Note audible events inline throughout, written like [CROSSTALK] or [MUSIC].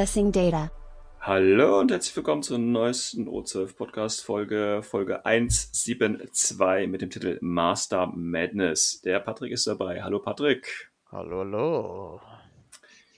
Accessing data. Hallo und herzlich willkommen zur neuesten O12 Podcast Folge, Folge 172 mit dem Titel Master Madness. Der Patrick ist dabei. Hallo Patrick. Hallo, hallo.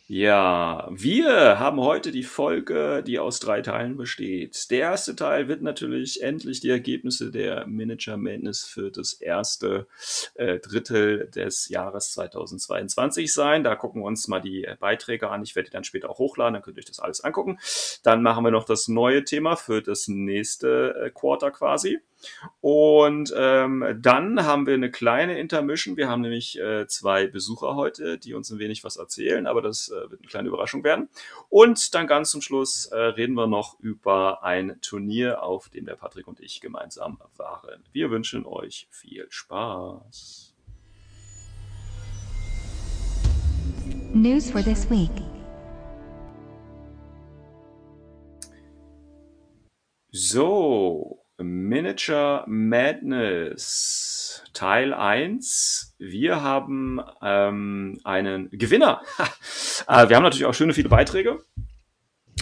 Ja, wir haben heute die Folge, die aus drei Teilen besteht. Der erste Teil wird natürlich endlich die Ergebnisse der Manager Madness für das erste äh, Drittel des Jahres 2022 sein. Da gucken wir uns mal die Beiträge an. Ich werde die dann später auch hochladen, dann könnt ihr euch das alles angucken. Dann machen wir noch das neue Thema für das nächste äh, Quarter quasi. Und ähm, dann haben wir eine kleine Intermission. Wir haben nämlich äh, zwei Besucher heute, die uns ein wenig was erzählen, aber das äh, wird eine kleine Überraschung werden. Und dann ganz zum Schluss äh, reden wir noch über ein Turnier, auf dem der Patrick und ich gemeinsam waren. Wir wünschen euch viel Spaß. News for this week. So, Miniature Madness Teil 1. Wir haben ähm, einen Gewinner. [LAUGHS] äh, wir haben natürlich auch schöne viele Beiträge.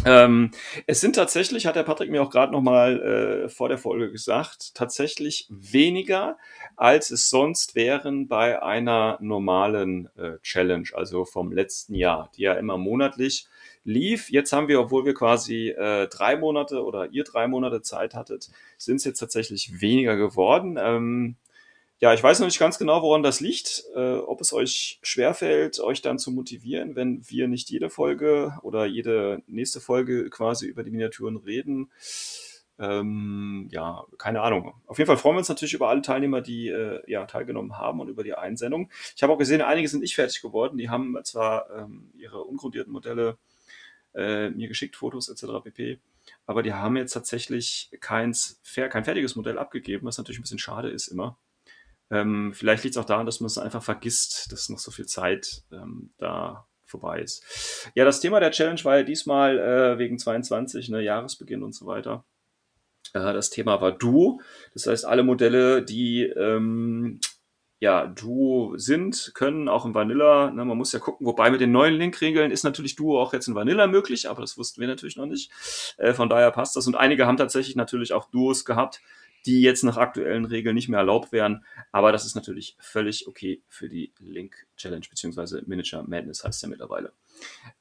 Ähm, es sind tatsächlich, hat der Patrick mir auch gerade noch mal äh, vor der Folge gesagt, tatsächlich weniger, als es sonst wären bei einer normalen äh, Challenge, also vom letzten Jahr, die ja immer monatlich lief. Jetzt haben wir, obwohl wir quasi äh, drei Monate oder ihr drei Monate Zeit hattet, sind es jetzt tatsächlich weniger geworden. Ähm, ja, ich weiß noch nicht ganz genau, woran das liegt, äh, ob es euch schwerfällt, euch dann zu motivieren, wenn wir nicht jede Folge oder jede nächste Folge quasi über die Miniaturen reden. Ähm, ja, keine Ahnung. Auf jeden Fall freuen wir uns natürlich über alle Teilnehmer, die äh, ja, teilgenommen haben und über die Einsendung. Ich habe auch gesehen, einige sind nicht fertig geworden. Die haben zwar ähm, ihre ungrundierten Modelle äh, mir geschickt, Fotos etc. pp. Aber die haben jetzt tatsächlich keins, kein fertiges Modell abgegeben, was natürlich ein bisschen schade ist immer. Ähm, vielleicht liegt es auch daran, dass man es einfach vergisst, dass noch so viel Zeit ähm, da vorbei ist. Ja, das Thema der Challenge war ja diesmal äh, wegen 22, ne, Jahresbeginn und so weiter. Äh, das Thema war Duo. Das heißt, alle Modelle, die ähm, ja, Duo sind, können auch im Vanilla. Ne, man muss ja gucken, wobei mit den neuen Link-Regeln ist natürlich Duo auch jetzt in Vanilla möglich, aber das wussten wir natürlich noch nicht. Äh, von daher passt das. Und einige haben tatsächlich natürlich auch Duos gehabt, die jetzt nach aktuellen Regeln nicht mehr erlaubt wären. Aber das ist natürlich völlig okay für die Link Challenge, beziehungsweise Miniature Madness heißt ja mittlerweile.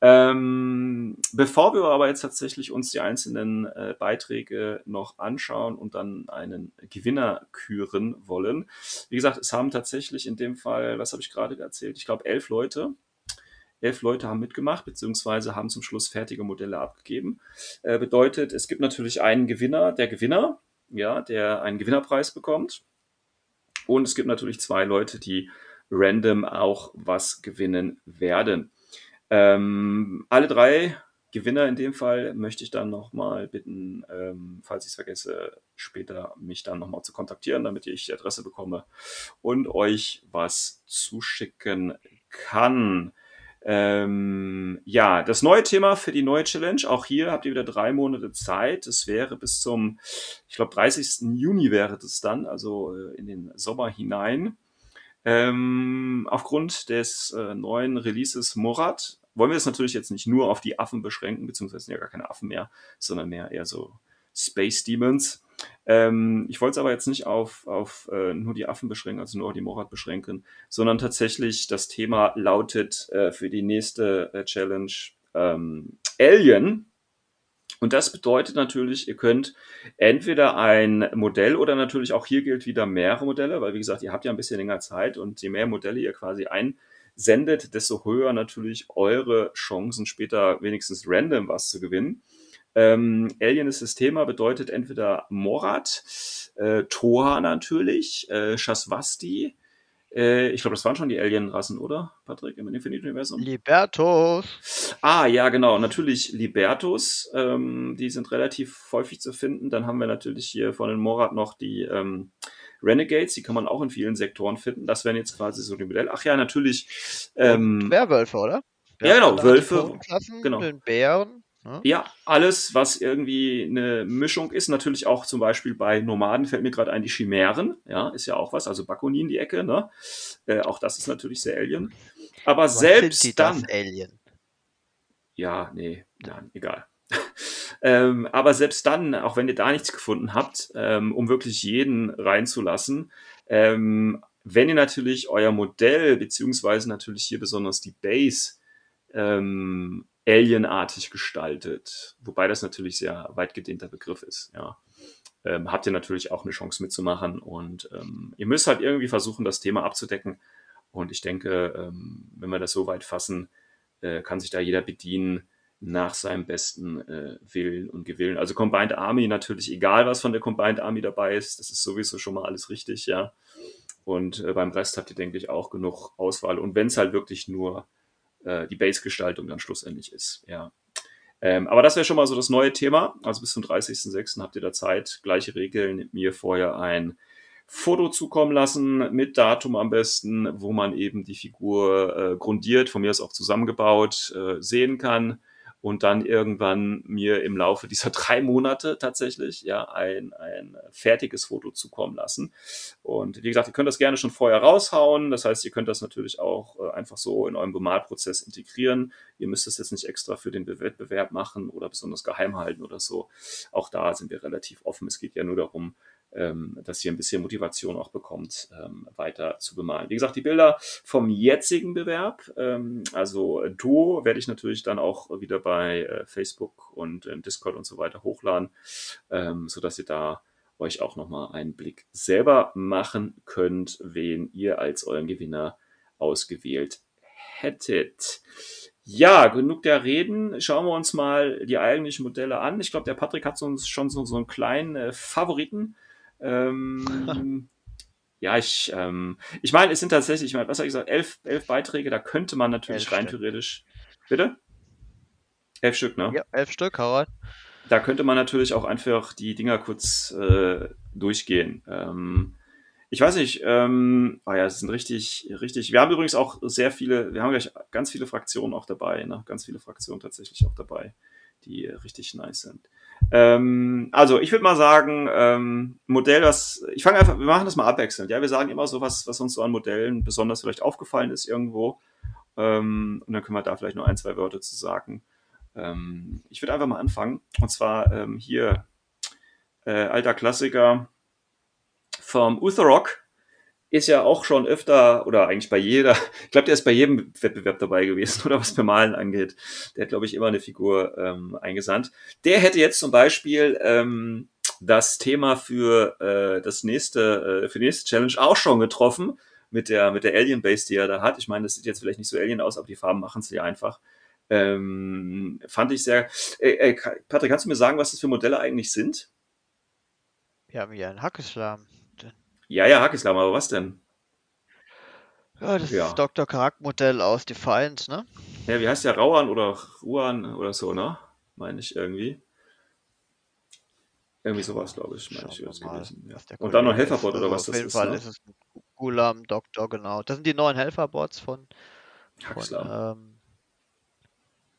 Ähm, bevor wir aber jetzt tatsächlich uns die einzelnen äh, Beiträge noch anschauen und dann einen Gewinner küren wollen, wie gesagt, es haben tatsächlich in dem Fall, was habe ich gerade erzählt, ich glaube elf Leute Elf Leute haben mitgemacht, beziehungsweise haben zum Schluss fertige Modelle abgegeben. Äh, bedeutet, es gibt natürlich einen Gewinner. Der Gewinner ja, der einen Gewinnerpreis bekommt. Und es gibt natürlich zwei Leute, die random auch was gewinnen werden. Ähm, alle drei Gewinner in dem Fall möchte ich dann nochmal bitten, ähm, falls ich es vergesse, später mich dann nochmal zu kontaktieren, damit ich die Adresse bekomme und euch was zuschicken kann. Ähm, ja, das neue Thema für die neue Challenge. Auch hier habt ihr wieder drei Monate Zeit. Es wäre bis zum, ich glaube, 30. Juni wäre das dann, also äh, in den Sommer hinein. Ähm, aufgrund des äh, neuen Releases Morat wollen wir es natürlich jetzt nicht nur auf die Affen beschränken, beziehungsweise sind ja gar keine Affen mehr, sondern mehr eher so Space Demons. Ähm, ich wollte es aber jetzt nicht auf, auf äh, nur die Affen beschränken, also nur die Morat beschränken, sondern tatsächlich das Thema lautet äh, für die nächste äh, Challenge ähm, Alien. Und das bedeutet natürlich, ihr könnt entweder ein Modell oder natürlich auch hier gilt wieder mehrere Modelle, weil wie gesagt, ihr habt ja ein bisschen länger Zeit und je mehr Modelle ihr quasi einsendet, desto höher natürlich eure Chancen später wenigstens random was zu gewinnen. Ähm, Alien ist das Thema, bedeutet entweder Morat, äh, Toha natürlich, äh, Shaswasti, Äh, ich glaube, das waren schon die Alien-Rassen, oder, Patrick, im Infinite-Universum? Libertos. Ah, ja, genau. Natürlich Libertos. Ähm, die sind relativ häufig zu finden. Dann haben wir natürlich hier von den Morat noch die ähm, Renegades. Die kann man auch in vielen Sektoren finden. Das wären jetzt quasi so die Modelle. Ach ja, natürlich. Ähm, Werwölfe, oder? Ja, genau, Wölfe, genau. Den Bären. Ne? Ja, alles, was irgendwie eine Mischung ist, natürlich auch zum Beispiel bei Nomaden fällt mir gerade ein, die Chimären, ja, ist ja auch was, also Bakonin die Ecke, ne? Äh, auch das ist natürlich sehr Alien. Aber Was selbst dann, Alien? ja, nee, nein, egal. [LAUGHS] ähm, aber selbst dann, auch wenn ihr da nichts gefunden habt, ähm, um wirklich jeden reinzulassen, ähm, wenn ihr natürlich euer Modell, beziehungsweise natürlich hier besonders die Base, ähm, alienartig gestaltet, wobei das natürlich sehr weit gedehnter Begriff ist, ja. Ähm, habt ihr natürlich auch eine Chance mitzumachen und ähm, ihr müsst halt irgendwie versuchen, das Thema abzudecken. Und ich denke, ähm, wenn wir das so weit fassen, äh, kann sich da jeder bedienen nach seinem besten äh, Willen und Gewillen. Also Combined Army natürlich, egal was von der Combined Army dabei ist, das ist sowieso schon mal alles richtig, ja. Und äh, beim Rest habt ihr, denke ich, auch genug Auswahl. Und wenn es halt wirklich nur äh, die Base-Gestaltung dann schlussendlich ist, ja. Ähm, aber das wäre schon mal so das neue Thema. Also bis zum 30.06. habt ihr da Zeit. Gleiche Regeln. Mir vorher ein Foto zukommen lassen, mit Datum am besten, wo man eben die Figur äh, grundiert, von mir aus auch zusammengebaut, äh, sehen kann und dann irgendwann mir im Laufe dieser [LAUGHS] drei Monate tatsächlich ja ein, ein fertiges Foto zukommen lassen. Und wie gesagt, ihr könnt das gerne schon vorher raushauen. Das heißt, ihr könnt das natürlich auch äh, einfach so in eurem Bemalprozess integrieren. Ihr müsst es jetzt nicht extra für den Be- Wettbewerb machen oder besonders geheim halten oder so. Auch da sind wir relativ offen. Es geht ja nur darum, dass ihr ein bisschen Motivation auch bekommt, ähm, weiter zu bemalen. Wie gesagt, die Bilder vom jetzigen Bewerb, ähm, also Duo, werde ich natürlich dann auch wieder bei äh, Facebook und äh, Discord und so weiter hochladen, ähm, sodass ihr da euch auch nochmal einen Blick selber machen könnt, wen ihr als euren Gewinner ausgewählt hättet. Ja, genug der Reden. Schauen wir uns mal die eigentlichen Modelle an. Ich glaube, der Patrick hat so uns schon so, so einen kleinen äh, Favoriten. Ähm, ja, ich, ähm, ich meine, es sind tatsächlich, ich meine, was habe ich gesagt, elf, elf Beiträge, da könnte man natürlich Elf rein Stück. theoretisch. Bitte? Elf Stück, ne? Ja, elf Stück, Harald. Da könnte man natürlich auch einfach die Dinger kurz äh, durchgehen. Ähm, ich weiß nicht, ähm, oh ja, es sind richtig, richtig. Wir haben übrigens auch sehr viele, wir haben gleich ganz viele Fraktionen auch dabei, ne? Ganz viele Fraktionen tatsächlich auch dabei, die äh, richtig nice sind. Ähm, also ich würde mal sagen, ähm, Modell, das, ich fange einfach, wir machen das mal abwechselnd. Ja, wir sagen immer so was, was uns so an Modellen besonders vielleicht aufgefallen ist irgendwo. Ähm, und dann können wir da vielleicht noch ein, zwei Wörter zu sagen. Ähm, ich würde einfach mal anfangen. Und zwar ähm, hier äh, alter Klassiker vom Utherrock ist ja auch schon öfter oder eigentlich bei jeder, [LAUGHS] ich glaube, der ist bei jedem Wettbewerb dabei gewesen [LAUGHS] oder was Bemalen angeht. Der hat, glaube ich, immer eine Figur ähm, eingesandt. Der hätte jetzt zum Beispiel ähm, das Thema für äh, das nächste, äh, für die nächste Challenge auch schon getroffen mit der mit der Alien Base, die er da hat. Ich meine, das sieht jetzt vielleicht nicht so Alien aus, aber die Farben machen ja einfach. Ähm, fand ich sehr. Äh, äh, Patrick, kannst du mir sagen, was das für Modelle eigentlich sind? Wir haben hier einen Hackeslam. Ja, ja, Hackislam, aber was denn? Ja, das Ja. ist Dr. Charaktermodell aus Defiant, ne? Ja, wie heißt der? Rauan oder Ruan oder so, ne? Meine ich irgendwie. Irgendwie sowas, glaube ich, meine ich, das mal. Ja. Und dann noch ist. Helferbot oder Also was Auf das jeden ist. Fall Ne? ist es Gulam Doktor, genau. Das sind die neuen Helferbots von, von, Hackislam. ähm,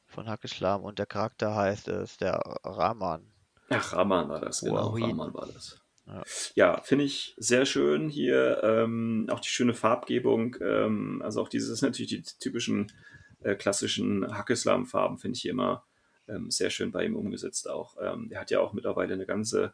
von Hackeslam und der Charakter heißt es der Rahman. Ach, Rahman war das, genau. Rahman war das. Ja. Ja, finde ich sehr schön hier. Ähm, auch die schöne Farbgebung. Ähm, also auch dieses [LAUGHS] natürlich die typischen äh, klassischen Hackeslam-Farben finde ich hier immer ähm, sehr schön bei ihm umgesetzt auch. Ähm, der hat ja auch mittlerweile eine ganze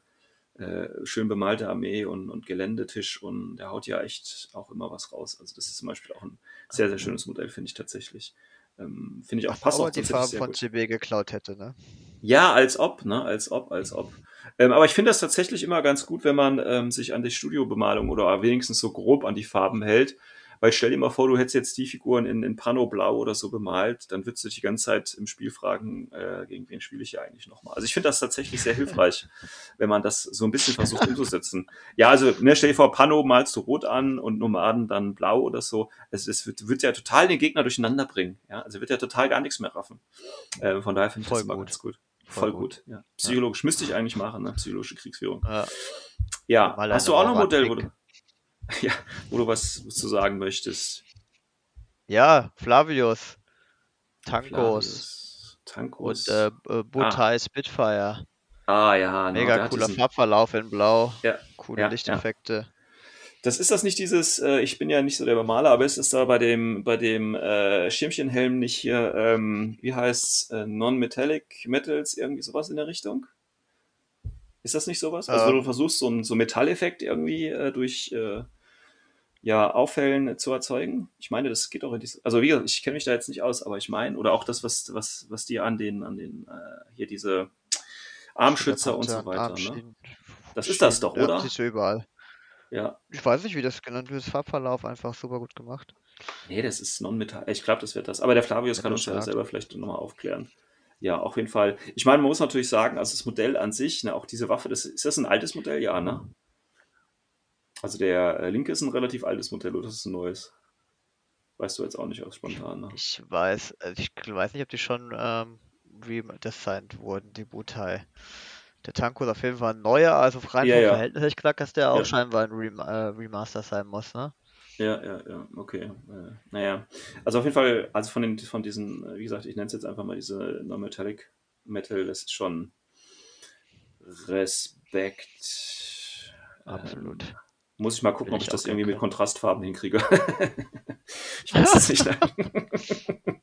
äh, schön bemalte Armee und, und Geländetisch und der haut ja echt auch immer was raus. Also das ist zum Beispiel auch ein sehr, sehr schönes Modell, finde ich tatsächlich. Ähm, finde ich auch, passt Aber auch die Farben sehr von gut. CB geklaut hätte, ne? Ja, als ob, ne? Als ob, als ob. Ähm, aber ich finde das tatsächlich immer ganz gut, wenn man ähm, sich an die Studiobemalung oder wenigstens so grob an die Farben hält. Weil stell dir mal vor, du hättest jetzt die Figuren in, in Pano Blau oder so bemalt, dann würdest du dich die ganze Zeit im Spiel fragen, äh, gegen wen spiele ich hier eigentlich nochmal. Also ich finde das tatsächlich sehr hilfreich, [LAUGHS] wenn man das so ein bisschen versucht umzusetzen. Ja, also ne, stell dir vor, Pano malst du rot an und Nomaden dann blau oder so. Es, es wird, wird ja total den Gegner durcheinander bringen. Ja? Also wird ja total gar nichts mehr raffen. Äh, von daher finde ich Voll das immer gut. ganz gut. Voll Voll, gut. gut. Ja. Psychologisch müsste ich eigentlich machen, ne? psychologische Kriegsführung. Ja. Ja, hast du auch noch ein Modell, wo du, [LAUGHS] ja, wo du was zu sagen möchtest? Ja, Flavius, Tankos Flavius, Tankos. und äh, äh, Butai Spitfire. ah, ja, no, Mega hat cooler Farbverlauf in Blau. Ja, Coole ja, Lichteffekte. Das ist das nicht dieses, äh, ich bin ja nicht so der Bemaler, aber ist es da bei dem, bei dem äh, Schirmchenhelm nicht hier, ähm, wie heißt's, äh, Non-Metallic Metals, irgendwie sowas in der Richtung? Ist das nicht sowas? Also, wo Ähm. du versuchst, so einen so Metalleffekt irgendwie äh, durch äh, ja, Auffällen zu erzeugen? Ich meine, das geht auch in diese, also wie gesagt, ich kenne mich da jetzt nicht aus, aber ich meine, oder auch das, was, was, was dir an den, an den, äh, hier diese Armschützer und so weiter, ne? Das ist das doch, ja, oder? siehst du überall. Ja. Ich weiß nicht, wie das genannt wird. Farbverlauf einfach super gut gemacht. Nee, das ist Non-Metall. Ich glaube, das wird das. Aber der Flavius kann uns ja selber vielleicht nochmal aufklären. Ja, auf jeden Fall. Ich meine, man muss natürlich sagen, also das Modell an sich, ne, auch diese Waffe, das, ist das ein altes Modell? Ja, ne? Also der äh, linke ist ein relativ altes Modell oder das ist ein neues? Weißt du jetzt auch nicht aus spontan, ne? Ich weiß, also ich weiß nicht, ob die schon ähm, redesigned wurden, die Butai. Der ist auf jeden Fall ein neuer, also rein Ja, vom ja. Verhältnis hätte ich gesagt, dass der auch Ja. scheinbar ein Rem äh, Remaster sein muss, ne? Ja, ja, ja, okay. Äh, naja. Also auf jeden Fall, also von den, von diesen, wie gesagt, ich nenne es jetzt einfach mal diese Non-Metallic Metal, das ist schon Respekt. Absolut. Ähm, muss ich mal gucken, Will ob ich ich das irgendwie mit Kontrastfarben hinkriege. [LAUGHS] ich weiß [LAUGHS] es nicht. Ne? [LAUGHS]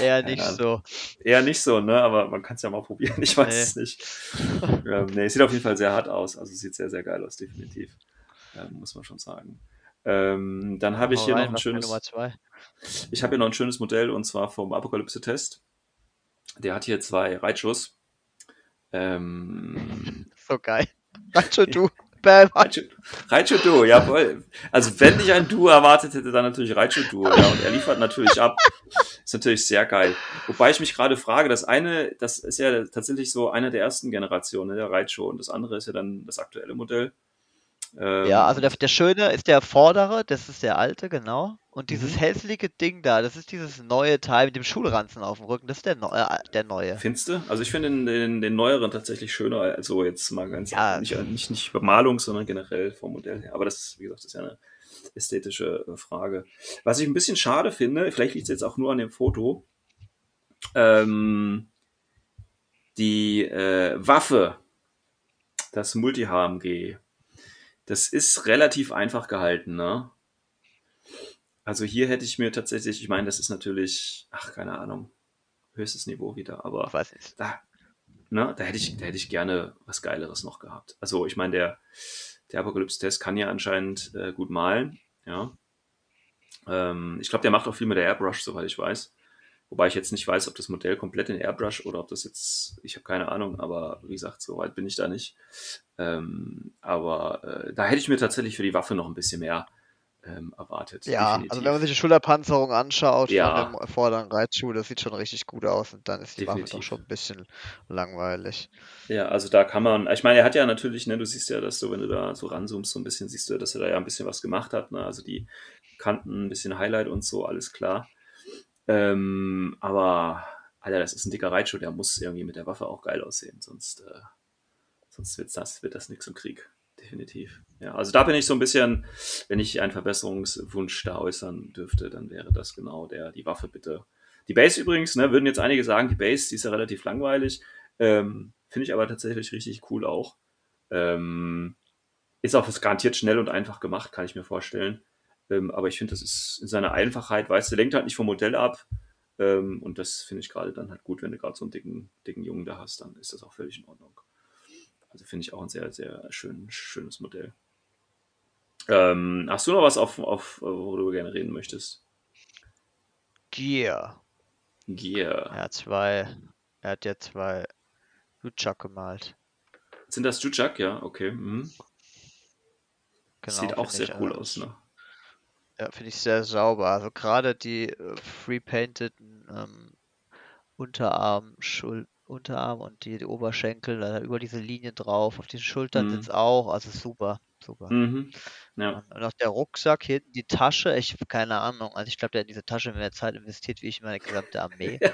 Eher nicht Ja. so. Eher nicht so, ne? Aber man kann es ja mal probieren. Ich weiß Nee. es nicht. ähm, nee, es sieht auf jeden Fall sehr hart aus. Also es sieht sehr, sehr geil aus, definitiv. Ähm, muss man schon sagen. Ähm, dann habe ich hier rein, noch ein schönes. Ich habe hier noch ein schönes Modell und zwar vom Apokalypse-Test. Der hat hier zwei Reitschuss. Ähm, So geil. Rancho, du. Bam. Raichu, Duo, jawohl. Also wenn ich ein Duo erwartet hätte, dann natürlich Raichu Duo, ja. Und er liefert natürlich ab. Ist natürlich sehr geil. Wobei ich mich gerade frage, das eine, das ist ja tatsächlich so eine der ersten Generationen, ne, der Raichu. Und das andere ist ja dann das aktuelle Modell. Ähm, Ja, also der, der Schöne ist der vordere, das ist der alte, genau. Und dieses Mhm. hässliche Ding da, das ist dieses neue Teil mit dem Schulranzen auf dem Rücken, das ist der, Neu äh, der neue. Findest du? Also ich finde den, den, den neueren tatsächlich schöner, also jetzt mal ganz, Ja. nicht, nicht, nicht Bemalung, sondern generell vom Modell her. Aber das, wie gesagt, ist ja eine ästhetische äh, Frage. Was ich ein bisschen schade finde, vielleicht liegt es jetzt auch nur an dem Foto, ähm, die äh, Waffe, das Multi-HMG, das ist relativ einfach gehalten, ne? Also hier hätte ich mir tatsächlich, ich meine, das ist natürlich, ach, keine Ahnung, höchstes Niveau wieder, aber weiß nicht. da, ne, da hätte ich, da hätte ich gerne was Geileres noch gehabt. Also ich meine, der, der Apokalypse-Test kann ja anscheinend äh, gut malen, ja. Ähm, ich glaube, der macht auch viel mit der Airbrush, soweit ich weiß. Wobei ich jetzt nicht weiß, ob das Modell komplett in Airbrush oder ob das jetzt, ich habe keine Ahnung, aber wie gesagt, so weit bin ich da nicht. Ähm, aber äh, da hätte ich mir tatsächlich für die Waffe noch ein bisschen mehr ähm, erwartet. Ja, definitiv. also wenn man sich die Schulterpanzerung anschaut Ja. von dem vorderen Reitschuh, das sieht schon richtig gut aus und dann ist die Waffe doch Definitiv. schon ein bisschen langweilig. Ja, also da kann man, ich meine, er hat ja natürlich, ne, du siehst ja, dass du, wenn du da so ranzoomst, so ein bisschen siehst du, dass er da ja ein bisschen was gemacht hat, ne? Also die Kanten, ein bisschen Highlight und so, alles klar. Ähm, aber, Alter, das ist ein dicker Reitschuh, der muss irgendwie mit der Waffe auch geil aussehen, sonst, äh, sonst wird's das, wird das nichts im Krieg. Definitiv. Ja, also da bin ich so ein bisschen, wenn ich einen Verbesserungswunsch da äußern dürfte, dann wäre das genau der, die Waffe bitte. Die Base übrigens, ne, würden jetzt einige sagen, die Base, die ist ja relativ langweilig. Ähm, Finde ich aber tatsächlich richtig cool auch. Ähm, ist auch garantiert schnell und einfach gemacht, kann ich mir vorstellen. Ähm, aber ich finde, das ist in seiner Einfachheit, weißt du, lenkt halt nicht vom Modell ab. Ähm, und das finde ich gerade dann halt gut, wenn du gerade so einen dicken, dicken Jungen da hast, dann ist das auch völlig in Ordnung. Also finde ich auch ein sehr, sehr schön, schönes Modell. Ähm, hast du noch was auf, auf, worüber du gerne reden möchtest? Gear. Gear. Er hat zwei, er hat ja zwei Hutschak gemalt. Sind das Jujak? Ja, okay. Mhm. Genau, Sieht auch sehr cool aus, ne? Ja, finde ich sehr sauber. Also gerade die äh, free-painteden ähm, Unterarm, Schul Unterarm und die, die Oberschenkel, da über diese Linie drauf, auf den Schultern Mhm. sind's auch, also super, super. Mhm. Ja. Und auch der Rucksack, hinten die Tasche, ich habe keine Ahnung. Also ich glaube, der hat in diese Tasche mehr Zeit investiert, wie ich in meine gesamte Armee. [LAUGHS]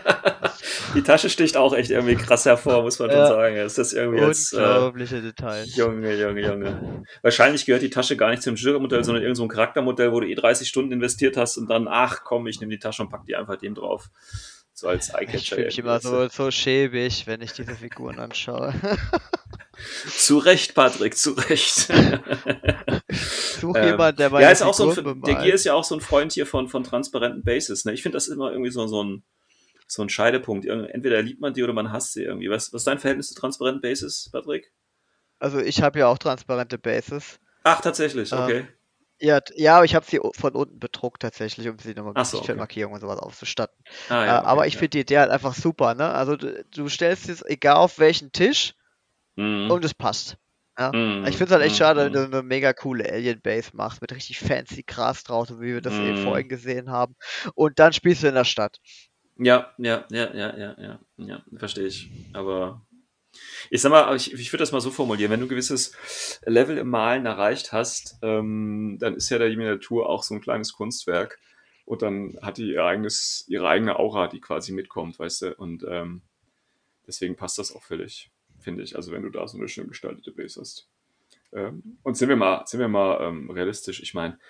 Die Tasche sticht auch echt irgendwie krass hervor, muss man schon Ja. sagen. Es ist irgendwie jetzt. Äh, Unglaubliche Details. Junge, Junge, Junge. Wahrscheinlich gehört die Tasche gar nicht zum Jira-Modell, sondern irgendein so ein Charaktermodell, wo du eh 30 Stunden investiert hast und dann, ach komm, ich nehme die Tasche und pack die einfach dem drauf. So als Eyecatcher. Ich fühle mich immer so, so schäbig, wenn ich diese Figuren anschaue. [LAUGHS] Zu Recht, Patrick, zu Recht. [LAUGHS] Such Ähm, jemanden, der meine ja, ist auch so ein, der Gier ist ja auch so ein Freund hier von, von transparenten Bases. Ne? Ich finde das immer irgendwie so, so, ein, so ein Scheidepunkt. Entweder liebt man die oder man hasst sie irgendwie. Was, was ist dein Verhältnis zu transparenten Bases, Patrick? Also ich habe ja auch transparente Bases. Ach, tatsächlich, Ähm, okay. Ja, t- ja, aber ich habe sie von unten bedruckt tatsächlich, um sie nochmal mit so, okay. Und sowas auszustatten. Ah, Äh, ja, okay, aber ich ja. finde die Idee halt einfach super, ne? Also du, du stellst es egal auf welchen Tisch Mhm. und es passt. Ja. Mhm. Ich finde es halt echt schade, wenn Mhm. du eine mega coole Alien-Base machst mit richtig fancy Gras drauf, wie wir das eben Mhm. vorhin gesehen haben. Und dann spielst du in der Stadt. Ja, ja, ja, ja, ja, ja, ja, verstehe ich. Aber ich sag mal, ich, ich würde das mal so formulieren, wenn du ein gewisses Level im Malen erreicht hast, ähm, dann ist ja die Miniatur auch so ein kleines Kunstwerk und dann hat die ihr eigenes, ihre eigene Aura, die quasi mitkommt, weißt du, und ähm, deswegen passt das auch völlig, finde ich, also wenn du da so eine schön gestaltete Base hast. Ähm, und sind wir mal, sind wir mal ähm, realistisch, ich meine,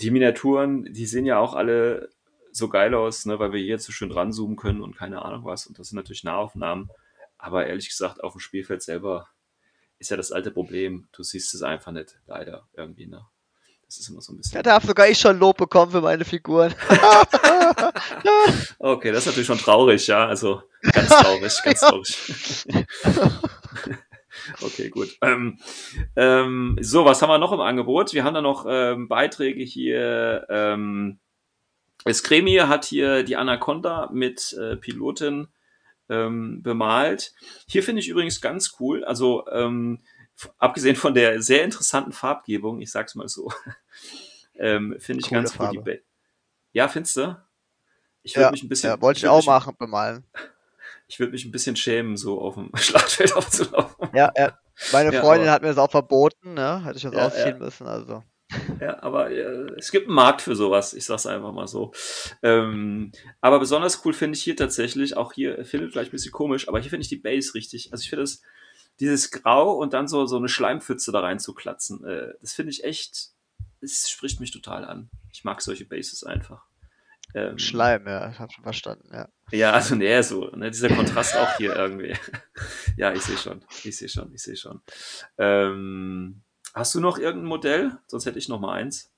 die Miniaturen, die sehen ja auch alle so geil aus, ne, weil wir hier so schön ranzoomen können und keine Ahnung was. Und das sind natürlich Nahaufnahmen. Aber ehrlich gesagt, auf dem Spielfeld selber ist ja das alte Problem. Du siehst es einfach nicht, leider, irgendwie, ne? Das ist immer so ein Ja, bisschen. da habe sogar ich schon Lob bekommen für meine Figuren. [LAUGHS] Okay, das ist natürlich schon traurig, ja. Also ganz traurig, [LAUGHS] ganz traurig. [LAUGHS] Okay, gut. Ähm, ähm, so, was haben wir noch im Angebot? Wir haben da noch ähm, Beiträge hier. Ähm, Eskremi hat hier die Anaconda mit äh, Pilotin ähm, bemalt. Hier finde ich übrigens ganz cool. Also ähm, abgesehen von der sehr interessanten Farbgebung, ich sag's mal so, [LAUGHS] ähm, finde ich Coole ganz cool die Farbe. Ja, findest du? Ich würde Ja, mich ein bisschen, ja, wollte ich auch machen, bemalen. Ich würde mich ein bisschen schämen, so auf dem [LAUGHS] Schlachtfeld aufzulaufen. Ja, ja. Meine Ja, Freundin aber- hat mir das auch verboten, ne? Hätte ich das Ja, ausziehen ja. müssen, also. Ja, aber äh, es gibt einen Markt für sowas, ich sag's einfach mal so. Ähm, aber besonders cool finde ich hier tatsächlich, auch hier findet vielleicht ein bisschen komisch, aber hier finde ich die Base richtig. Also ich finde das, dieses Grau und dann so, so eine Schleimpfütze da rein zu klatzen, äh, das finde ich echt, es spricht mich total an. Ich mag solche Bases einfach. Ähm, Schleim, ja, ich hab schon verstanden, ja. Ja, also nee, so, ne, dieser Kontrast auch hier irgendwie. [LAUGHS] ja, ich sehe schon, ich sehe schon, ich sehe schon. Ähm, hast du noch irgendein Modell? Sonst hätte ich noch mal eins.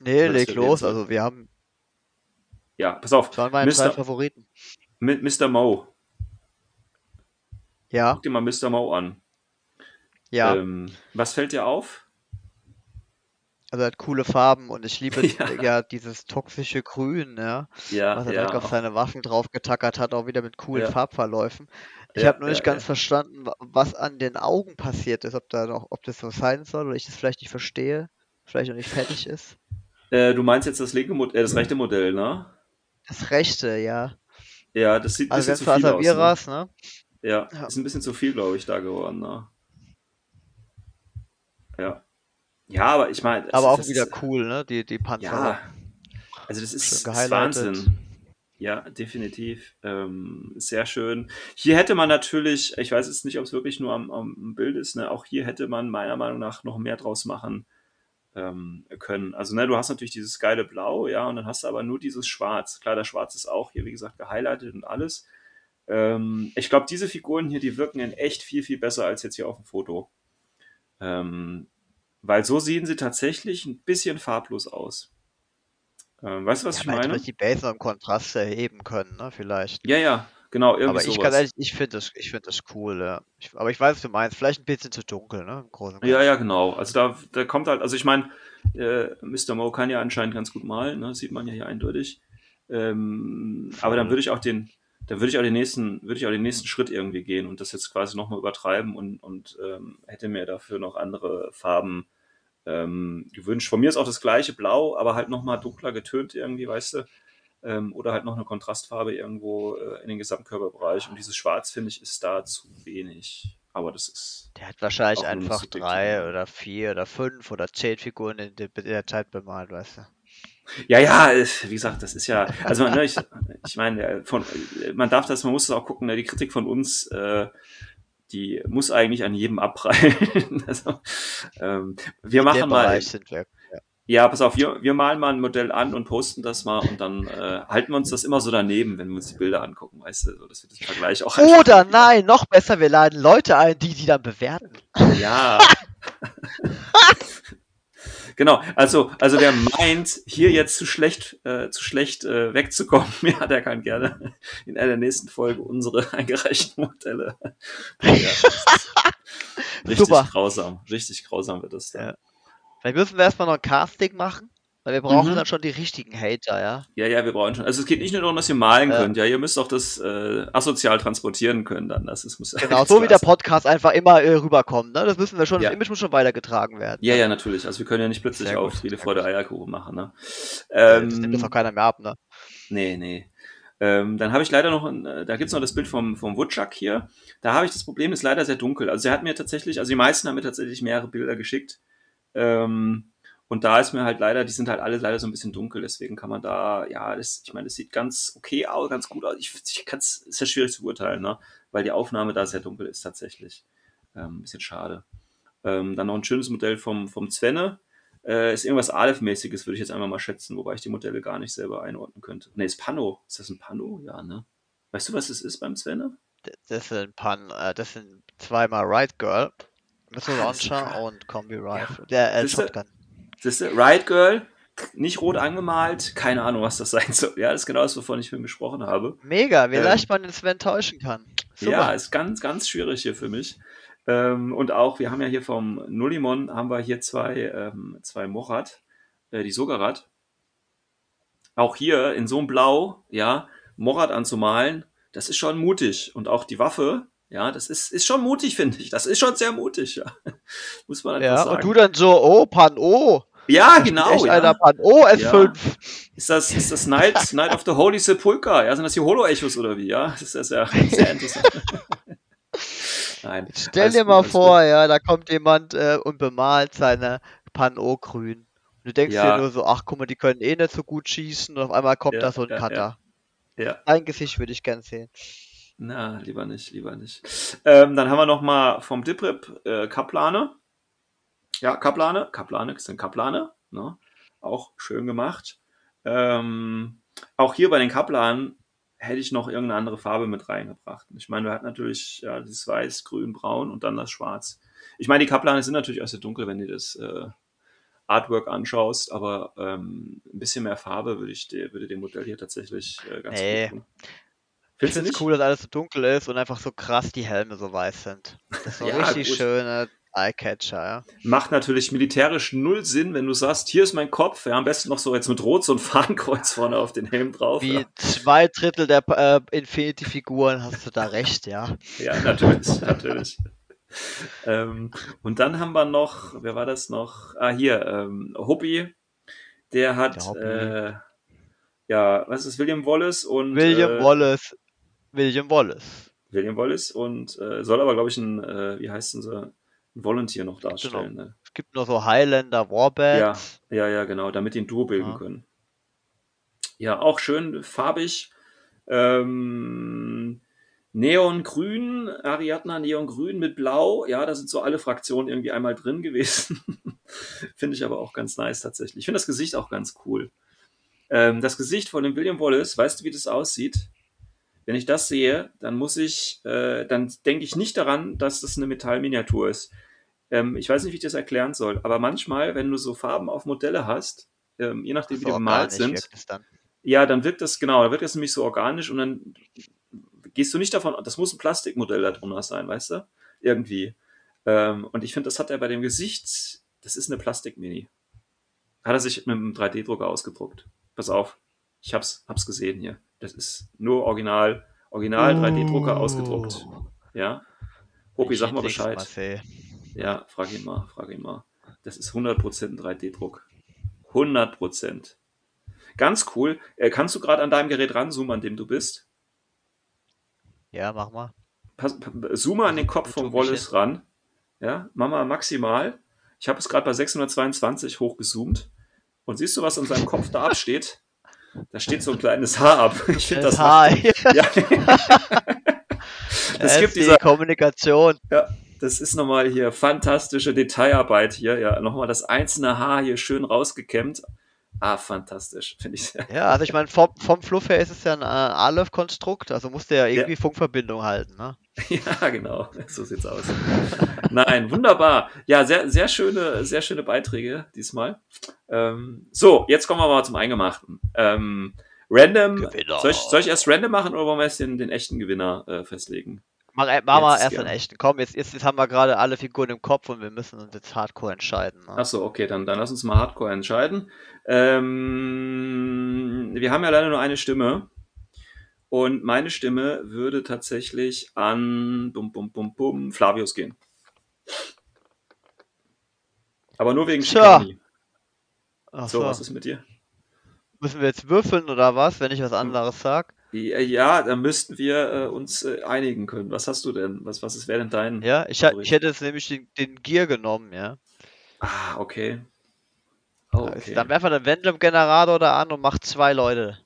Nee, leg los, also wir haben, Ja, pass auf, das waren meine drei Mr. Favoriten. Mr. Mo. Ja, Guck dir mal Mr. Mo an. ja, Ähm, was fällt dir auf? Also er hat coole Farben und ich liebe [LAUGHS] Ja. ja, dieses toxische Grün, ja, Ja, was er ja, auf seine Waffen drauf getackert hat, auch wieder mit coolen. Farbverläufen. Ich habe nur nicht ganz verstanden, wa- was an den Augen passiert ist, ob da noch, ob das so sein soll oder ich das vielleicht nicht verstehe, vielleicht noch nicht fertig ist. Äh, du meinst jetzt das linke Modell, äh, das rechte Modell, ne? Das rechte, ja. Ja, das sieht ein Also bisschen zu viel aus. Ne? Asaviras, ne? Ja, Ja. ist ein bisschen zu viel, glaube ich, da geworden. Ne? Ja. Ja, aber ich meine. Aber auch das wieder ist, cool, ne? Die, die Panzer. Ja. Also das ist, gehighlightet. Wahnsinn. Ja, definitiv. Ähm, sehr schön. Hier hätte man natürlich, ich weiß jetzt nicht, ob es wirklich nur am, am Bild ist, ne? auch hier hätte man meiner Meinung nach noch mehr draus machen ähm, können. Also, ne, du hast natürlich dieses geile Blau, ja, und dann hast du aber nur dieses Schwarz. Klar, das Schwarz ist auch hier, wie gesagt, gehighlightet und alles. Ähm, ich glaube, diese Figuren hier, die wirken in echt viel, viel besser als jetzt hier auf dem Foto. Ähm, weil so sehen sie tatsächlich ein bisschen farblos aus. Ähm, weißt du, was ja, ich meine? vielleicht die Base noch im Kontrast erheben können, ne? Vielleicht. Ja, ja, genau, irgendwie Aber ich sowas. kann ehrlich, ich finde das, ich finde das cool, ja. Ich, aber ich weiß, was du meinst. Vielleicht ein bisschen zu dunkel, ne? Im Großen und Ja, ja, genau. Also da, da kommt halt, also ich meine, äh, Mr. Mo kann ja anscheinend ganz gut malen, ne? sieht man ja hier eindeutig. Ähm, aber dann würde ich auch den, dann würde ich auch den nächsten, würde ich auch den nächsten Schritt irgendwie gehen und das jetzt quasi nochmal übertreiben und, und ähm, hätte mir dafür noch andere Farben ähm, gewünscht. Von mir ist auch das gleiche Blau, aber halt nochmal dunkler getönt irgendwie, weißt du. Ähm, oder halt noch eine Kontrastfarbe irgendwo äh, in den Gesamtkörperbereich. Und dieses Schwarz, finde ich, ist da zu wenig. Aber das ist. Der hat wahrscheinlich einfach drei oder vier oder fünf oder zehn Figuren in der, in der Zeit bemalt, weißt du. Ja, ja, wie gesagt, das ist ja, also ne, ich, ich meine, äh, von, äh, man darf das, man muss das auch gucken, ne, die Kritik von uns, äh, die muss eigentlich an jedem abprallen. [LAUGHS] also, ähm, wir In machen mal, wir. Ja. ja, pass auf, wir, wir malen mal ein Modell an und posten das mal und dann äh, halten wir uns das immer so daneben, wenn wir uns die Bilder angucken, weißt du, so, dass wir das Vergleich auch Oder nein, noch besser, wir laden Leute ein, die die dann bewerten. Ja. [LAUGHS] [LAUGHS] genau, also, also wer meint, hier jetzt zu schlecht, äh, zu schlecht äh, wegzukommen, [LAUGHS] ja, der kann gerne in einer der nächsten Folge unsere [LAUGHS] eingereichten Modelle. [LAUGHS] Ja, richtig Super. grausam, richtig grausam wird das dann. Ja. Vielleicht müssen wir erstmal noch ein Casting machen, weil wir brauchen Mhm. dann schon die richtigen Hater, ja. Ja, ja, wir brauchen schon. Also es geht nicht nur darum, dass ihr malen Ja. könnt, ja, ihr müsst auch das äh, asozial transportieren können dann. Das ist, muss Genau, [LAUGHS] so wie der. Podcast einfach immer äh, rüberkommt, ne? Das müssen wir schon, Ja. das Image muss schon weitergetragen werden. Ja, ja, natürlich. Also wir können ja nicht plötzlich Sehr auf Friede, Freude, gut. Eierkuchen machen, ne? Äh, Ähm, Das nimmt das auch keiner mehr ab, ne? Nee, nee. Ähm, dann habe ich leider noch, ein, äh, da gibt's noch das Bild vom, vom Woodchuck hier. Da habe ich das Problem, ist leider sehr dunkel. Also er hat mir tatsächlich, also die meisten haben mir tatsächlich mehrere Bilder geschickt. Ähm, und da ist mir halt leider, die sind halt alle leider so ein bisschen dunkel, deswegen kann man da, ja, das, ich meine, das sieht ganz okay aus, ganz gut aus. Ich, ich kann es, ist ja schwierig zu beurteilen, ne? Weil die Aufnahme da sehr dunkel ist tatsächlich. Ähm, bisschen schade. Ähm, dann noch ein schönes Modell vom, vom Zwenne. Äh, ist irgendwas Aleph-mäßiges, würde ich jetzt einfach mal schätzen, wobei ich die Modelle gar nicht selber einordnen könnte. Ne, ist Pano. Ist das ein Pano? Ja, ne? Weißt du, was es ist beim Zwenne? Das sind Pan, äh, das sind zweimal Right Girl, Missile Ah, das Launcher krass. und Kombi Rifle. Der äh? Shotgun. Siehst du? Riot Girl, nicht rot angemalt, keine Ahnung, was das sein soll. Ja, das ist genau das, wovon ich vorhin gesprochen habe. Mega, wie Ähm, leicht man den Sven täuschen kann. Super. Ja, ist ganz, ganz schwierig hier für mich. Ähm, und auch, wir haben ja hier vom Nullimon, haben wir hier zwei, ähm, zwei Morat, äh, die Sogarat. Auch hier in so einem Blau, ja, Morat anzumalen, das ist schon mutig. Und auch die Waffe, ja, das ist, ist schon mutig, finde ich. Das ist schon sehr mutig, ja. [LAUGHS] Muss man einfach ja, sagen. und du dann so, oh, Pan O. ja, genau. Ja. einer Pan O S5. Ist das, ist das Night, [LAUGHS] Night of the Holy Sepulchre? Ja, sind das die Holo-Echos oder wie? Ja, das ist ja sehr, interessant. [LAUGHS] Nein. Stell dir gut, mal vor, ja, da kommt jemand äh, und bemalt seine Pan O grün. Und du denkst Ja. dir nur so, ach guck mal, die können eh nicht so gut schießen und auf einmal kommt Ja, da so ein ja, Cutter. gut. Ja, Ein Gesicht würde ich gern sehen. na, lieber nicht, lieber nicht. Ähm, dann haben wir noch mal vom Diprip äh, Kaplane. Ja, Kaplane, Kaplane, das sind Kaplane, ne? Auch schön gemacht. Ähm, auch hier bei den Kaplanen hätte ich noch irgendeine andere Farbe mit reingebracht. Ich meine, wir hatten natürlich ja, dieses Weiß, Grün, Braun und dann das Schwarz. Ich meine, die Kaplane sind natürlich auch sehr dunkel, wenn du das äh, Artwork anschaust, aber ähm, ein bisschen mehr Farbe würde ich dir, würde dem Modell hier tatsächlich äh, ganz Nee. gut tun. Ich Findest du finde es cool, dass alles so dunkel ist und einfach so krass die Helme so weiß sind. Das ist so [LAUGHS] Ja, richtig gut. schöne Eyecatcher, ja. Macht natürlich militärisch null Sinn, wenn du sagst, hier ist mein Kopf, ja, am besten noch so jetzt mit Rot so ein Fahnenkreuz vorne auf den Helm drauf. Wie Ja, zwei Drittel der äh, Infinity-Figuren hast du da recht, ja. ja natürlich, natürlich. ähm, und dann haben wir noch, wer war das noch? Ah, hier, ähm, Hoppy, der hat, Der äh, ja, was ist William Wallace und William äh, Wallace. William Wallace. William Wallace und äh, soll aber, glaube ich, ein, äh, wie heißt denn so, Volunteer noch darstellen. Ne? Es gibt noch so Highlander Warband. Ja, ja, genau, damit die ein Duo bilden Ja. können. Ja, auch schön farbig. Ähm, Neongrün, Ariadna Neongrün mit Blau. Ja, da sind so alle Fraktionen irgendwie einmal drin gewesen. [LAUGHS] finde ich aber auch ganz nice tatsächlich. Ich finde das Gesicht auch ganz cool. Ähm, das Gesicht von dem William Wallace, weißt du, wie das aussieht? Wenn ich das sehe, dann muss ich, äh, dann denke ich nicht daran, dass das eine Metallminiatur ist. Ähm, ich weiß nicht, wie ich das erklären soll, aber manchmal, wenn du so Farben auf Modelle hast, ähm, je nachdem, wie die bemalt sind, dann. ja, dann wirkt das, genau, dann wirkt das nämlich so organisch und dann gehst du nicht davon, das muss ein Plastikmodell da drunter sein, weißt du? Irgendwie. Ähm, und ich finde, das hat er bei dem Gesicht, das ist eine Plastikmini. Hat er sich mit einem 3D-Drucker ausgedruckt. Pass auf, ich hab's, hab's gesehen hier. Das ist nur original, original 3D-Drucker ausgedruckt. Ja. Hopi, sag mal Bescheid. Marcel. Ja, frag ihn mal, frag ihn mal. Das ist 100% ein 3D-Druck. 100%. Ganz cool. Äh, kannst du gerade an deinem Gerät ranzoomen, an dem du bist? Ja, mach mal. Pass, zoome an den Kopf ich Wallace ran. Ja, mach mal maximal. Ich habe es gerade bei 622 hochgezoomt. Und siehst du, was an seinem Kopf da absteht? Da steht so ein kleines Haar ab. [LAUGHS] Ich finde das. Hi. [LAUGHS] Ja. [LAUGHS] es gibt die dieser, Kommunikation. ja, das ist nochmal hier fantastische Detailarbeit hier. Ja, nochmal das einzelne Haar hier schön rausgekämmt. Ah, fantastisch, finde ich sehr. Ja, also ich meine, vom, vom Fluff her ist es ja ein äh, Aleph-Konstrukt, also musste ja irgendwie Funkverbindung halten, ne? [LAUGHS] Ja, genau, so sieht's aus. Nein, wunderbar. Ja, sehr, sehr schöne, sehr schöne Beiträge diesmal. Ähm, so, jetzt kommen wir mal zum Eingemachten. Ähm, random. Soll ich, soll ich erst random machen oder wollen wir erst den, den echten Gewinner äh, festlegen? Mach, äh, mach mal erst gerne. den echten. Komm, jetzt, jetzt, jetzt haben wir gerade alle Figuren im Kopf und wir müssen uns jetzt hardcore entscheiden. Ne? Achso, okay, dann, dann lass uns mal hardcore entscheiden. Ähm, wir haben ja leider nur eine Stimme. Und meine Stimme würde tatsächlich an bum, bum, bum, bum, Flavius gehen. Aber nur wegen. Schikani. So, so, was ist mit dir? Müssen wir jetzt würfeln oder was, wenn ich was anderes sag? Ja, da müssten wir äh, uns äh, einigen können. Was hast du denn? Was, was ist, wäre denn dein? Ja, ich, ich hätte jetzt nämlich den, den Gear genommen, ja. Ah, okay. Oh, okay. Dann werfen wir den Random-Generator da an und macht zwei Leute.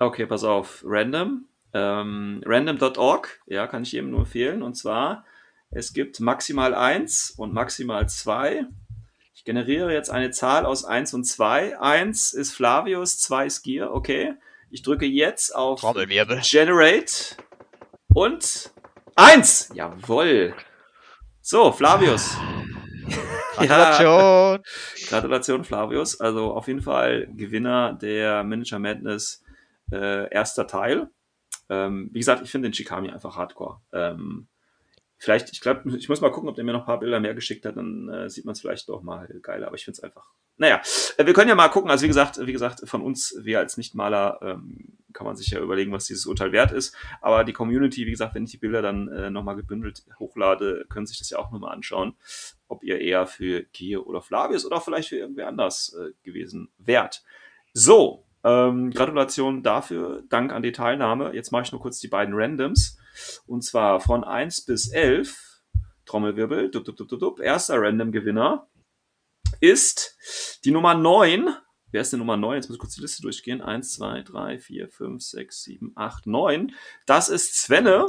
Okay, pass auf. Random. Ähm, random.org, ja, kann ich jedem nur empfehlen. Und zwar, es gibt maximal 1 und maximal 2. Ich generiere jetzt eine Zahl aus 1 und 2. 1 ist Flavius, 2 ist Gier, okay. Ich drücke jetzt auf. Generate und 1. Jawohl. So, Flavius. [SIGHS] Gratulation! [LAUGHS] Gratulation, Flavius. Also auf jeden Fall Gewinner der Manager Madness äh, erster Teil. Ähm, wie gesagt, ich finde den Shikami einfach hardcore. Ähm, vielleicht, ich glaube, ich muss mal gucken, ob der mir noch ein paar Bilder mehr geschickt hat, dann äh, sieht man es vielleicht doch mal geiler, aber ich finde es einfach. Naja, äh, wir können ja mal gucken, also wie gesagt, wie gesagt, von uns, wir als Nichtmaler, ähm, kann man sich ja überlegen, was dieses Urteil wert ist. Aber die Community, wie gesagt, wenn ich die Bilder dann äh, nochmal gebündelt hochlade, können sich das ja auch nochmal anschauen, ob ihr eher für Gier oder Flavius oder vielleicht für irgendwer anders äh, gewesen wärt. So, ähm, Gratulation dafür, Dank an die Teilnahme. Jetzt mache ich nur kurz die beiden Randoms. Und zwar von 1 bis 11, Trommelwirbel, dup, dup, dup, dup, dup. erster Random-Gewinner ist die Nummer 9. Wer ist die Nummer 9? Jetzt muss ich kurz die Liste durchgehen. 1, 2, 3, 4, 5, 6, 7, 8, 9. Das ist Svenne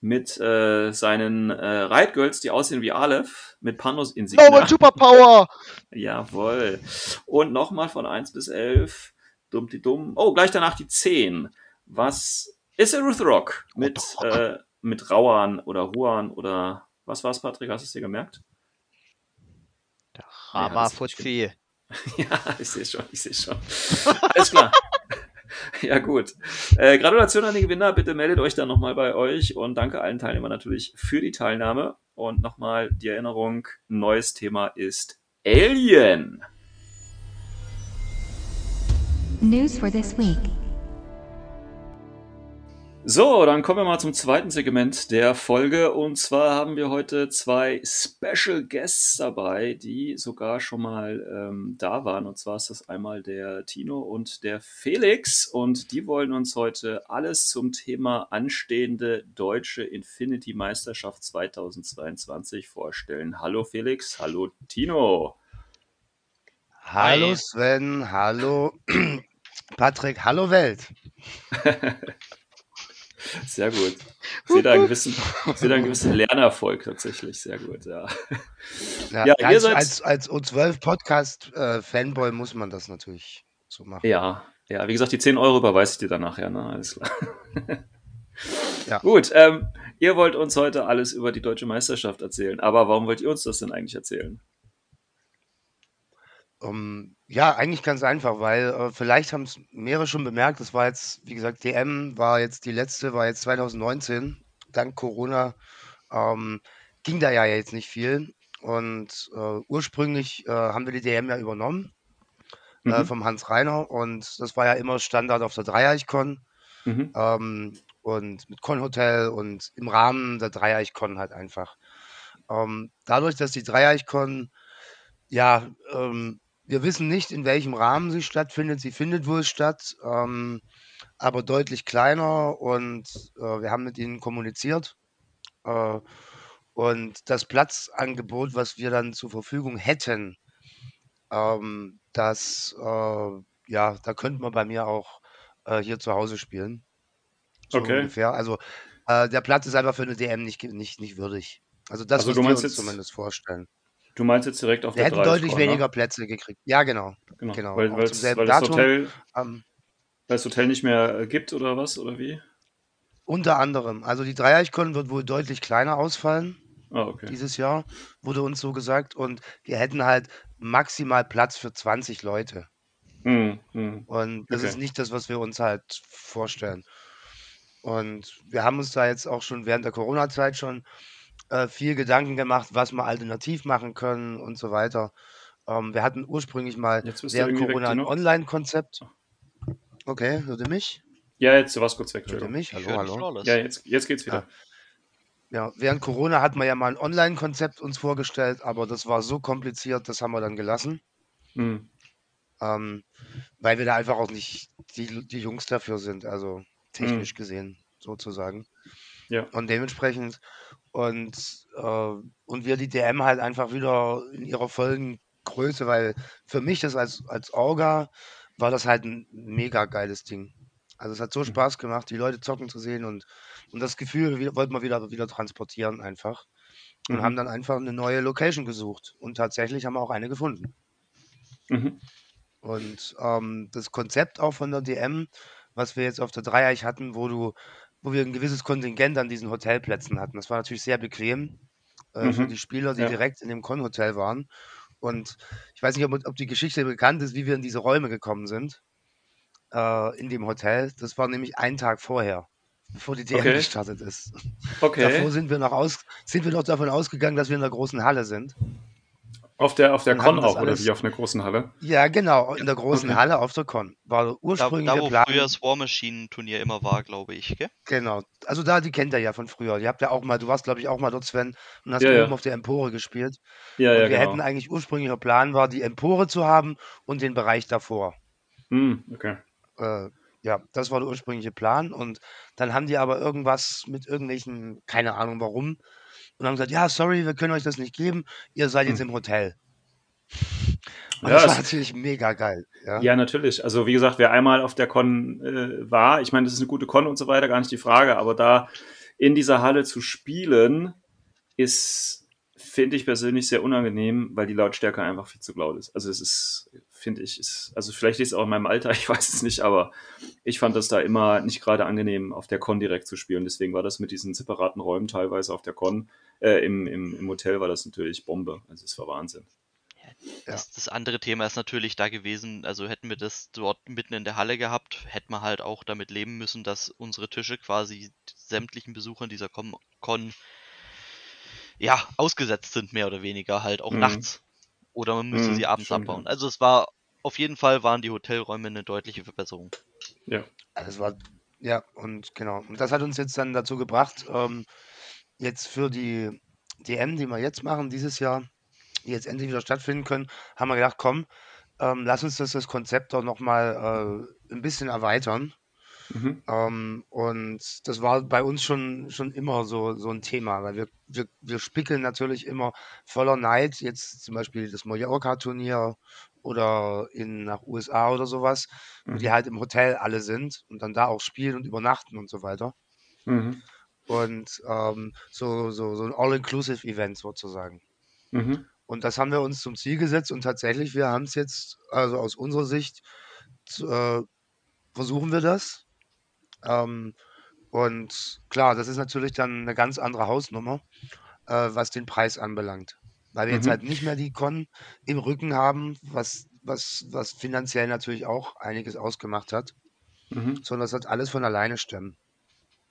mit äh, seinen äh, Reitgirls, die aussehen wie Aleph, mit Panos Oh, Insignia. mein Superpower! Jawohl. Und nochmal von 1 bis 11. Dumm die dumm. Oh, gleich danach die 10. Was ist Ruth Rock mit, Rock. äh, mit Rauan oder Ruan oder was war's, Patrick? Hast du es dir gemerkt? Rama das hab ich Fuzzi. Ja, ich sehe schon, ich sehe schon. Alles klar. [LAUGHS] Ja, gut. Äh, Gratulation an den Gewinner. Bitte meldet euch dann nochmal bei euch und danke allen Teilnehmern natürlich für die Teilnahme. Und nochmal die Erinnerung: neues Thema ist Alien. News for this week. So, dann kommen wir mal zum zweiten Segment der Folge. Und zwar haben wir heute zwei Special Guests dabei, die sogar schon mal ähm, da waren. Und zwar ist das einmal der Tino und der Felix. Und die wollen uns heute alles zum Thema anstehende deutsche Infinity-Meisterschaft 2022 vorstellen. Hallo Felix, hallo Tino. Hallo Hi. Sven, hallo [CLEARS THROAT] Patrick, hallo Welt. [LAUGHS] Sehr gut. Ich sehe da einen gewissen, sehe da einen gewissen Lernerfolg tatsächlich. Sehr gut, ja. Ja, Ja, als, seid- als, als O12 Podcast äh, Fanboy muss man das natürlich so machen. Ja, ja, wie gesagt, die 10 Euro überweise ich dir dann nachher, ne? Alles klar. [LAUGHS] Ja. Gut, ähm, ihr wollt uns heute alles über die deutsche Meisterschaft erzählen. Aber warum wollt ihr uns das denn eigentlich erzählen? Um, ja, eigentlich ganz einfach, weil äh, vielleicht haben es mehrere schon bemerkt, das war jetzt, wie gesagt, DM war jetzt die letzte, war jetzt 2019. Dank Corona ähm, ging da ja jetzt nicht viel. Und äh, ursprünglich äh, haben wir die DM ja übernommen äh, Mhm. vom Hans Reiner und das war ja immer Standard auf der Dreieichkon. Mhm. ähm, und mit Con-Hotel und im Rahmen der Dreieich-Con halt einfach. Ähm, dadurch, dass die Dreieich-Con Ja, ähm, wir wissen nicht, in welchem Rahmen sie stattfindet. Sie findet wohl statt, ähm, aber deutlich kleiner und äh, wir haben mit ihnen kommuniziert. Äh, und das Platzangebot, was wir dann zur Verfügung hätten, ähm, das, äh, ja, da könnten wir bei mir auch äh, hier zu Hause spielen. So Okay. ungefähr. Also äh, der Platz ist einfach für eine DM nicht, nicht, nicht würdig. Also das, Also du wir meinst uns jetzt- zumindest vorstellen. Du meinst jetzt direkt auf Wir der hätten 3 deutlich Score, ne? weniger Plätze gekriegt. Ja, genau. Genau, genau. weil, selben weil das. Hotel, Ähm, weil das Hotel nicht mehr äh, gibt oder was oder wie? unter anderem. Also die Dreieichkon wird wohl deutlich kleiner ausfallen Ah, okay. dieses Jahr, wurde uns so gesagt. Und wir hätten halt maximal Platz für 20 Leute. Hm, hm. Und das Okay. ist nicht das, was wir uns halt vorstellen. Und wir haben uns da jetzt auch schon während der Corona-Zeit schon äh, viel Gedanken gemacht, was wir alternativ machen können und so weiter. Ähm, wir hatten ursprünglich mal während Corona ein. Online-Konzept. Okay, hört ihr mich? Ja, jetzt du warst kurz weg, Hört ihr mich? Ich Hallo, hallo. Ja, jetzt, jetzt geht's wieder. Ja, während Corona hatten wir ja mal ein Online-Konzept uns vorgestellt, aber das war so kompliziert, das haben wir dann gelassen, Hm. ähm, weil wir da einfach auch nicht die, die Jungs dafür sind, also technisch Mhm. gesehen sozusagen. Ja. Und dementsprechend und, äh, und wir die DM halt einfach wieder in ihrer vollen Größe, weil für mich das als, als Orga war das halt ein mega geiles Ding. Also es hat so Mhm. Spaß gemacht, die Leute zocken zu sehen und, und das Gefühl wie- wollten wir wieder, wieder transportieren einfach. Und Mhm. haben dann einfach eine neue Location gesucht. Und tatsächlich haben wir auch eine gefunden. Mhm. Und ähm, das Konzept auch von der DM, was wir jetzt auf der Dreieich hatten, wo du, wo wir ein gewisses Kontingent an diesen Hotelplätzen hatten, das war natürlich sehr bequem äh, für Mhm. die Spieler, die Ja. direkt in dem Con-Hotel waren. Und ich weiß nicht, ob, ob die Geschichte bekannt ist, wie wir in diese Räume gekommen sind, äh, in dem Hotel. Das war nämlich einen Tag vorher, bevor die DM Okay. gestartet ist. Okay. Davor sind wir noch aus, sind wir noch davon ausgegangen, dass wir in der großen Halle sind. Auf der, auf der Con auch, oder wie auf einer großen Halle? Ja, genau, in der großen Okay. Halle auf der Con. War der Da, ursprüngliche da wo Plan. früher das War Machine Turnier immer war, glaube ich, gell? Genau. Also da, die kennt ihr ja von früher. Die habt ja auch mal, du warst, glaube ich, auch mal dort, Sven, und hast Ja, oben ja. auf der Empore gespielt. Ja, und ja, wir genau. hätten eigentlich ursprünglicher Plan war, die Empore zu haben und den Bereich davor. Hm, okay. Äh, ja, das war der ursprüngliche Plan. Und dann haben die aber irgendwas mit irgendwelchen, keine Ahnung warum, und haben gesagt, ja, sorry, wir können euch das nicht geben, ihr seid jetzt Hm. im Hotel. Und Ja, das war natürlich mega geil. Ja. Ja, natürlich. Also wie gesagt, wer einmal auf der Con äh, war, ich meine, das ist eine gute Con und so weiter, gar nicht die Frage, aber da in dieser Halle zu spielen, ist, finde ich persönlich sehr unangenehm, weil die Lautstärke einfach viel zu laut ist. Also es ist, finde ich, ist, also vielleicht ist es auch in meinem Alter, [LAUGHS] ich weiß es nicht, aber ich fand das da immer nicht gerade angenehm, auf der Con direkt zu spielen. Deswegen war das mit diesen separaten Räumen teilweise auf der Con, äh, im, im, im Hotel war das natürlich Bombe. Also es war Wahnsinn. Das, das andere Thema ist natürlich da gewesen, also hätten wir das dort mitten in der Halle gehabt, hätten wir halt auch damit leben müssen, dass unsere Tische quasi sämtlichen Besuchern dieser Con, Con ja, ausgesetzt sind, mehr oder weniger, halt auch Mhm. nachts. Oder man müsste Mhm, sie abends stimmt, abbauen. ja. Also es war, auf jeden Fall waren die Hotelräume eine deutliche Verbesserung. Ja. Das war, ja, und genau. Und das hat uns jetzt dann dazu gebracht, ähm, jetzt für die DM, die wir jetzt machen, dieses Jahr, die jetzt endlich wieder stattfinden können, haben wir gedacht, komm, ähm, lass uns das, das Konzept doch nochmal äh, ein bisschen erweitern. Mhm. Ähm, und das war bei uns schon, schon immer so, so ein Thema, weil wir, wir, wir spickeln natürlich immer voller Neid, jetzt zum Beispiel das Mallorca-Turnier oder in nach USA oder sowas, wo die Mhm. halt im Hotel alle sind und dann da auch spielen und übernachten und so weiter. Mhm. Und ähm, so, so, so ein All-Inclusive-Event sozusagen. Mhm. Und das haben wir uns zum Ziel gesetzt und tatsächlich, wir haben es jetzt, also aus unserer Sicht, äh, versuchen wir das. Ähm, und klar, das ist natürlich dann eine ganz andere Hausnummer, äh, was den Preis anbelangt. Weil wir jetzt Mhm. halt nicht mehr die Con im Rücken haben, was, was, was finanziell natürlich auch einiges ausgemacht hat, Mhm. sondern das hat alles von alleine stemmen.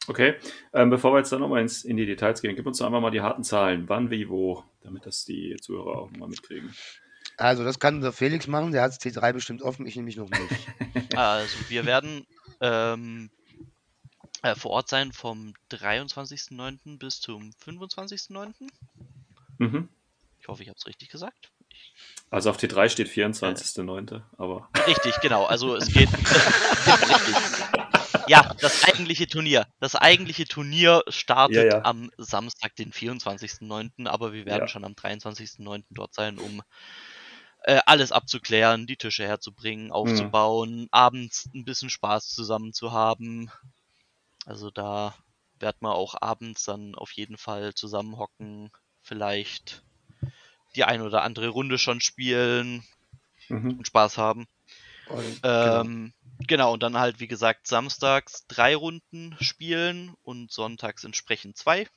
Okay, ähm, bevor wir jetzt dann nochmal ins, in die Details gehen, gib uns doch einfach mal die harten Zahlen. Wann, wie, wo, damit das die Zuhörer auch mal mitkriegen. Also, das kann der Felix machen, der hat das T3 bestimmt offen, ich nämlich noch nicht. [LAUGHS] Also wir werden ähm, äh, vor Ort sein vom 23.09. bis zum 25.09. Mhm. Ich hoffe, ich habe es richtig gesagt. Also auf T3 steht 24.09., aber. Richtig, genau. Also es geht. [LAUGHS] [LAUGHS] richtig. Ja, das eigentliche Turnier. Das eigentliche Turnier startet Ja, ja. am Samstag, den 24.09., aber wir werden Ja. schon am 23.09. dort sein, um äh, alles abzuklären, die Tische herzubringen, aufzubauen, abends ein bisschen Spaß zusammen zu haben. Also da wird man auch abends dann auf jeden Fall zusammenhocken, vielleicht die ein oder andere Runde schon spielen Mhm. und Spaß haben. Und, genau. Ähm, genau. und dann halt, wie gesagt, samstags drei Runden spielen und sonntags entsprechend zwei,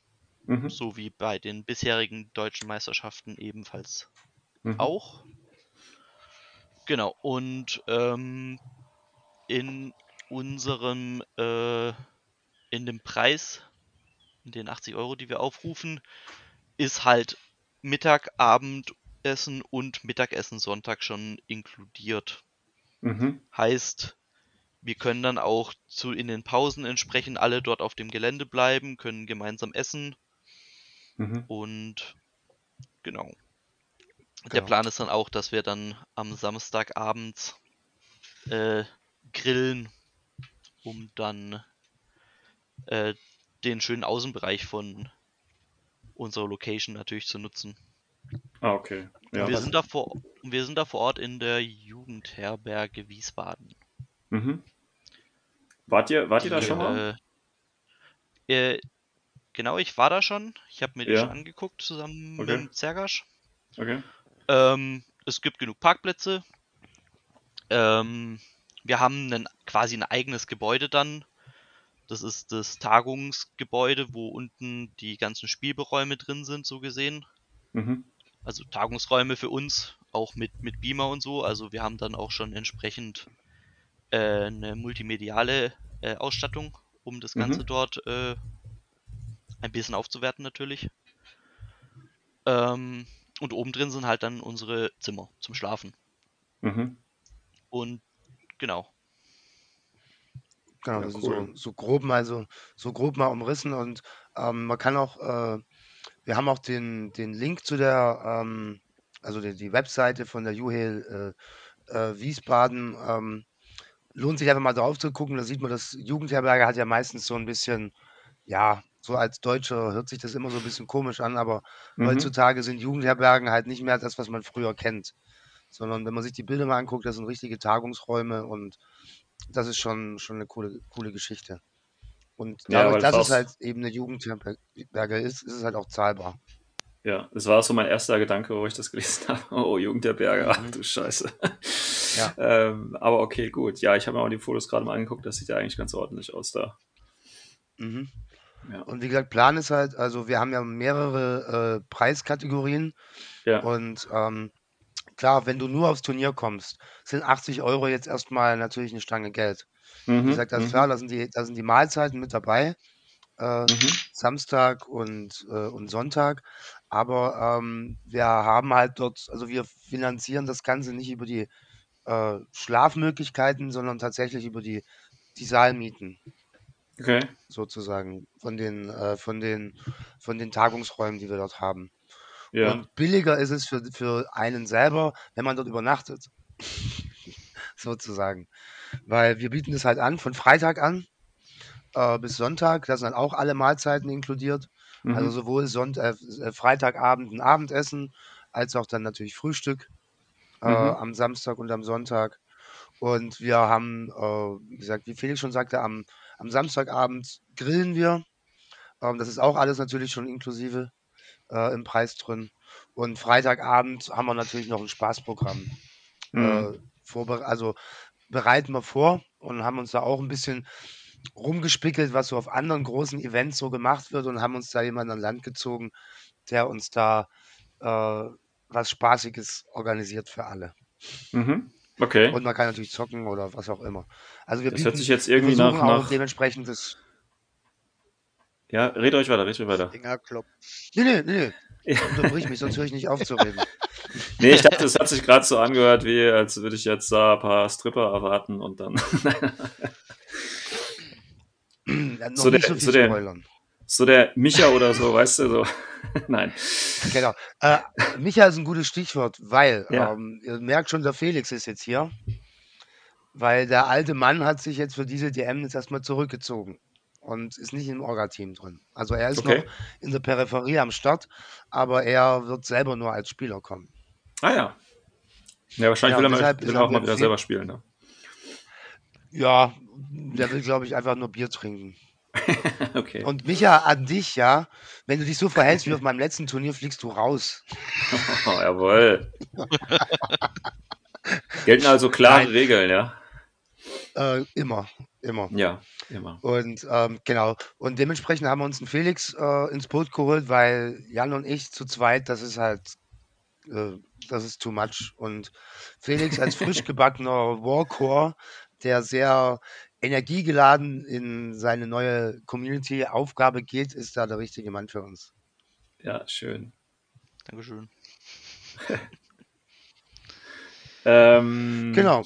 Mhm. so wie bei den bisherigen deutschen Meisterschaften ebenfalls Mhm. auch. Genau, und ähm, in unserem, äh, in dem Preis, in den 80 Euro, die wir aufrufen, ist halt Mittag, Abendessen und Mittagessen Sonntag schon inkludiert. Mhm. Heißt, wir können dann auch zu in den Pausen entsprechend alle dort auf dem Gelände bleiben, können gemeinsam essen Mhm. und genau. Der Genau. Plan ist dann auch, dass wir dann am Samstagabend äh, grillen, um dann äh, den schönen Außenbereich von unserer Location natürlich zu nutzen. Ah, okay. Ja. wir, was- sind da vor, wir sind da vor Ort in der Jugendherberge Wiesbaden. Mhm. Wart ihr, wart ihr da Die, schon mal? Äh, äh, genau, ich war da schon. Ich habe mir die Ja. schon angeguckt zusammen Okay. mit Zergasch. Okay. Ähm, es gibt genug Parkplätze. Ähm, wir haben einen, quasi ein eigenes Gebäude dann. Das ist das Tagungsgebäude, wo unten die ganzen Spielberäume drin sind, so gesehen. Mhm. Also Tagungsräume für uns, auch mit, mit Beamer und so. Also wir haben dann auch schon entsprechend äh, eine multimediale äh, Ausstattung, um das Mhm. Ganze dort äh, ein bisschen aufzuwerten natürlich. Ähm, und oben drin sind halt dann unsere Zimmer zum Schlafen. Mhm. Und genau. Genau, Ja, das sind cool. so, so grob mal so, so grob mal umrissen und ähm, man kann auch, äh, wir haben auch den, den Link zu der, ähm, also die, die Webseite von der Juhel äh, äh, Wiesbaden. Ähm, lohnt sich einfach mal drauf zu gucken, da sieht man, das Jugendherberge hat ja meistens so ein bisschen, ja, so als Deutscher hört sich das immer so ein bisschen komisch an, aber Mhm. heutzutage sind Jugendherbergen halt nicht mehr das, was man früher kennt. Sondern wenn man sich die Bilder mal anguckt, das sind richtige Tagungsräume und das ist schon, schon eine coole, coole Geschichte. Und Ja, dadurch, dass das es halt eben eine Jugendherberge ist, ist es halt auch zahlbar. Ja, das war so mein erster Gedanke, wo ich das gelesen [LAUGHS] habe. Oh, Jugendherberge, ach Mhm. du Scheiße. Ja. ähm, aber okay, gut. Ja, ich habe mir auch die Fotos gerade mal angeguckt. Das sieht ja eigentlich ganz ordentlich aus da. Mhm. Ja. Und wie gesagt, Plan ist halt, also wir haben ja mehrere äh, Preiskategorien Ja. und ähm, klar, wenn du nur aufs Turnier kommst, sind 80 Euro jetzt erstmal natürlich eine Stange Geld. Wie Mhm. gesagt, das ist mhm. klar, da sind die, da sind die Mahlzeiten mit dabei. Äh, Mhm. Samstag und, äh, und Sonntag. Aber ähm, wir haben halt dort, also wir finanzieren das Ganze nicht über die äh, Schlafmöglichkeiten, sondern tatsächlich über die, die Saalmieten Okay. sozusagen von den, äh, von den, von den Tagungsräumen, die wir dort haben. Ja. Und billiger ist es für, für einen selber, wenn man dort übernachtet. [LAUGHS] sozusagen. Weil wir bieten das halt an, von Freitag an äh, bis Sonntag. Da sind dann auch alle Mahlzeiten inkludiert. Mhm. Also sowohl Sonntag, äh, Freitagabend ein Abendessen, als auch dann natürlich Frühstück äh, Mhm. am Samstag und am Sonntag. Und wir haben, äh, wie gesagt, wie Felix schon sagte, am, am Samstagabend grillen wir. Ähm, das ist auch alles natürlich schon inklusive äh, im Preis drin. Und Freitagabend haben wir natürlich noch ein Spaßprogramm. Mhm. Äh, also bereiten wir vor und haben uns da auch ein bisschen rumgespickelt, was so auf anderen großen Events so gemacht wird und haben uns da jemanden an Land gezogen, der uns da äh, was Spaßiges organisiert für alle. Mhm. Okay. Und man kann natürlich zocken oder was auch immer. Also wir Das hört bieten, sich jetzt irgendwie nach, versuchen auch nach. dementsprechend das. Ja, red euch weiter, red euch weiter. Nee, nee, nee. Unterbrich mich, sonst höre ich nicht auf zu reden. [LAUGHS] Nee, ich dachte, es hat sich gerade so angehört, wie als würde ich jetzt da ein paar Stripper erwarten und dann Ja, noch So der- so so der- so der Micha oder so, weißt du, so. [LAUGHS] Nein. Genau. Äh, Micha ist ein gutes Stichwort, weil Ja. ähm, ihr merkt schon, der Felix ist jetzt hier. Weil der alte Mann hat sich jetzt für diese DM jetzt erstmal zurückgezogen und ist nicht im Orga-Team drin. Also er ist Okay. noch in der Peripherie am Start, aber er wird selber nur als Spieler kommen. Ah ja. Ja, wahrscheinlich Ja, will er, mal, will er auch mal wieder viel- selber spielen. Ne? Ja, der will, glaube ich, einfach nur Bier trinken. [LAUGHS] Okay. Und Micha, an dich, ja, wenn du dich so verhältst wie [LAUGHS] auf meinem letzten Turnier, fliegst du raus. Oh, jawohl. [LAUGHS] Gelten also klare Nein. Regeln, ja? Äh, immer, immer. Ja, immer. Und ähm, genau. Und dementsprechend haben wir uns einen Felix äh, ins Boot geholt, weil Jan und ich zu zweit, das ist halt, äh, das ist too much. Und Felix als frisch gebackener [LAUGHS] Warcore, der sehr energiegeladen in seine neue Community-Aufgabe geht, ist da der richtige Mann für uns. Ja, schön. Dankeschön. [LAUGHS] Ähm, Genau.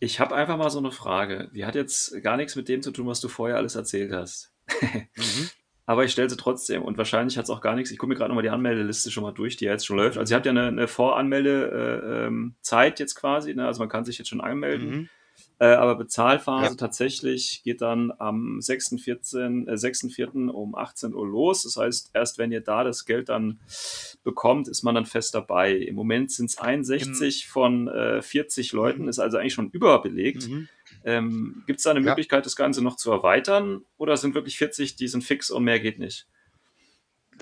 Ich habe einfach mal so eine Frage. Die hat jetzt gar nichts mit dem zu tun, was du vorher alles erzählt hast. Mhm. [LAUGHS] Aber ich stelle sie trotzdem und wahrscheinlich hat es auch gar nichts. Ich gucke mir gerade nochmal die Anmeldeliste schon mal durch, die ja jetzt schon läuft. Also, ihr habt ja eine, eine Voranmeldezeit äh, ähm, jetzt quasi. Ne? Also, man kann sich jetzt schon anmelden. Mhm. Äh, aber Bezahlphase Ja. tatsächlich geht dann am 6.4. Äh, 6.4. um 18 Uhr los. Das heißt, erst wenn ihr da das Geld dann bekommt, ist man dann fest dabei. Im Moment sind es 61 von äh, 40 Leuten, ist also eigentlich schon überbelegt. Mhm. Ähm, Gibt es da eine Ja. Möglichkeit, das Ganze noch zu erweitern? Oder sind wirklich 40, die sind fix und mehr geht nicht?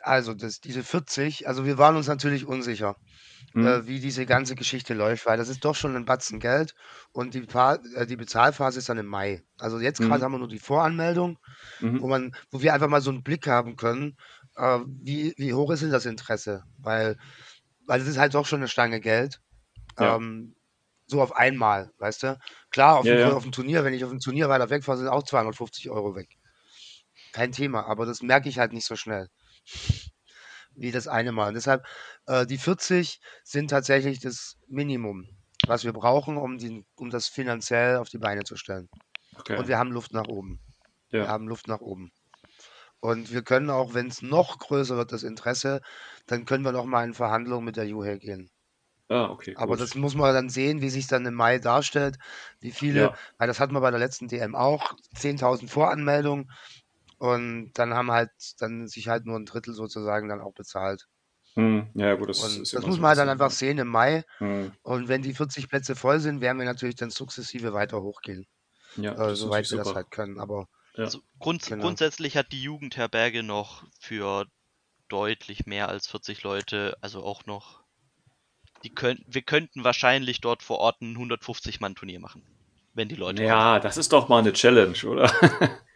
Also, das, diese 40, also wir waren uns natürlich unsicher. Hm? äh, wie diese ganze Geschichte läuft, weil das ist doch schon ein Batzen Geld und die, Fa- äh, die Bezahlphase ist dann im Mai. Also jetzt gerade Mhm. haben wir nur die Voranmeldung, Mhm. wo man, wo wir einfach mal so einen Blick haben können, äh, wie, wie hoch ist denn das Interesse? Weil, weil es ist halt doch schon eine Stange Geld. Ja. Ähm, so auf einmal, weißt du? Klar, auf, Ja, dem, ja. auf dem Turnier, wenn ich auf dem Turnier weiter wegfahre, sind auch 250 Euro weg. Kein Thema, aber das merke ich halt nicht so schnell wie das eine Mal. Und deshalb, äh, die 40 sind tatsächlich das Minimum, was wir brauchen, um, die, um das finanziell auf die Beine zu stellen. Okay. Und wir haben Luft nach oben. Wir ja. haben Luft nach oben. Und wir können auch, wenn es noch größer wird, das Interesse, dann können wir noch mal in Verhandlungen mit der Juhe gehen. Ah, okay. Aber gut. das muss man dann sehen, wie sich dann im Mai darstellt, wie viele, Ja. weil das hatten wir bei der letzten DM auch, 10.000 Voranmeldungen und dann haben halt, dann sich halt nur ein Drittel sozusagen dann auch bezahlt. Hm, ja, gut, das Und ist das muss so man halt dann einfach sehen im Mai. Hm, Und wenn die 40 Plätze voll sind, werden wir natürlich dann sukzessive weiter hochgehen, ja, äh, das soweit wir das super. halt können. Aber Ja. Also grunds Genau. grundsätzlich hat die Jugendherberge noch für deutlich mehr als 40 Leute, also auch noch, die können, wir könnten wahrscheinlich dort vor Ort ein 150-Mann-Turnier machen, wenn die Leute kommen. Ja, das ist doch mal eine Challenge, oder? [LAUGHS]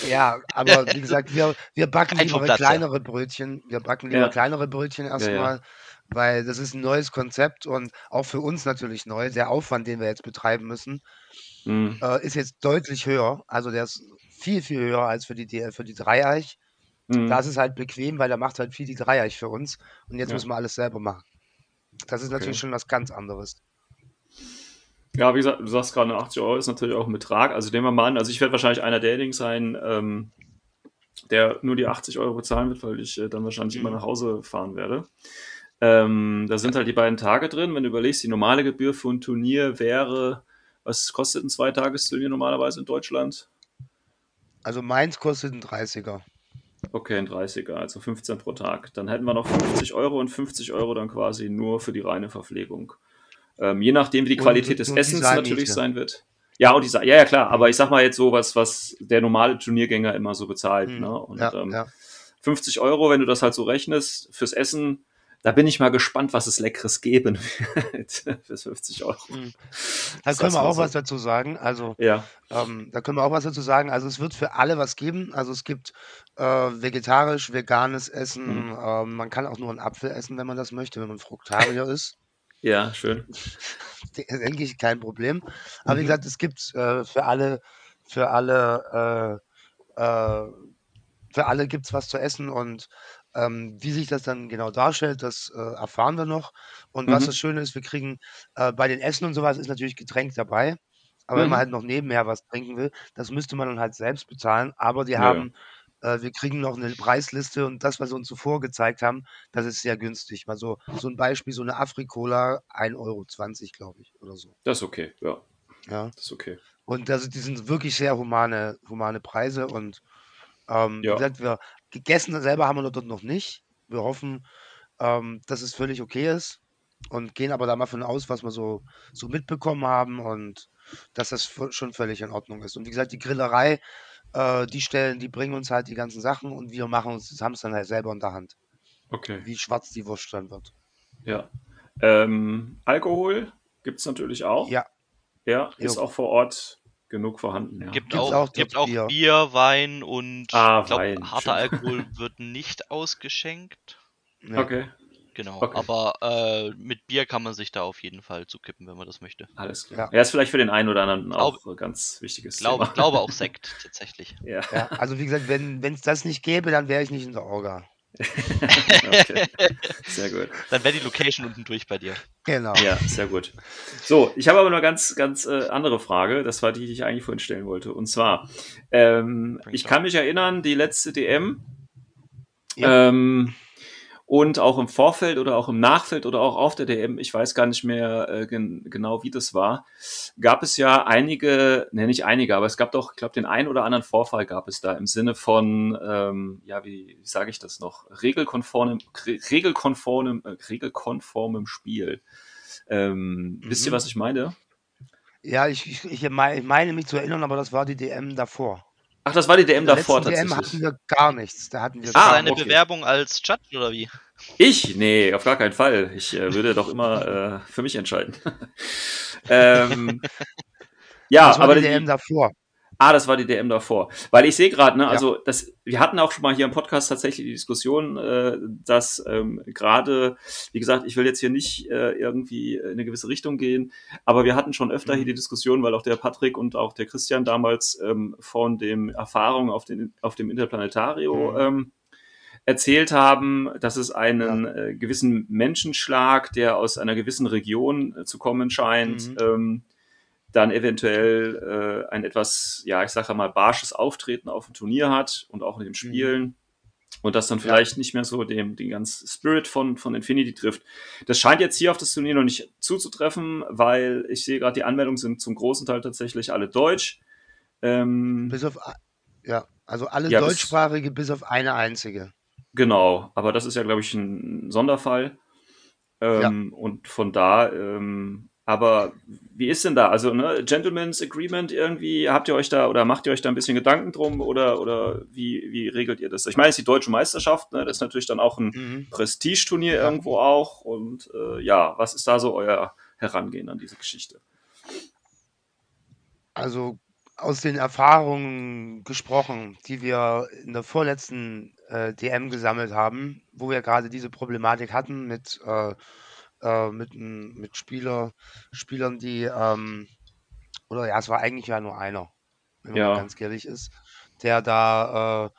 ja, aber [LAUGHS] wie gesagt, wir, wir backen lieber Platz, ja. kleinere Brötchen. Wir backen lieber Ja. kleinere Brötchen ja. erstmal, weil das ist ein neues Konzept und auch für uns natürlich neu. Der Aufwand, den wir jetzt betreiben müssen, Hm, äh, ist jetzt deutlich höher. Also der ist viel, viel höher als für die, DL für die Dreieich. hm, Da ist es halt bequem, weil der macht halt viel die Dreieich für uns. Und jetzt Ja. müssen wir alles selber machen. Das ist natürlich Okay. schon was ganz anderes. Ja, wie gesagt, du sagst gerade, 80 Euro ist natürlich auch ein Betrag. Also nehmen wir mal an, also ich werde wahrscheinlich einer derjenigen sein, ähm, der nur die 80 Euro bezahlen wird, weil ich äh, dann wahrscheinlich immer Mhm. nach Hause fahren werde. Ähm, da sind halt die beiden Tage drin. Wenn du überlegst, die normale Gebühr für ein Turnier wäre, was kostet ein Zweitagesturnier normalerweise in Deutschland? Also meins kostet ein 30er. Okay, ein 30er, also 15 pro Tag. Dann hätten wir noch 50 Euro und 50 Euro dann quasi nur für die reine Verpflegung. Ähm, je nachdem, wie die Und- Qualität des und Essens natürlich sein wird. Ja, und die Sa ja, ja, klar, aber ich sag mal jetzt so was, was der normale Turniergänger immer so bezahlt. Hm, Ne? Und ja, ähm, ja. 50 Euro, wenn du das halt so rechnest, fürs Essen, da bin ich mal gespannt, was es Leckeres geben [LAUGHS] wird fürs 50 Euro. Hm. Da können wir auch so. was dazu sagen. Also Ja, ähm, da können wir auch was dazu sagen. Also es wird für alle was geben. Also es gibt äh, vegetarisch, veganes Essen. Mhm. Ähm, man kann auch nur einen Apfel essen, wenn man das möchte, wenn man Fruktarier [LAUGHS] ist. Ja, schön. [LAUGHS] denke ich, kein Problem. Aber wie Mhm. gesagt, es gibt äh, für alle, für alle, äh, äh, für alle gibt's was zu essen und ähm, wie sich das dann genau darstellt, das äh, erfahren wir noch. Und was Mhm. das Schöne ist, wir kriegen äh, bei den Essen und sowas ist natürlich Getränk dabei. Aber wenn man Mhm. halt noch nebenher was trinken will, das müsste man dann halt selbst bezahlen. Aber die Ja, haben äh, wir kriegen noch eine Preisliste und das, was sie uns zuvor gezeigt haben, das ist sehr günstig. Mal so, so ein Beispiel, so eine Afrikola, 1,20 Euro, glaube ich, oder so. Das ist okay, ja. Ja. Das ist okay. Und also die sind wirklich sehr humane, humane Preise und ähm, wie Ja. gesagt, wir gegessen selber haben wir dort noch nicht. Wir hoffen, ähm, dass es völlig okay ist und gehen aber da mal von aus, was wir so, so mitbekommen haben und dass das schon völlig in Ordnung ist. Und wie gesagt, die Grillerei, äh, die stellen, die bringen uns halt die ganzen Sachen und wir machen uns, haben es dann halt selber in der Hand, Okay. wie schwarz die Wurst dann wird. Ja. Ähm, Alkohol gibt es natürlich auch. Ja, Ja, ist Jo. auch vor Ort genug vorhanden. Ja. Gibt auch, auch gibt auch Bier? Bier. Wein und Ah, ich glaube, Wein, harter. Alkohol wird nicht ausgeschenkt. ne. Okay, Genau. Okay. Aber äh, mit Bier kann man sich da auf jeden Fall zukippen, wenn man das möchte. alles klar. Ja. Ja, ist vielleicht für den einen oder anderen Glaub- auch ein ganz wichtiges Glaube, Thema. glaube auch [LAUGHS] Sekt tatsächlich. Ja. Ja, also wie gesagt, wenn es das nicht gäbe, dann wäre ich nicht in der Orga. [LAUGHS] [LAUGHS] okay. Sehr gut. Dann wäre die Location unten durch bei dir. Genau. Ja, sehr gut. So, ich habe aber eine ganz, ganz äh, andere Frage. Das war die, die ich eigentlich vorhin stellen wollte. Und zwar, ähm, ich kann mich erinnern, die letzte DM Ja. ähm, und auch im Vorfeld oder auch im Nachfeld oder auch auf der DM, ich weiß gar nicht mehr äh, gen genau, wie das war, gab es ja einige, ne, nicht einige, aber es gab doch, ich glaube, den einen oder anderen Vorfall gab es da im Sinne von, ähm, ja, wie, wie sage ich das noch, regelkonformem, re- regelkonformem, äh, regelkonformem Spiel. Ähm, Wisst ihr, Mhm. was ich meine? Ja, ich, ich, ich mei- meine mich zu erinnern, aber das war die DM davor. Ach, das war die DM der davor letzten DM hatten tatsächlich. wir gar nichts. Da hatten wir Ah, eine okay. Bewerbung als Judge oder wie? Ich? Nee, auf gar keinen Fall. Ich äh, würde doch immer [LAUGHS] äh, für mich entscheiden. [LAUGHS] ähm, ja, Das war aber die die, DM davor. Ah, das war die DM davor. Weil ich sehe gerade, ne, Ja. also das, wir hatten auch schon mal hier im Podcast tatsächlich die Diskussion, äh, dass ähm, gerade, wie gesagt, ich will jetzt hier nicht äh, irgendwie in eine gewisse Richtung gehen, aber wir hatten schon öfter Mhm. hier die Diskussion, weil auch der Patrick und auch der Christian damals ähm, von dem Erfahrung auf, den, auf dem Interplanetario Mhm. ähm, erzählt haben, dass es einen äh, gewissen Menschenschlag, der aus einer gewissen Region äh, zu kommen scheint, Mhm. ähm, dann eventuell äh, ein etwas, ja, ich sage mal, barsches Auftreten auf dem Turnier hat und auch in den Spielen. Und das dann vielleicht nicht mehr so dem, den ganzen Spirit von, von Infinity trifft. Das scheint jetzt hier auf das Turnier noch nicht zuzutreffen, weil ich sehe gerade, die Anmeldungen sind zum großen Teil tatsächlich alle deutsch. Ähm, Bis auf, ja, also alle Ja, bis- deutschsprachige bis auf eine einzige. Genau, aber das ist ja, glaube ich, ein Sonderfall. Ähm, Und von da, ähm, aber wie ist denn da? Also, ne, Gentleman's Agreement irgendwie, habt ihr euch da oder macht ihr euch da ein bisschen Gedanken drum oder, oder wie, wie regelt ihr das? Ich meine, es ist die deutsche Meisterschaft, ne? Das ist natürlich dann auch ein Mhm. Prestigeturnier irgendwo auch. Und äh, ja, was ist da so euer Herangehen an diese Geschichte? Also aus den Erfahrungen gesprochen, die wir in der vorletzten äh, DM gesammelt haben, wo wir gerade diese Problematik hatten mit, äh, äh, mit, mit Spieler, Spielern, die, ähm, oder ja, es war eigentlich ja nur einer, wenn man Ja. mal ganz ehrlich ist, der da äh,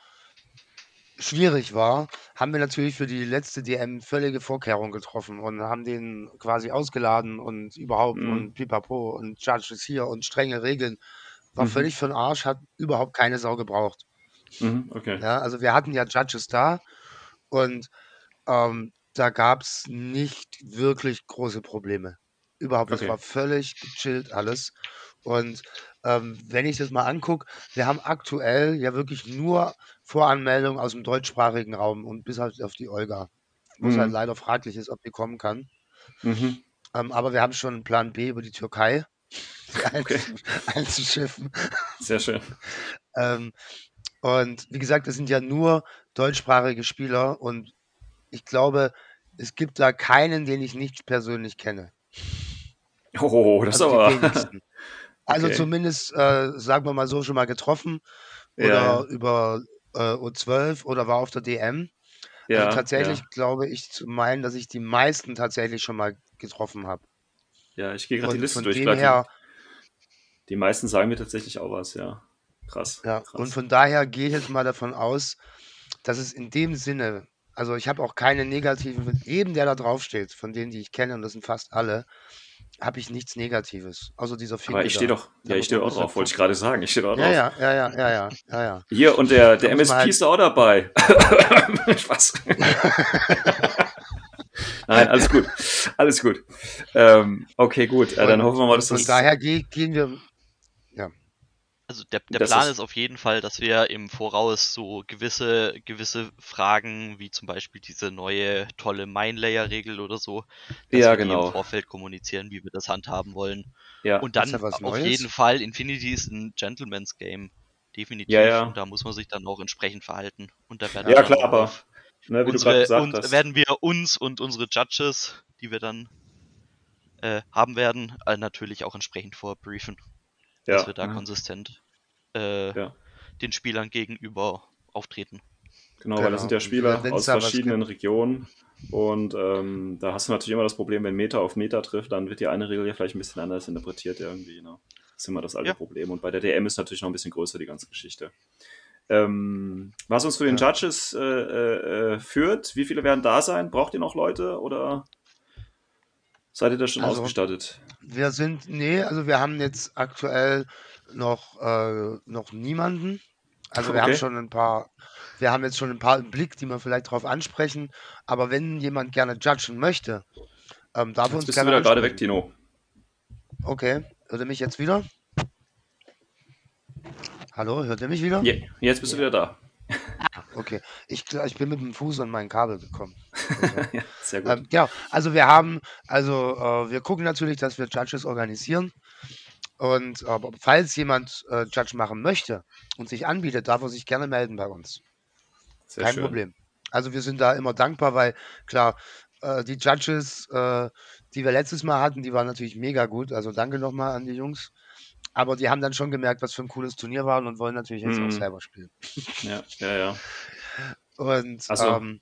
schwierig war, haben wir natürlich für die letzte DM völlige Vorkehrungen getroffen und haben den quasi ausgeladen und überhaupt Mhm. und pipapo und Judges hier und strenge Regeln. War Mhm. völlig für den Arsch, hat überhaupt keine Sau gebraucht. Mhm, okay. Ja, also wir hatten ja Judges da und ähm, da gab es nicht wirklich große Probleme. Überhaupt, das Okay. war völlig gechillt alles. Und ähm, wenn ich das mal angucke, wir haben aktuell ja wirklich nur Voranmeldungen aus dem deutschsprachigen Raum und bis halt auf die Olga. Wo es Mhm. halt leider fraglich ist, ob die kommen kann. Mhm. Ähm, aber wir haben schon einen Plan B über die Türkei [LAUGHS] die Okay. einzu- einzuschiffen. Sehr schön. [LAUGHS] Ähm, und wie gesagt, es sind ja nur deutschsprachige Spieler und ich glaube, es gibt da keinen, den ich nicht persönlich kenne. Oh, das Also aber. wenigsten. [LAUGHS] Also Okay. zumindest, äh, sagen wir mal so, schon mal getroffen oder Ja, über äh, U12 oder war auf der DM. Ja, also tatsächlich ja. glaube ich zu meinen, dass ich die meisten tatsächlich schon mal getroffen habe. Ja, ich gehe gerade die Liste durch. her, die, die meisten sagen mir tatsächlich auch was, ja. Krass. ja, krass. und von daher gehe ich jetzt mal davon aus, dass es in dem Sinne, also ich habe auch keine negativen, mit jedem, der da draufsteht, von denen, die ich kenne, und das sind fast alle, habe ich nichts Negatives. Außer dieser Aber ich stehe doch, ja, ich stehe auch drauf, wollte ich gerade sagen. Ich stehe auch drauf. Ja, ja, ja, ja, ja, ja. Hier, und der, der MSP halt- ist auch dabei. [LAUGHS] Spaß. [LAUGHS] Nein, alles gut. Alles gut. Ähm, okay, gut. Dann hoffen wir mal, dass Von das. daher ge gehen wir. Also der, der Das Plan ist- ist auf jeden Fall, dass wir im Voraus so gewisse, gewisse Fragen, wie zum Beispiel diese neue tolle Mine-Layer-Regel oder so, dass Ja, wir die genau. im Vorfeld kommunizieren, wie wir das handhaben wollen. Ja, Und dann ja auf Neues? jeden Fall, Infinity ist ein Gentleman's Game. Definitiv. Ja, ja. Und da muss man sich dann auch entsprechend verhalten. Und da werden Ja, klar, aber, ne, wie du unsere, gesagt und hast. werden wir uns und unsere Judges, die wir dann äh, haben werden, äh, natürlich auch entsprechend vorbriefen, ja, dass wir da ja, konsequent äh, Ja. den Spielern gegenüber auftreten. Genau, weil das Genau. sind ja Spieler aus verschiedenen Regionen. Und ähm, da hast du natürlich immer das Problem, wenn Meta auf Meta trifft, dann wird die eine Regel ja vielleicht ein bisschen anders interpretiert irgendwie. Ne? Das ist immer das alte Ja. Problem. Und bei der DM ist natürlich noch ein bisschen größer die ganze Geschichte. Ähm, was uns für den Ja. Judges äh, äh, äh, führt, wie viele werden da sein? Braucht ihr noch Leute oder seid ihr da schon Also- ausgestattet? Wir sind, nee, also wir haben jetzt aktuell noch, äh, noch niemanden. Also wir Okay. haben schon ein paar, wir haben jetzt schon ein paar im Blick, die wir vielleicht drauf ansprechen. Aber wenn jemand gerne judgen möchte, ähm, darf Jetzt uns bist du gerne wieder gerade weg. Tino. Okay, hört ihr mich jetzt wieder? Hallo, hört ihr mich wieder? Je, jetzt bist du wieder da. Okay, ich, ich bin mit dem Fuß an mein Kabel gekommen. Also, [LAUGHS] ja, sehr gut. Ähm, ja, also wir haben, also äh, wir gucken natürlich, dass wir Judges organisieren. Und aber falls jemand äh, Judge machen möchte und sich anbietet, darf er sich gerne melden bei uns. sehr Kein schön. Problem. Also wir sind da immer dankbar, weil klar, äh, die Judges, äh, die wir letztes Mal hatten, die waren natürlich mega gut. Also danke nochmal an die Jungs. Aber die haben dann schon gemerkt, was für ein cooles Turnier war und wollen natürlich jetzt Mhm. auch selber spielen. Ja, ja, ja. [LAUGHS] Und, Ach so. ähm,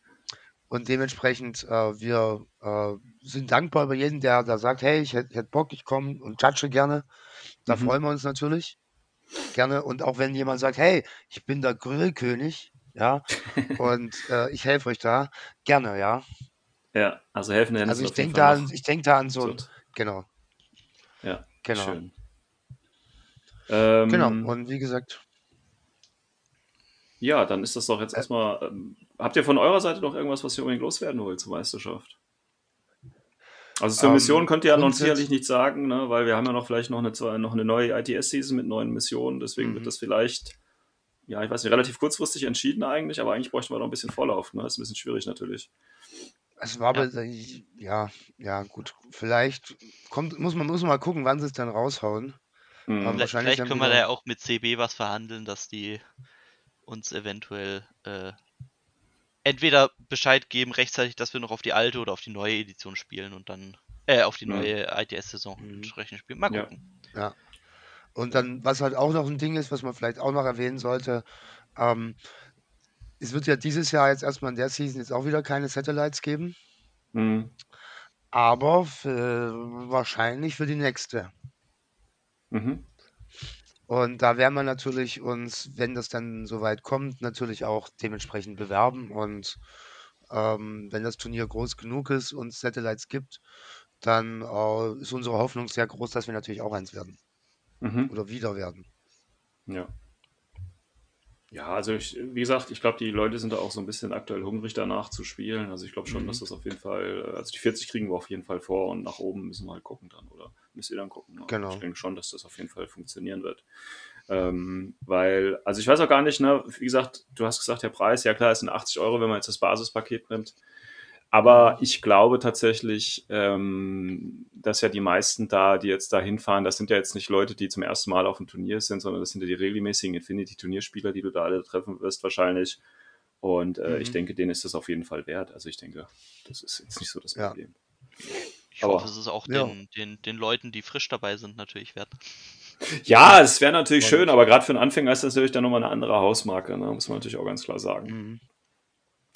und dementsprechend, äh, wir äh, sind dankbar über jeden, der da sagt, hey, ich hätte hätt Bock, ich komme und judge gerne. Da Mhm. freuen wir uns natürlich. Gerne. Und auch wenn jemand sagt, hey, ich bin der Grillkönig, ja, [LAUGHS] und äh, ich helfe euch da, gerne, ja. Ja, also helfende Hände Also ich denke da, an- ich denk da an so ein, genau, Ja, genau, schön. Ähm, genau. Und wie gesagt, ja, dann ist das doch jetzt Äh, erstmal. Ähm, habt ihr von eurer Seite noch irgendwas, was ihr unbedingt loswerden wollt zur Meisterschaft? Also zur Ähm, Mission könnt ihr ja noch sicherlich nichts sagen, ne? weil wir haben ja noch vielleicht noch eine, noch eine neue ITS-Season mit neuen Missionen, deswegen Mhm. wird das vielleicht, ja, ich weiß nicht, relativ kurzfristig entschieden eigentlich, aber eigentlich bräuchten wir noch ein bisschen Vorlauf, ne? Ist ein bisschen schwierig natürlich. es war Ja. aber, ja, ja, gut. Vielleicht kommt, muss man, muss man mal gucken, wann sie es dann raushauen. Mhm. Vielleicht, vielleicht dann können wir da ja auch mit CB was verhandeln, dass die uns eventuell äh, entweder Bescheid geben rechtzeitig, dass wir noch auf die alte oder auf die neue Edition spielen und dann äh, auf die neue ITS-Saison Mhm. entsprechend spielen. Mal Ja. gucken. Und dann, was halt auch noch ein Ding ist, was man vielleicht auch noch erwähnen sollte, ähm, es wird ja dieses Jahr jetzt erstmal in der Season jetzt auch wieder keine Satellites geben, Mhm. aber für, wahrscheinlich für die nächste. Mhm. Und da werden wir natürlich uns, wenn das dann soweit kommt, natürlich auch dementsprechend bewerben. Und ähm, wenn das Turnier groß genug ist und es Satellites gibt, dann äh, ist unsere Hoffnung sehr groß, dass wir natürlich auch eins werden Mhm. oder wieder werden. Ja. Ja, also ich, wie gesagt, ich glaube, die Leute sind da auch so ein bisschen aktuell hungrig danach zu spielen. Also ich glaube schon, Mhm. dass das auf jeden Fall, äh, also die 40 kriegen wir auf jeden Fall vor und nach oben müssen wir halt gucken dann oder müsst ihr dann gucken. ne? Genau. Ich denke schon, dass das auf jeden Fall funktionieren wird. Ähm, weil, also ich weiß auch gar nicht, ne, wie gesagt, du hast gesagt, der Preis, ja klar, es sind 80 Euro, wenn man jetzt das Basispaket nimmt. Aber ich glaube tatsächlich, ähm, dass ja die meisten da, die jetzt da hinfahren, das sind ja jetzt nicht Leute, die zum ersten Mal auf dem Turnier sind, sondern das sind ja die regelmäßigen Infinity-Turnierspieler, die du da alle treffen wirst wahrscheinlich. Und äh, Mhm. ich denke, denen ist das auf jeden Fall wert. Also ich denke, das ist jetzt nicht so das Ja. Ich Aber- hoffe, es ist auch Ja. den, den, den Leuten, die frisch dabei sind, natürlich wert. [LAUGHS] Ja, es wäre natürlich Und- schön, aber gerade für einen Anfänger ist das natürlich dann nochmal eine andere Hausmarke, ne? muss man natürlich auch ganz klar sagen. Mhm.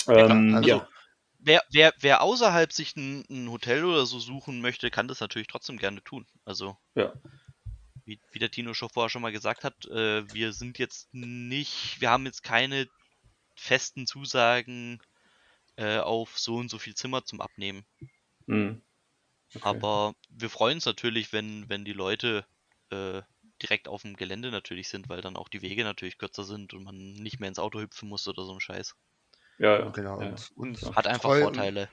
Ähm, Also- ja. Wer, wer, wer außerhalb sich ein, ein Hotel oder so suchen möchte, kann das natürlich trotzdem gerne tun. Also, Ja. wie, wie der Tino schon vorher schon mal gesagt hat, äh, wir sind jetzt nicht, wir haben jetzt keine festen Zusagen äh, auf so und so viel Zimmer zum Abnehmen. Mhm. Aber wir freuen uns natürlich, wenn, wenn die Leute äh, direkt auf dem Gelände natürlich sind, weil dann auch die Wege natürlich kürzer sind und man nicht mehr ins Auto hüpfen muss oder so ein Scheiß. Ja, ja. Genau. Ja. Und, und Hat einfach treu und- Vorteile.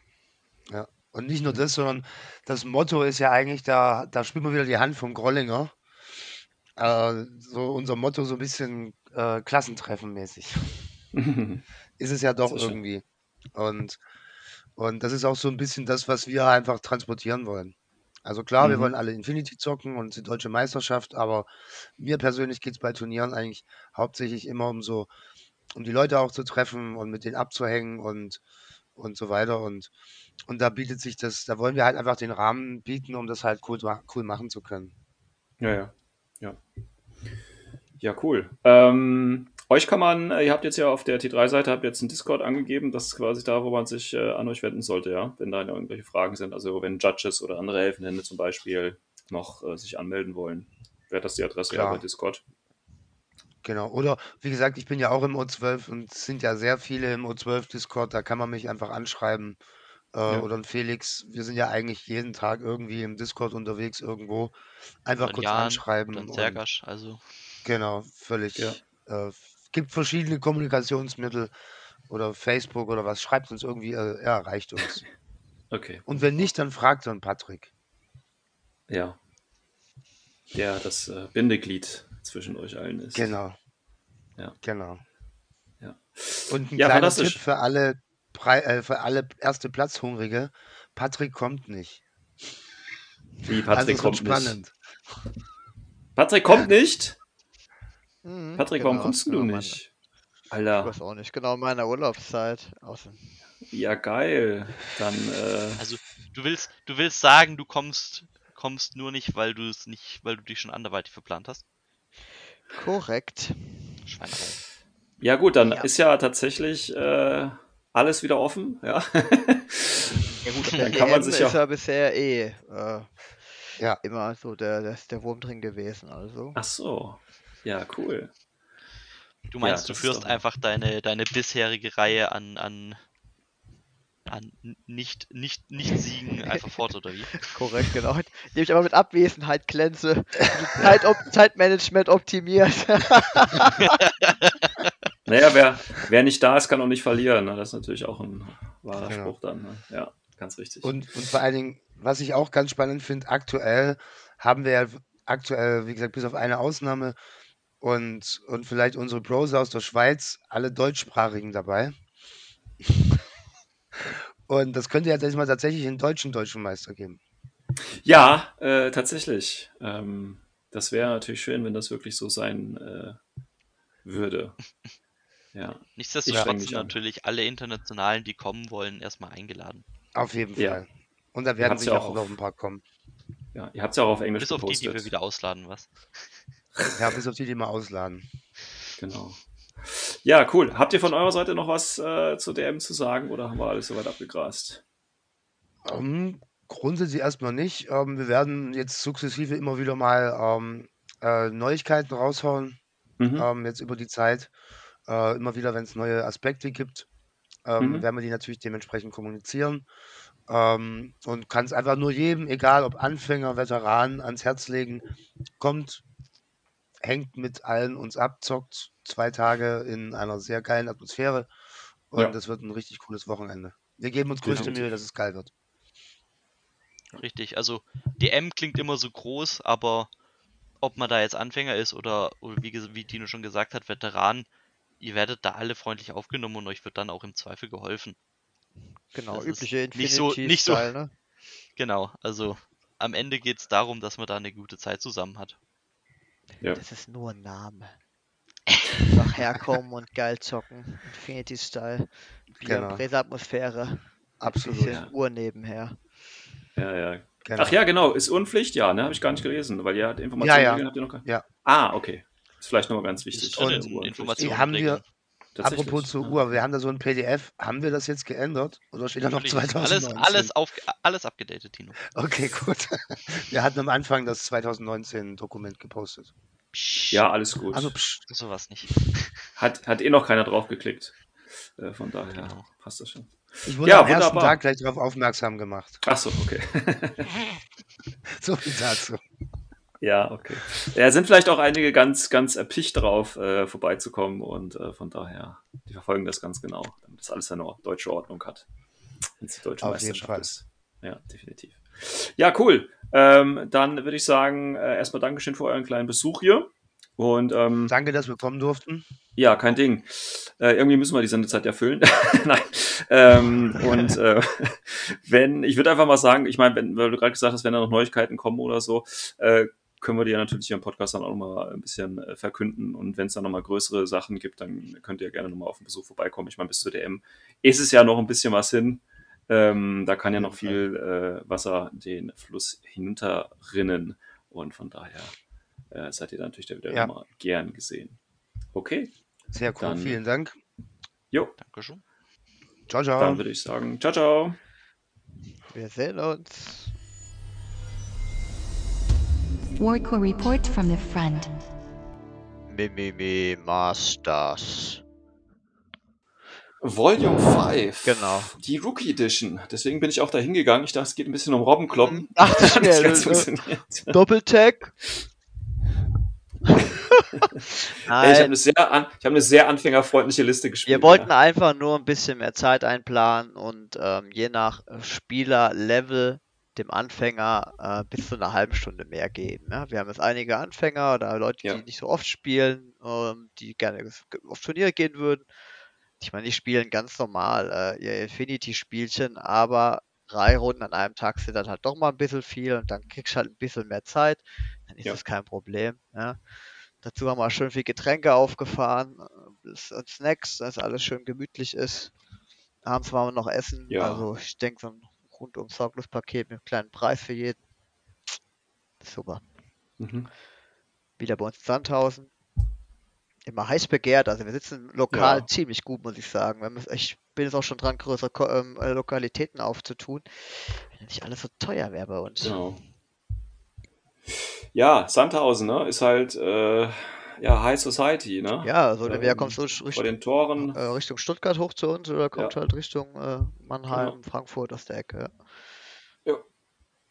Ja. Und nicht nur das, sondern das Motto ist ja eigentlich, da, da spielt man wieder die Hand vom Grollinger. Äh, so unser Motto so ein bisschen äh, Klassentreffen mäßig. [LAUGHS] Ist es ja doch irgendwie. Und, und das ist auch so ein bisschen das, was wir einfach transportieren wollen. Also klar, wir Mhm. wollen alle Infinity zocken und die deutsche Meisterschaft, aber mir persönlich geht es bei Turnieren eigentlich hauptsächlich immer um so, um die Leute auch zu treffen und mit denen abzuhängen und, und so weiter. Und, und da bietet sich das, da wollen wir halt einfach den Rahmen bieten, um das halt cool, cool machen zu können. Ja, ja. Ja, ja cool. Ähm, euch kann man, äh, ihr habt jetzt ja auf der T3-Seite, habt jetzt einen Discord angegeben, das ist quasi da, wo man sich äh, an euch wenden sollte, ja, wenn da irgendwelche Fragen sind. Also wenn Judges oder andere Helfende zum Beispiel noch äh, sich anmelden wollen, wäre das die Adresse ja bei Discord. Genau. Oder wie gesagt, ich bin ja auch im O12 und es sind ja sehr viele im O12 Discord, da kann man mich einfach anschreiben. Äh, Ja. Oder ein Felix, wir sind ja eigentlich jeden Tag irgendwie im Discord unterwegs irgendwo. Einfach kurz Jan anschreiben. Und- Zergasch, also Genau, völlig. Ja. Äh, gibt verschiedene Kommunikationsmittel oder Facebook oder was. Schreibt uns irgendwie, äh, ja, reicht uns. [LAUGHS] Okay, Und wenn nicht, dann fragt dann Patrick. ja. Der das äh, Bindeglied zwischen euch allen ist. Genau. Ja. Genau. Ja. Und ein Ja, kleiner. Tipp für alle, äh, für alle erste Platzhungrige. Patrick kommt nicht. Wie also Patrick wird kommt nicht. spannend. Patrick kommt nicht? Mhm, Patrick, warum genau, kommst du genau, meine- nicht? Ich Alter, weiß auch nicht. Genau in meiner Urlaubszeit. Außer, ja geil. Dann, äh, Also du willst, du willst sagen, du kommst, kommst nur nicht, weil du es nicht, weil du dich schon anderweitig verplant hast? korrekt. Schweinerei. ja gut, dann Ja. ist ja tatsächlich äh, alles wieder offen, ja. [LAUGHS] Ja gut, Dann der kann man sich ist ja- ja bisher eh äh, Ja. immer so der, der, der Wurm drin gewesen. Also Ach so. Ja, cool. Du meinst, Ja, du führst doch- einfach deine, deine bisherige Reihe an, an, an nicht, nicht, nicht Siegen [LAUGHS] einfach fort, oder wie? korrekt, genau. Indem ich aber mit Abwesenheit glänze. Zeit op [LAUGHS] Zeitmanagement optimiert. [LAUGHS] Naja, wer, wer nicht da ist, kann auch nicht verlieren. Ne? Das ist natürlich auch ein wahrer Genau. Spruch dann. Ne? Ja, ganz richtig. Und, und vor allen Dingen, was ich auch ganz spannend finde, aktuell haben wir ja aktuell, wie gesagt, bis auf eine Ausnahme und, und vielleicht unsere Browser aus der Schweiz, alle deutschsprachigen dabei. [LAUGHS] Und das könnte ja diesmal tatsächlich einen deutschen deutschen Meister geben. Ja, äh, tatsächlich. Ähm, das wäre natürlich schön, wenn das wirklich so sein äh, würde. [LAUGHS] Ja. Nichtsdestotrotz sind natürlich alle Internationalen, die kommen wollen, erstmal eingeladen. Auf jeden Ja. Fall. Und da werden ja sicher auch auch noch auf- ein paar kommen. ja. Ihr habt es ja auch auf Englisch Bis auf die, die wir wieder ausladen, was? Ja, bis auf die, die mal ausladen. Genau. Ja, cool. Habt ihr von eurer Seite noch was äh, zur DM zu sagen oder haben wir alles soweit abgegrast? Ähm, grundsätzlich erstmal nicht. Ähm, wir werden jetzt sukzessive immer wieder mal ähm, äh, Neuigkeiten raushauen. Mhm. ähm, jetzt über die Zeit. Äh, immer wieder, wenn es neue Aspekte gibt, ähm, Mhm. werden wir die natürlich dementsprechend kommunizieren. Ähm, und kann es einfach nur jedem, egal ob Anfänger, Veteran, ans Herz legen. Kommt, hängt mit allen uns ab, zockt zwei Tage in einer sehr geilen Atmosphäre. Und Ja. das wird ein richtig cooles Wochenende. Wir geben uns größte. Mühe, dass es geil wird. Richtig, also DM klingt immer so groß, aber ob man da jetzt Anfänger ist oder, oder wie, wie Dino schon gesagt hat, Veteran, ihr werdet da alle freundlich aufgenommen und euch wird dann auch im Zweifel geholfen. genau, Das übliche nicht so- nicht so- ne? [LAUGHS] Genau, also am Ende geht es darum, dass man da eine gute Zeit zusammen hat. Ja. Das ist nur ein Name. [LAUGHS] Einfach herkommen und geil zocken. Infinity-Style. Bier- Genau. und Bräseatmosphäre. Absolut. Ja. Uhr nebenher. Ja, ja. Genau. Ach ja, genau. Ist Unpflicht? Ja, ne? Habe ich gar nicht gelesen, weil ihr habt Informationen Ja, ja. habt ihr noch gar Ja. Ah, okay. Ist vielleicht nochmal ganz wichtig. Ist. Informationen Die haben wir-. Apropos zur Ja. Uhr, wir haben da so ein PDF. Haben wir das jetzt geändert? Oder steht da noch Natürlich. 2019? Alles, alles, auf, alles abgedatet, Tino. Okay, gut. [LAUGHS] Wir hatten am Anfang das 2019 Dokument gepostet. Psch, Ja, alles gut. Also, psch, sowas nicht. [LAUGHS] hat, hat eh noch keiner drauf geklickt. Äh, von daher Genau. passt das schon. Ich wurde Ja, am ersten wunderbar. Tag gleich darauf aufmerksam gemacht. Ach so, okay. [LAUGHS] So viel dazu. Ja, okay. Ja, sind vielleicht auch einige ganz, ganz erpicht drauf, äh, vorbeizukommen und äh, von daher, die verfolgen das ganz genau, damit das alles eine deutsche Ordnung hat. Wenn es die deutsche Auf jeden Meisterschaft Fall. ist. Ja, definitiv. Ja, cool. Ähm, dann würde ich sagen, äh, erstmal Dankeschön für euren kleinen Besuch hier. Und ähm, Danke, dass wir kommen durften. Ja, kein Ding. Äh, irgendwie müssen wir die Sendezeit ja füllen. [LAUGHS] Nein. Ähm, und äh, [LAUGHS] wenn, ich würde einfach mal sagen, ich meine, wenn, weil du gerade gesagt hast, wenn da noch Neuigkeiten kommen oder so, äh, können wir ja natürlich hier im Podcast dann auch nochmal ein bisschen äh, verkünden. Und wenn es dann nochmal größere Sachen gibt, dann könnt ihr gerne nochmal auf den Besuch vorbeikommen. Ich meine, bis zur DM ist es ja noch ein bisschen was hin. Ähm, da kann ja noch viel äh, Wasser den Fluss hinunterrinnen. Und von daher äh, seid ihr dann natürlich da wieder Ja. nochmal gern gesehen. Okay. Sehr cool. Dann- Vielen Dank. Jo, Dankeschön. Ciao, ciao. dann würde ich sagen, ciao, ciao. Wir sehen uns. Warco report from the front. Mimimi Masters. Volume 5. Genau. Die Rookie Edition. Deswegen bin ich auch da hingegangen. Ich dachte, es geht ein bisschen um Robbenkloppen. [LAUGHS] Dachte ich Hat ganz äh, funktioniert. Doppeltag. [LAUGHS] Ey, ich habe Nein, eine, sehr an, ich hab eine sehr anfängerfreundliche Liste gespielt. wir wollten ja. einfach nur ein bisschen mehr Zeit einplanen und ähm, je nach Spielerlevel dem Anfänger äh, bis zu einer halben Stunde mehr geben. Ja? Wir haben jetzt einige Anfänger oder Leute, Ja. die nicht so oft spielen, ähm, die gerne auf Turniere gehen würden. Ich meine, die spielen ganz normal äh, ihr Infinity-Spielchen, aber drei Runden an einem Tag sind dann halt doch mal ein bisschen viel und dann kriegst du halt ein bisschen mehr Zeit. Dann ist Ja. das kein Problem. Ja? Dazu haben wir schön viel Getränke aufgefahren äh, und Snacks, dass alles schön gemütlich ist. Abends waren wir noch essen. Ja. Also ich denke, so ein rundum sorglos Paket mit einem kleinen Preis für jeden. Super. Mhm. Wieder bei uns in Sandhausen. Immer heiß begehrt. Also wir sitzen lokal Ja. ziemlich gut, muss ich sagen. Ich bin jetzt auch schon dran, größere Ko ähm, äh, Lokalitäten aufzutun. Wenn nicht alles so teuer wäre bei uns. Genau. Ja, Sandhausen, ne? Ist halt äh, ja High Society, ne? Ja, also wer Ähm, kommt so Vor Richtung, den Toren. äh, Richtung Stuttgart hoch zu uns oder kommt Ja. halt Richtung äh, Mannheim, Genau. Frankfurt aus der Ecke?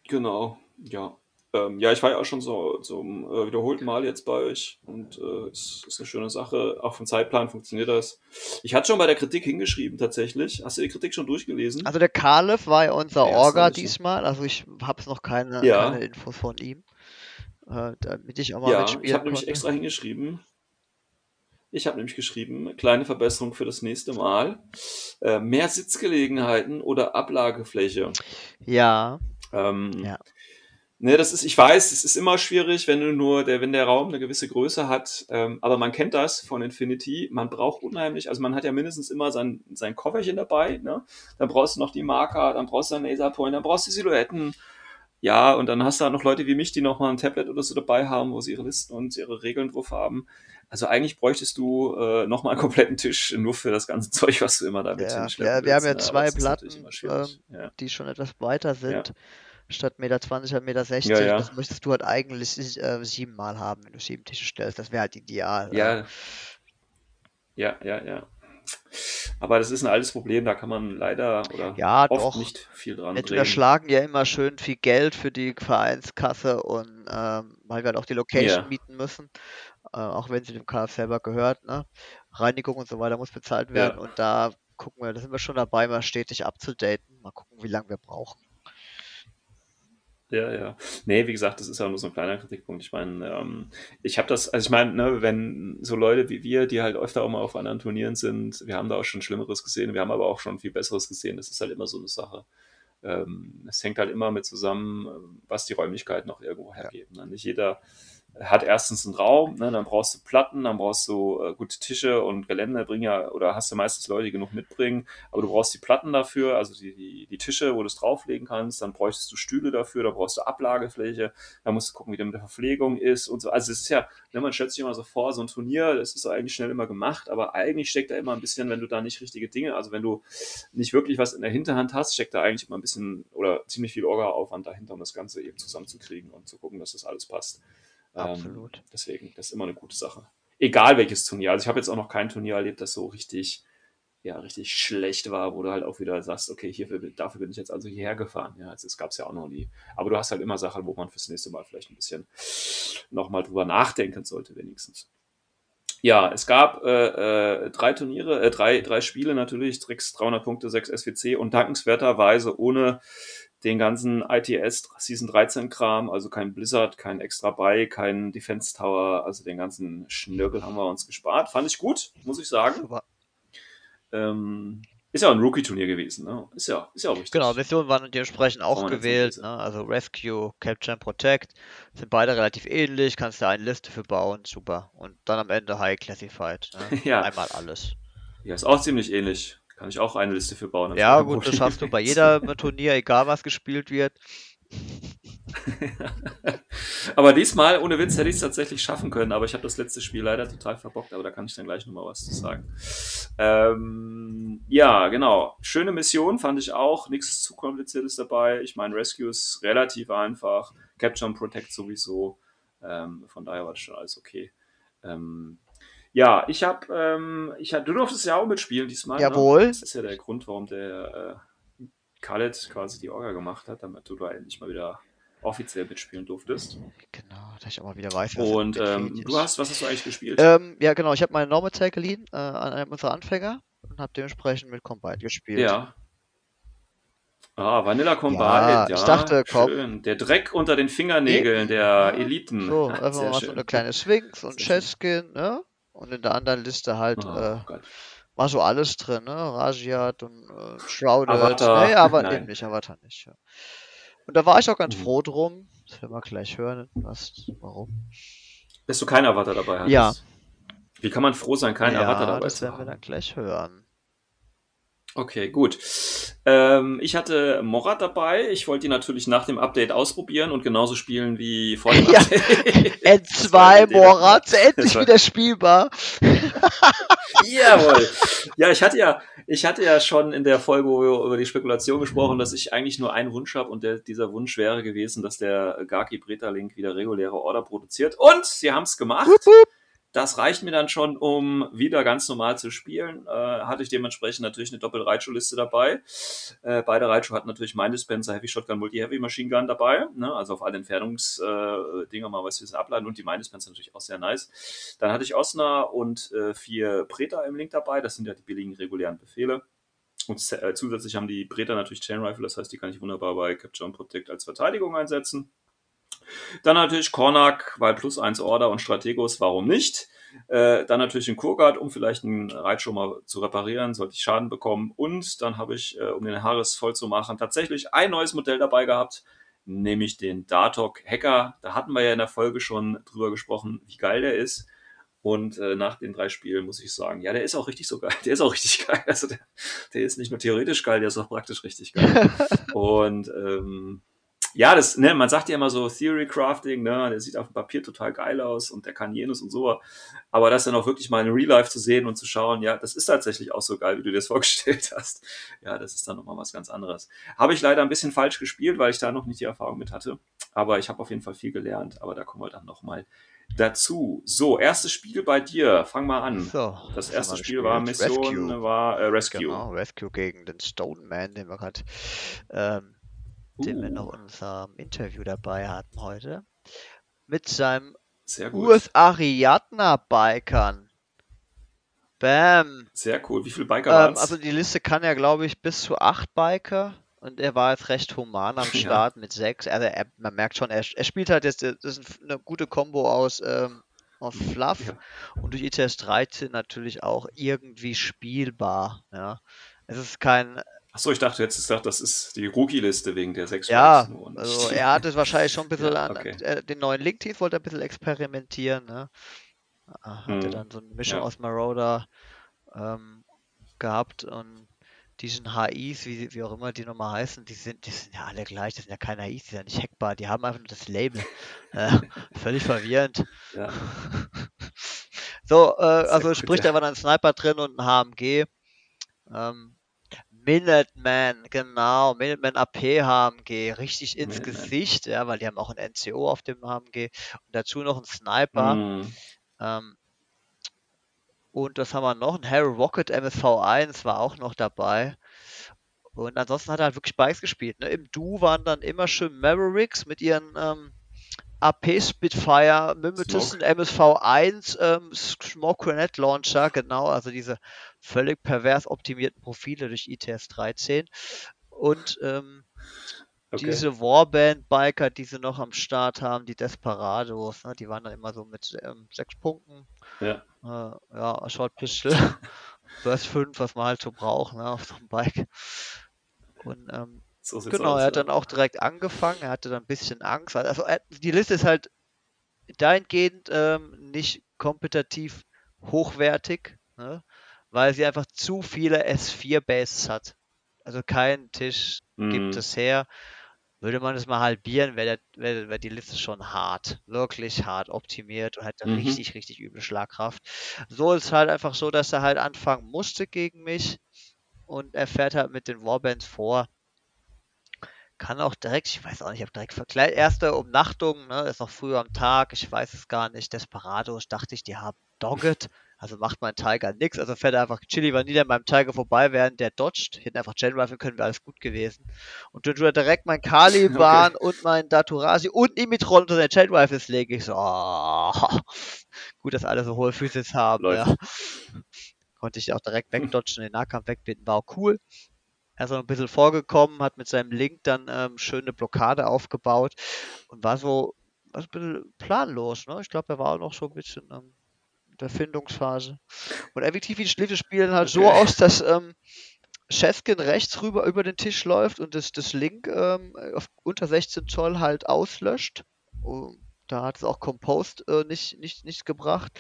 Genau, ja. Ähm, ja, ich war ja auch schon so zum äh, wiederholten Mal jetzt bei euch und äh, es ist eine schöne Sache. Auch vom Zeitplan funktioniert das. Ich hatte schon bei der Kritik hingeschrieben tatsächlich. Hast du die Kritik schon durchgelesen? Also der Kalev war ja unser erste Orga diesmal, also ich habe noch keine, Ja. keine Infos von ihm, äh, damit ich auch mal ja, mitspielen ich habe nämlich extra hingeschrieben. Ich habe nämlich geschrieben, kleine Verbesserung für das nächste Mal. Äh, mehr Sitzgelegenheiten oder Ablagefläche. Ja, Ähm, Ja. Ne, das ist, ich weiß, es ist immer schwierig, wenn du nur, der, wenn der Raum eine gewisse Größe hat, ähm, aber man kennt das von Infinity, man braucht unheimlich, also man hat ja mindestens immer sein, sein Kofferchen dabei, ne? Dann brauchst du noch die Marker, dann brauchst du einen Laserpoint, dann brauchst du die Silhouetten, ja, und dann hast du halt noch Leute wie mich, die noch mal ein Tablet oder so dabei haben, wo sie ihre Listen und ihre Regeln drauf haben. Also eigentlich bräuchtest du äh, noch mal einen kompletten Tisch nur für das ganze [LAUGHS] Zeug, was du immer da mit Ja, hinschleppen ja, wir haben ja ne? Zwei Platten, schwierig. ja. die schon etwas breiter sind. Statt Meter 20 und Meter 60, Ja, ja. das möchtest du halt eigentlich äh, siebenmal haben, wenn du sieben Tische stellst. Das wäre halt ideal. Ja. Ja, ja, ja. Aber das ist ein altes Problem, da kann man leider oder Ja, oft doch. nicht viel dran Nicht drehen. unterschlagen ja immer schön viel Geld für die Vereinskasse und ähm, weil wir halt auch die Location Ja. mieten müssen, äh, auch wenn sie dem KF selber gehört, ne? Reinigung und so weiter muss bezahlt werden Ja. und da gucken wir, da sind wir schon dabei, mal stetig abzudaten. Mal gucken, wie lange wir brauchen. Ja, ja. Nee, wie gesagt, das ist ja nur so ein kleiner Kritikpunkt. Ich meine, ähm, ich habe das, also ich meine, ne, wenn so Leute wie wir, die halt öfter auch mal auf anderen Turnieren sind, wir haben da auch schon Schlimmeres gesehen, wir haben aber auch schon viel Besseres gesehen. Das ist halt immer so eine Sache. Ähm, es hängt halt immer mit zusammen, ähm, was die Räumlichkeiten auch irgendwo hergeben. Ne? Nicht jeder hat erstens einen Raum, ne, dann brauchst du Platten, dann brauchst du äh, gute Tische und Geländebringer oder hast du meistens Leute, die genug mitbringen, aber du brauchst die Platten dafür, also die, die, die Tische, wo du es drauflegen kannst, dann bräuchtest du Stühle dafür, da brauchst du Ablagefläche, da musst du gucken, wie das mit der Verpflegung ist und so. Also es ist ja, ne, man stellt sich immer so vor, so ein Turnier, das ist eigentlich schnell immer gemacht, aber eigentlich steckt da immer ein bisschen, wenn du da nicht richtige Dinge, also wenn du nicht wirklich was in der Hinterhand hast, steckt da eigentlich immer ein bisschen oder ziemlich viel Orga-Aufwand dahinter, um das Ganze eben zusammenzukriegen und zu gucken, dass das alles passt. Absolut. Ähm, deswegen, das ist immer eine gute Sache. Egal welches Turnier. Also ich habe jetzt auch noch kein Turnier erlebt, das so richtig ja richtig schlecht war, wo du halt auch wieder sagst, okay, hierfür, dafür bin ich jetzt also hierher gefahren. Ja, es gab es ja auch noch nie. Aber du hast halt immer Sachen, wo man fürs nächste Mal vielleicht ein bisschen nochmal drüber nachdenken sollte, wenigstens. Ja, es gab äh, äh, drei Turniere, äh, drei, drei Spiele natürlich, Tricks 300 Punkte, 6 SWC und dankenswerterweise ohne den ganzen ITS Season 13 Kram, also kein Blizzard, kein extra Buy, kein Defense Tower, also den ganzen Schnörkel haben wir uns gespart. Fand ich gut, muss ich sagen. Ähm, ist ja ein Rookie-Turnier gewesen, ne? Ist ja, ist ja auch richtig. Genau, Missionen waren dementsprechend auch nicht gewählt. Ne? Also Rescue, Capture and Protect sind beide relativ ähnlich. Kannst du eine Liste für bauen, super. Und dann am Ende High Classified. Ne? [LAUGHS] Ja. Einmal alles. Ja, ist auch ziemlich ähnlich. Kann ich auch eine Liste für bauen. Ja, gut, das Problem schaffst du bei mit. jedem [LAUGHS] Turnier, egal was gespielt wird. [LAUGHS] aber diesmal, ohne Witz, hätte ich es tatsächlich schaffen können, aber ich habe das letzte Spiel leider total verbockt, aber da kann ich dann gleich nochmal was zu sagen. Ähm, ja, genau. Schöne Mission fand ich auch. Nichts zu kompliziertes dabei. Ich meine, Rescue ist relativ einfach. Capture and Protect sowieso. Ähm, von daher war das schon alles okay. Ähm, ja, ich habe, ähm, ich hab, du durftest ja auch mitspielen diesmal. Jawohl. Ne? Das ist ja der Grund, warum der äh, Khaled quasi die Orga gemacht hat, damit du da endlich mal wieder offiziell mitspielen durftest. Genau, dass ich auch mal wieder weiß, Und ähm, du hast, was hast du eigentlich gespielt? Ähm, ja, genau, ich habe meine Normal Tag geliehen äh, an einem unserer Anfänger und habe dementsprechend mit Combine gespielt. ja. Ah, Vanilla Combine, Ja, ja. ich dachte, komm. Schön. Der Dreck unter den Fingernägeln der Ja, Eliten. So, [LAUGHS] einfach mal so eine kleine Sphinx und. Chesskin, ne? Und in der anderen Liste halt Oh, äh, war so alles drin, ne? Rajiat und äh, Shrouded. Avatar, Nee, aber nein. eben nicht, Avatar nicht. Ja. Und da war ich auch ganz Mhm. froh drum. Das werden wir gleich hören, was, warum. Dass du keinen Avatar dabei hattest. Ja. Wie kann man froh sein, keinen ja, Avatar dabei das zu werden wir haben? dann gleich hören. Okay, gut. Ähm, ich hatte Morat dabei. Ich wollte ihn natürlich nach dem Update ausprobieren und genauso spielen wie vor dem [LAUGHS] Ja. Update. [LAUGHS] Das war N2 die Idee Morats, endlich war- wieder spielbar. [LAUGHS] Jawohl. Ja, ich hatte ja, ich hatte ja schon in der Folge, wo wir über die Spekulation gesprochen, dass ich eigentlich nur einen Wunsch habe und der, dieser Wunsch wäre gewesen, dass der Gaki Breta Link wieder reguläre Order produziert. Und sie haben es gemacht. Wup, wup. Das reicht mir dann schon, um wieder ganz normal zu spielen. Äh, hatte ich dementsprechend natürlich eine Doppel-Raichu-Liste dabei. Äh, beide Raichu hatten natürlich mein Dispenser Heavy Shotgun, Multi-Heavy Machine Gun dabei. Ne? Also auf alle Entfernungsdinger äh, mal was wir ableiten. Und die mein Dispenser natürlich auch sehr nice. Dann hatte ich Osna und äh, vier Preta im Link dabei. Das sind ja die billigen regulären Befehle. Und äh, zusätzlich haben die Preta natürlich Chain Rifle, das heißt, die kann ich wunderbar bei Capture and Protect als Verteidigung einsetzen. Dann natürlich Kornak, weil plus eins Order und Strategos, warum nicht? Äh, dann natürlich den Kurgard, um vielleicht einen Reitschuh mal zu reparieren, sollte ich Schaden bekommen. Und dann habe ich, äh, um den Harris voll zu machen, tatsächlich ein neues Modell dabei gehabt, nämlich den Dartok Hacker. Da hatten wir ja in der Folge schon drüber gesprochen, wie geil der ist. Und äh, nach den drei Spielen muss ich sagen, ja, der ist auch richtig so geil. [LAUGHS] Der ist auch richtig geil. Also der, der ist nicht nur theoretisch geil, der ist auch praktisch richtig geil. [LAUGHS] Und ähm, ja, das, ne, man sagt ja immer so Theory Crafting, ne, der sieht auf dem Papier total geil aus und der kann jenes und so. Aber das dann auch wirklich mal in Real Life zu sehen und zu schauen, ja, das ist tatsächlich auch so geil, wie du dir das [LAUGHS] vorgestellt hast. Ja, das ist dann nochmal was ganz anderes. Habe ich leider ein bisschen falsch gespielt, weil ich da noch nicht die Erfahrung mit hatte. Aber ich habe auf jeden Fall viel gelernt. Aber da kommen wir dann nochmal dazu. So, erstes Spiel bei dir. Fang mal an. So, Das erste Spiel war? Mission, Rescue. war äh, Rescue. Genau, Rescue gegen den Stone Man, den wir gerade, ähm, den wir Uh. noch in unserem Interview dabei hatten heute. Mit seinem. US Ariadna Bikern. Bam. Sehr cool. Wie viele Biker Ähm, waren's? also die Liste kann ja, glaube ich, bis zu acht Biker. Und er war jetzt recht human am [LAUGHS] Ja. Start mit sechs. Also er, man merkt schon, er, er spielt halt jetzt, das ist eine gute Kombo aus, ähm, aus Fluff Ja. und durch ITS 13 natürlich auch irgendwie spielbar. Ja. Es ist kein, Achso, ich dachte, jetzt gesagt, das ist die Rookie-Liste wegen der sechs ja, also er hat es wahrscheinlich schon ein bisschen Ja, an, okay. äh, den neuen Link-Teeth wollte er ein bisschen experimentieren, ne? Ah, Hat er Mhm. dann so eine Mischung Ja. aus Marauder ähm, gehabt und diesen HIs, wie, wie auch immer die nochmal heißen, die sind, die sind ja alle gleich, das sind ja keine HIs, die sind ja nicht hackbar, die haben einfach nur das Label. Äh, [LAUGHS] völlig verwirrend. Ja. [LAUGHS] So, äh, also gut, sprich, ja. war dann ein Sniper drin und ein HMG. Ähm, Minuteman, genau, Minuteman AP HMG, richtig ins Minuteman. Gesicht, ja, weil die haben auch ein NCO auf dem HMG und dazu noch ein Sniper. Mm. Ähm, Und das haben wir noch. Ein Harry Rocket MSV1 war auch noch dabei. Und ansonsten hat er halt wirklich Bikes gespielt. Ne? Im Du waren dann immer schön Mavericks mit ihren ähm, AP Spitfire, Mimetism MSV1, ähm, Smoke Grenade Launcher, genau, also diese völlig pervers optimierten Profile durch ITS 13. Und ähm, okay. diese Warband-Biker, die sie noch am Start haben, die Desperados, ne, die waren dann immer so mit ähm, sechs Punkten. Ja. Äh, ja, Short Pistol, [LAUGHS] Burst 5, was man halt so braucht, ne, auf so einem Bike. Und ähm, so genau, aus, er hat ja. dann auch direkt angefangen, er hatte dann ein bisschen Angst. Also er, die Liste ist halt dahingehend ähm, nicht kompetitiv hochwertig, ne, weil sie einfach zu viele S4-Bases hat. Also kein Tisch mhm. gibt es her. Würde man es mal halbieren, wäre wär, wär die Liste schon hart. Wirklich hart optimiert und hätte mhm. richtig, richtig üble Schlagkraft. So ist es halt einfach so, dass er halt anfangen musste gegen mich und er fährt halt mit den Warbands vor. Kann auch direkt, ich weiß auch nicht, ich habe direkt verkleidet. Erste Umnachtung, ne, ist noch früh am Tag, ich weiß es gar nicht. Desperados, dachte ich, die haben Dogget. [LAUGHS] Also macht mein Tiger nichts. Also fährt er einfach Chili Vanilla an meinem Tiger vorbei, während der dodgt. Hätten einfach Gen Rifle können, wäre alles gut gewesen. Und dann tut er direkt mein Caliban [LAUGHS] okay. und mein Daturasi und Imitron unter den Gen Rifles lege ich so. Oh, [LAUGHS] gut, dass alle so hohe Füße haben. Ja. [LAUGHS] Konnte ich auch direkt wegdodgen, den Nahkampf wegbinden, war auch cool. Er ist auch ein bisschen vorgekommen, hat mit seinem Link dann ähm, schöne Blockade aufgebaut und war so war ein bisschen planlos. Ne? Ich glaube, er war auch noch so ein bisschen ähm, der Findungsphase. Und effektiv lief das Spiel halt okay. so aus, dass ähm, Cheskin rechts rüber über den Tisch läuft und das, das Link ähm, auf unter 16 Zoll halt auslöscht. Und da hat es auch Compost äh, nicht, nicht, nicht gebracht.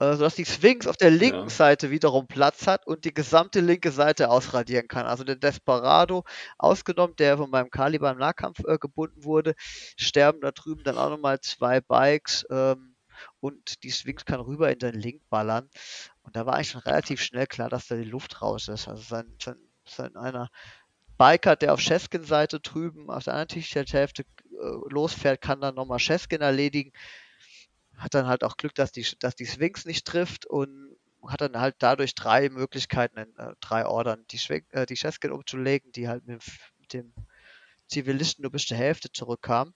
Äh, sodass die Sphinx auf der linken ja. Seite wiederum Platz hat und die gesamte linke Seite ausradieren kann. Also der Desperado ausgenommen, der von meinem Kaliber im Nahkampf äh, gebunden wurde, sterben da drüben dann auch nochmal zwei Bikes ähm, und die Sphinx kann rüber in den Link ballern. Und da war eigentlich schon relativ schnell klar, dass da die Luft raus ist. Also sein, sein, sein einer Biker, der auf Cheskin Seite drüben auf der anderen T-Shirt-Hälfte äh, losfährt, kann dann nochmal Cheskin erledigen hat dann halt auch Glück, dass die, dass die Sphinx nicht trifft und hat dann halt dadurch drei Möglichkeiten, in äh, drei Ordern die, Schwing, äh, die Cheskin umzulegen, die halt mit, mit, dem Zivilisten nur bis zur Hälfte zurückkam.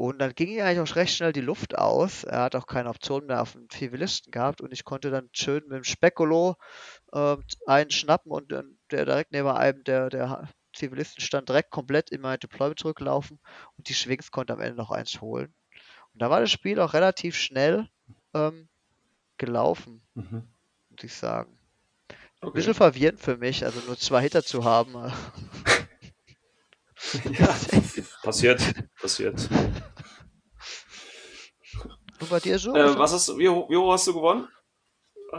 Und dann ging ihm eigentlich auch recht schnell die Luft aus. Er hat auch keine Option mehr auf den Zivilisten gehabt und ich konnte dann schön mit dem Spekulo äh, einen schnappen und der direkt neben einem der, der Zivilisten stand direkt komplett in mein Deployment zurücklaufen und die Schwings konnte am Ende noch eins holen. Und da war das Spiel auch relativ schnell ähm, gelaufen, mhm. muss ich sagen. Okay. Ein bisschen verwirrend für mich, also nur zwei Hitter zu haben. [LAUGHS] [LAUGHS] ja, passiert, passiert. Bei dir so? Äh, was hast, wie, wie hoch hast du gewonnen?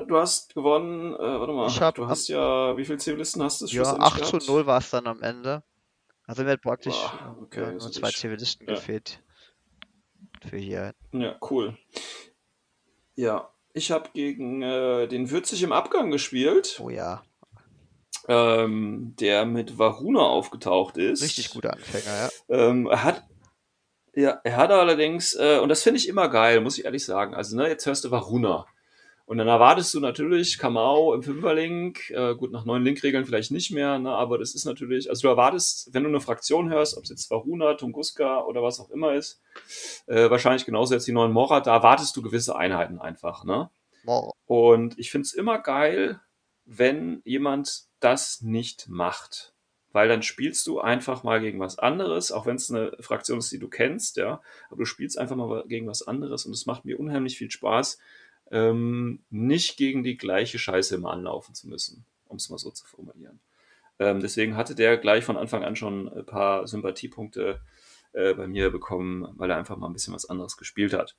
Du hast gewonnen, äh, warte mal, hab, du hast ja, wie viele Zivilisten hast du? Ja, 8 gehabt? zu 0 war es dann am Ende. Also mir hat praktisch oh, okay, nur zwei ich, Zivilisten ja. gefehlt für hier. Ja, cool. Ja, ich habe gegen äh, den Würzig im Abgang gespielt. Oh ja. Ähm, der mit Varuna aufgetaucht ist. Richtig guter Anfänger, ja. Ähm, er hat ja, er hat allerdings, äh, und das finde ich immer geil, muss ich ehrlich sagen. Also, ne, jetzt hörst du Varuna. Und dann erwartest du natürlich Kamau im Fünferlink, äh, gut, nach neuen Linkregeln vielleicht nicht mehr, ne, aber das ist natürlich, also du erwartest, wenn du eine Fraktion hörst, ob es jetzt Varuna, Tunguska oder was auch immer ist, äh, wahrscheinlich genauso jetzt die neuen Mora, da erwartest du gewisse Einheiten einfach, ne? Wow. Und ich finde es immer geil, wenn jemand das nicht macht. Weil dann spielst du einfach mal gegen was anderes, auch wenn es eine Fraktion ist, die du kennst, ja. Aber du spielst einfach mal gegen was anderes und es macht mir unheimlich viel Spaß, ähm, nicht gegen die gleiche Scheiße immer anlaufen zu müssen, um es mal so zu formulieren. Ähm, deswegen hatte der gleich von Anfang an schon ein paar Sympathiepunkte äh, bei mir bekommen, weil er einfach mal ein bisschen was anderes gespielt hat.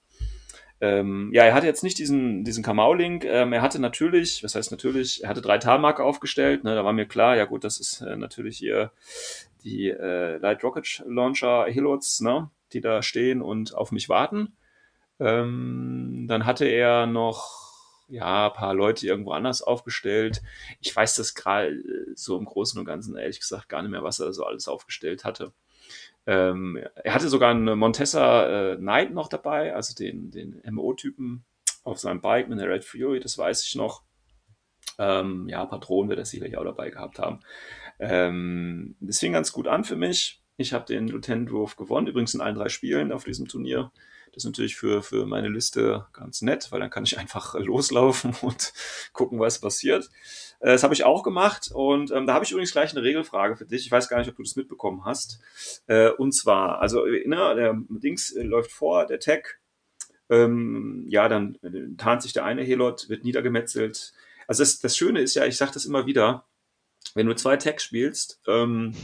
Ähm, ja, er hatte jetzt nicht diesen, diesen Kamau-Link. Ähm, er hatte natürlich, was heißt natürlich, er hatte drei Talmarke aufgestellt. Ne, da war mir klar, ja gut, das ist äh, natürlich hier die äh, Light Rocket Launcher Hilots, ne, die da stehen und auf mich warten. Ähm, dann hatte er noch ja, ein paar Leute irgendwo anders aufgestellt. Ich weiß das gerade so im Großen und Ganzen ehrlich gesagt gar nicht mehr, was er so alles aufgestellt hatte. Ähm, er hatte sogar einen Montessa äh, Knight noch dabei, also den, den MO-Typen. auf seinem Bike mit der Red Fury, das weiß ich noch. Ähm, ja, Patronen wird er sicherlich auch dabei gehabt haben. Ähm, das fing ganz gut an für mich. Ich habe den Lieutenant Wolf gewonnen, übrigens in allen drei Spielen auf diesem Turnier. Das ist natürlich für, für meine Liste ganz nett, weil dann kann ich einfach [LAUGHS] loslaufen und gucken, was passiert. Äh, das habe ich auch gemacht und ähm, da habe ich übrigens gleich eine Regelfrage für dich. Ich weiß gar nicht, ob du das mitbekommen hast. Äh, und zwar, also ne, der Dings äh, läuft vor, der Tag. Ähm, ja, dann äh, tarnt sich der eine Helot, wird niedergemetzelt. Also das, das Schöne ist ja, ich sage das immer wieder, wenn du zwei Tags spielst, ähm,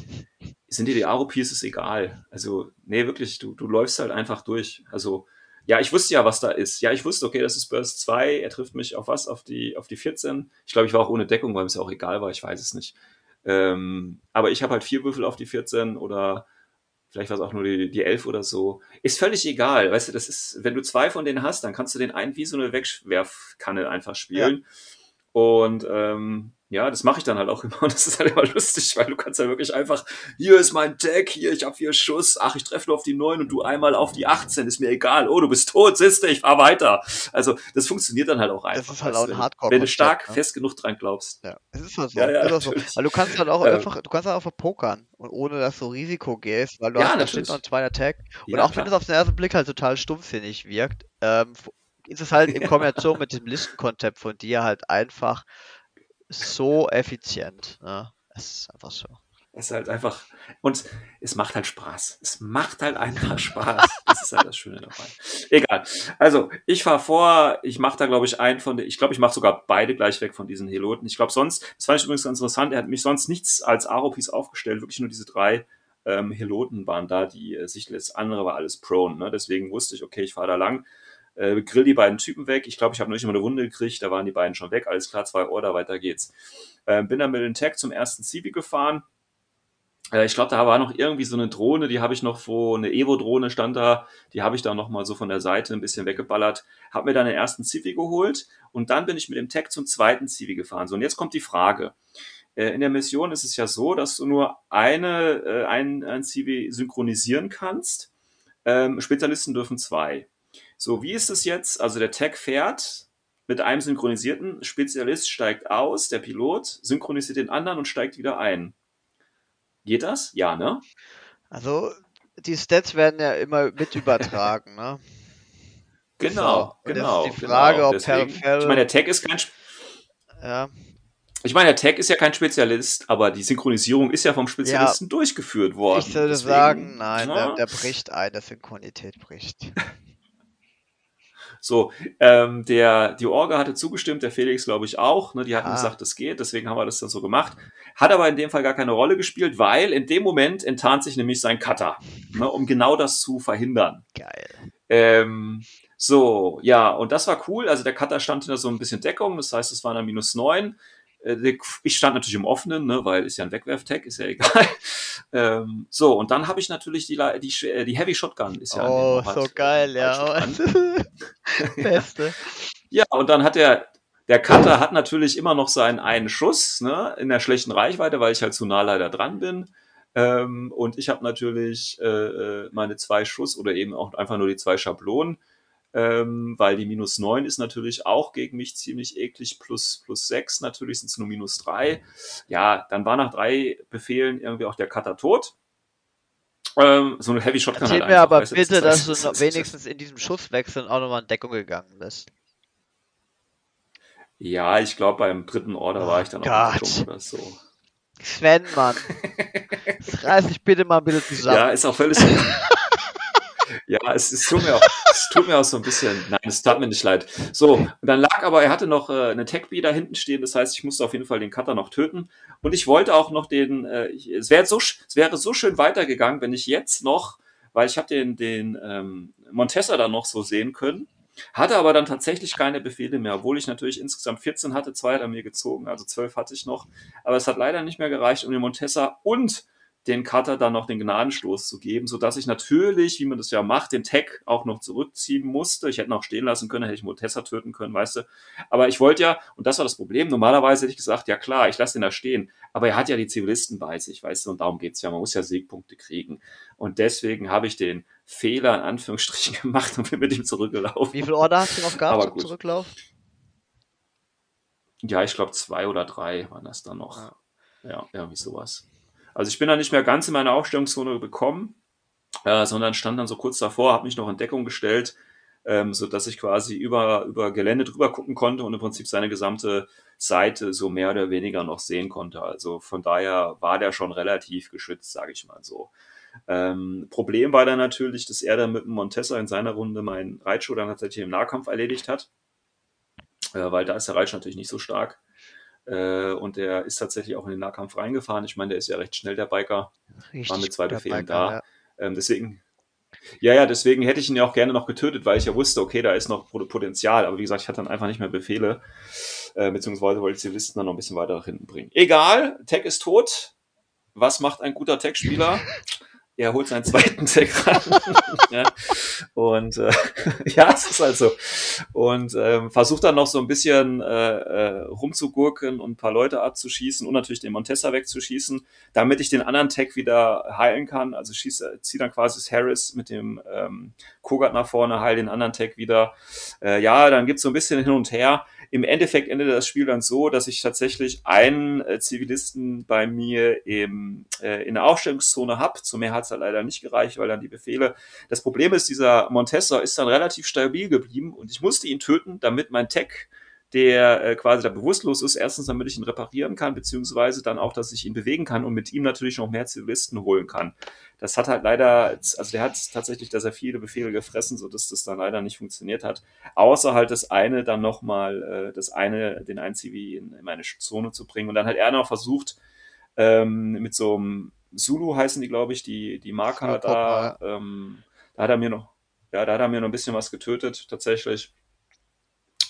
sind dir die Aro-Pieces egal. Also, nee, wirklich, du, du läufst halt einfach durch. Also, ja, ich wusste ja, was da ist. Ja, ich wusste, okay, das ist Burst 2, er trifft mich auf was? Auf die, auf die 14. Ich glaube, ich war auch ohne Deckung, weil es ja auch egal war, ich weiß es nicht. Ähm, aber ich habe halt vier Würfel auf die 14 oder vielleicht war es auch nur die, die 11 oder so. Ist völlig egal, weißt du, das ist, wenn du zwei von denen hast, dann kannst du den einen wie so eine Wegwerfkanne einfach spielen. Ja. Und ähm, ja, das mache ich dann halt auch [LAUGHS] immer und das ist halt immer lustig, weil du kannst ja wirklich einfach, hier ist mein Tag, hier, ich habe vier Schuss, ach, ich treffe nur auf die 9 und du einmal auf die 18, ist mir egal, oh, du bist tot, siehst ich fahr weiter. Also, das funktioniert dann halt auch einfach. Das ist halt auch ein Hardcore. Wenn du stark ne? fest genug dran glaubst. Ja, es ist halt so. Ja, ja, ist so. Weil du kannst halt auch ähm, einfach, du kannst halt einfach pokern und ohne dass du Risiko gehst, weil du ja, hast, da steht noch ein zweiter Tag. Und ja, auch klar. wenn es auf den ersten Blick halt total stumpfsinnig wirkt, ähm, ist es halt in [LAUGHS] Kombination mit dem Listenkonzept von dir halt einfach so effizient. Ne? Es ist einfach so. Es ist halt einfach, und es macht halt Spaß. Es macht halt einfach [LAUGHS] Spaß. Das ist halt das Schöne dabei. Egal. Also, ich fahre vor, ich mache da, glaube ich, einen von den, ich glaube, ich mache sogar beide gleich weg von diesen Heloten. Ich glaube sonst, das fand ich übrigens ganz interessant, er hat mich sonst nichts als Aropis aufgestellt, wirklich nur diese drei ähm, Heloten waren da, die äh, sich das andere war alles prone. Ne? Deswegen wusste ich, okay, ich fahre da lang äh, grill die beiden Typen weg. Ich glaube, ich habe noch nicht mal eine Wunde gekriegt, da waren die beiden schon weg. Alles klar, zwei Order, weiter geht's. Äh, bin dann mit dem Tag zum ersten Civi gefahren. Äh, ich glaube, da war noch irgendwie so eine Drohne, die habe ich noch, wo eine Evo-Drohne stand da, die habe ich da noch mal so von der Seite ein bisschen weggeballert, habe mir dann den ersten Civi geholt und dann bin ich mit dem Tag zum zweiten Civi gefahren. So, und jetzt kommt die Frage. Äh, in der Mission ist es ja so, dass du nur eine, äh, ein, ein Civi synchronisieren kannst. Ähm, Spezialisten dürfen zwei. So, wie ist es jetzt? Also der Tag fährt mit einem synchronisierten Spezialist, steigt aus, der Pilot synchronisiert den anderen und steigt wieder ein. Geht das? Ja, ne? Also die Stats werden ja immer mit übertragen, ne? [LAUGHS] Genau, so, genau. die Frage, genau. ob Deswegen, Ich meine, der Tag ist kein. Ja. Ich meine, der Tag ist ja kein Spezialist, aber die Synchronisierung ist ja vom Spezialisten ja, durchgeführt worden. Ich würde Deswegen, sagen, nein, der, der bricht ein, der Synchronität bricht. [LAUGHS] So, ähm, der, die Orga hatte zugestimmt, der Felix glaube ich auch. Ne, die hatten ah. gesagt, es geht, deswegen haben wir das dann so gemacht. Hat aber in dem Fall gar keine Rolle gespielt, weil in dem Moment enttarnt sich nämlich sein Cutter, ne, um genau das zu verhindern. Geil. Ähm, so, ja, und das war cool. Also der Cutter stand hinter so ein bisschen Deckung, das heißt, es waren dann minus neun. Äh, ich stand natürlich im Offenen, ne, weil ist ja ein Wegwerftag, ist ja egal. [LAUGHS] ähm, so, und dann habe ich natürlich die, die, äh, die Heavy Shotgun. Ist ja oh, so äh, geil, ja. [LAUGHS] [LAUGHS] Beste. ja, und dann hat der, der Cutter hat natürlich immer noch seinen einen Schuss ne, in der schlechten Reichweite, weil ich halt zu nah leider dran bin. Ähm, und ich habe natürlich äh, meine zwei Schuss oder eben auch einfach nur die zwei Schablonen ähm, weil die minus 9 ist natürlich auch gegen mich ziemlich eklig, plus, plus 6 natürlich sind es nur minus 3. Ja, dann war nach drei Befehlen irgendwie auch der Cutter tot. Ähm, so eine Heavy Shotgun Erzähl halt mir aber bitte, dass [LAUGHS] du noch wenigstens in diesem Schusswechsel auch nochmal in Deckung gegangen bist. Ja, ich glaube beim dritten Order oh war ich dann auch in Deckung oder so. Sven, Mann. Das [LAUGHS] reiß dich bitte mal ein bisschen zusammen. Ja, ist auch völlig. [LAUGHS] Ja, es, es, tut mir auch, es tut mir auch so ein bisschen, nein, es tat mir nicht leid. So, und dann lag aber, er hatte noch äh, eine Tech-B da hinten stehen, das heißt, ich musste auf jeden Fall den Cutter noch töten. Und ich wollte auch noch den, äh, es, wäre so, es wäre so schön weitergegangen, wenn ich jetzt noch, weil ich habe den, den ähm, Montessa da noch so sehen können, hatte aber dann tatsächlich keine Befehle mehr, obwohl ich natürlich insgesamt 14 hatte, zwei hat er mir gezogen, also 12 hatte ich noch. Aber es hat leider nicht mehr gereicht, um den Montessa und den Cutter dann noch den Gnadenstoß zu geben, so dass ich natürlich, wie man das ja macht, den Tag auch noch zurückziehen musste. Ich hätte noch stehen lassen können, hätte ich Motessa töten können, weißt du. Aber ich wollte ja, und das war das Problem, normalerweise hätte ich gesagt, ja klar, ich lasse den da stehen. Aber er hat ja die Zivilisten bei sich, weißt du, und darum geht's ja. Man muss ja Siegpunkte kriegen. Und deswegen habe ich den Fehler in Anführungsstrichen [LAUGHS] gemacht und bin mit ihm zurückgelaufen. Wie viel Order hast du noch gehabt zum. Zurücklauf? Ja, ich glaube zwei oder drei waren das dann noch. Ja. Ja, irgendwie sowas. Also ich bin dann nicht mehr ganz in meine Aufstellungszone bekommen, äh, sondern stand dann so kurz davor, habe mich noch in Deckung gestellt, ähm, so dass ich quasi über, über Gelände drüber gucken konnte und im Prinzip seine gesamte Seite so mehr oder weniger noch sehen konnte. Also von daher war der schon relativ geschützt, sage ich mal so. Ähm, Problem war dann natürlich, dass er dann mit Montessa in seiner Runde meinen Reitschuh dann tatsächlich im Nahkampf erledigt hat, äh, weil da ist der Reitsch natürlich nicht so stark. Äh, und der ist tatsächlich auch in den Nahkampf reingefahren. Ich meine, der ist ja recht schnell, der Biker. Richtig mit zwei Befehlen Biker, da. ja. Ähm, deswegen, ja, ja, deswegen hätte ich ihn ja auch gerne noch getötet, weil ich ja wusste, okay, da ist noch Pot- Potenzial. Aber wie gesagt, ich hatte dann einfach nicht mehr Befehle, äh, beziehungsweise wollte ich Zivilisten dann noch ein bisschen weiter nach hinten bringen. Egal, Tech ist tot. Was macht ein guter Tech-Spieler? [LAUGHS] er holt seinen zweiten Tech ran. [LAUGHS] ja. Und äh, [LAUGHS] ja, es ist halt so. Und ähm, versucht dann noch so ein bisschen äh, äh, rumzugurken und ein paar Leute abzuschießen und natürlich den Montessa wegzuschießen, damit ich den anderen Tech wieder heilen kann. Also schieße, ziehe dann quasi Harris mit dem ähm, Kogat nach vorne, heil den anderen Tech wieder. Äh, ja, dann gibt's so ein bisschen hin und her. Im Endeffekt endete das Spiel dann so, dass ich tatsächlich einen äh, Zivilisten bei mir im, äh, in der Aufstellungszone hab. Zu mehr hat's halt leider nicht gereicht, weil dann die Befehle. Das Problem ist, dieser Montessa ist dann relativ stabil geblieben und ich musste ihn töten, damit mein Tech, der äh, quasi da bewusstlos ist, erstens, damit ich ihn reparieren kann, beziehungsweise dann auch, dass ich ihn bewegen kann und mit ihm natürlich noch mehr Zivilisten holen kann. Das hat halt leider, also der hat tatsächlich da sehr viele Befehle gefressen, so dass das dann leider nicht funktioniert hat. Außer halt das eine dann nochmal, äh, das eine, den einen CV in, in meine Zone zu bringen. Und dann hat er noch versucht, ähm, mit so einem Zulu heißen die, glaube ich, die, die Marker da, ähm, da hat er mir noch, ja, da hat er mir noch ein bisschen was getötet, tatsächlich.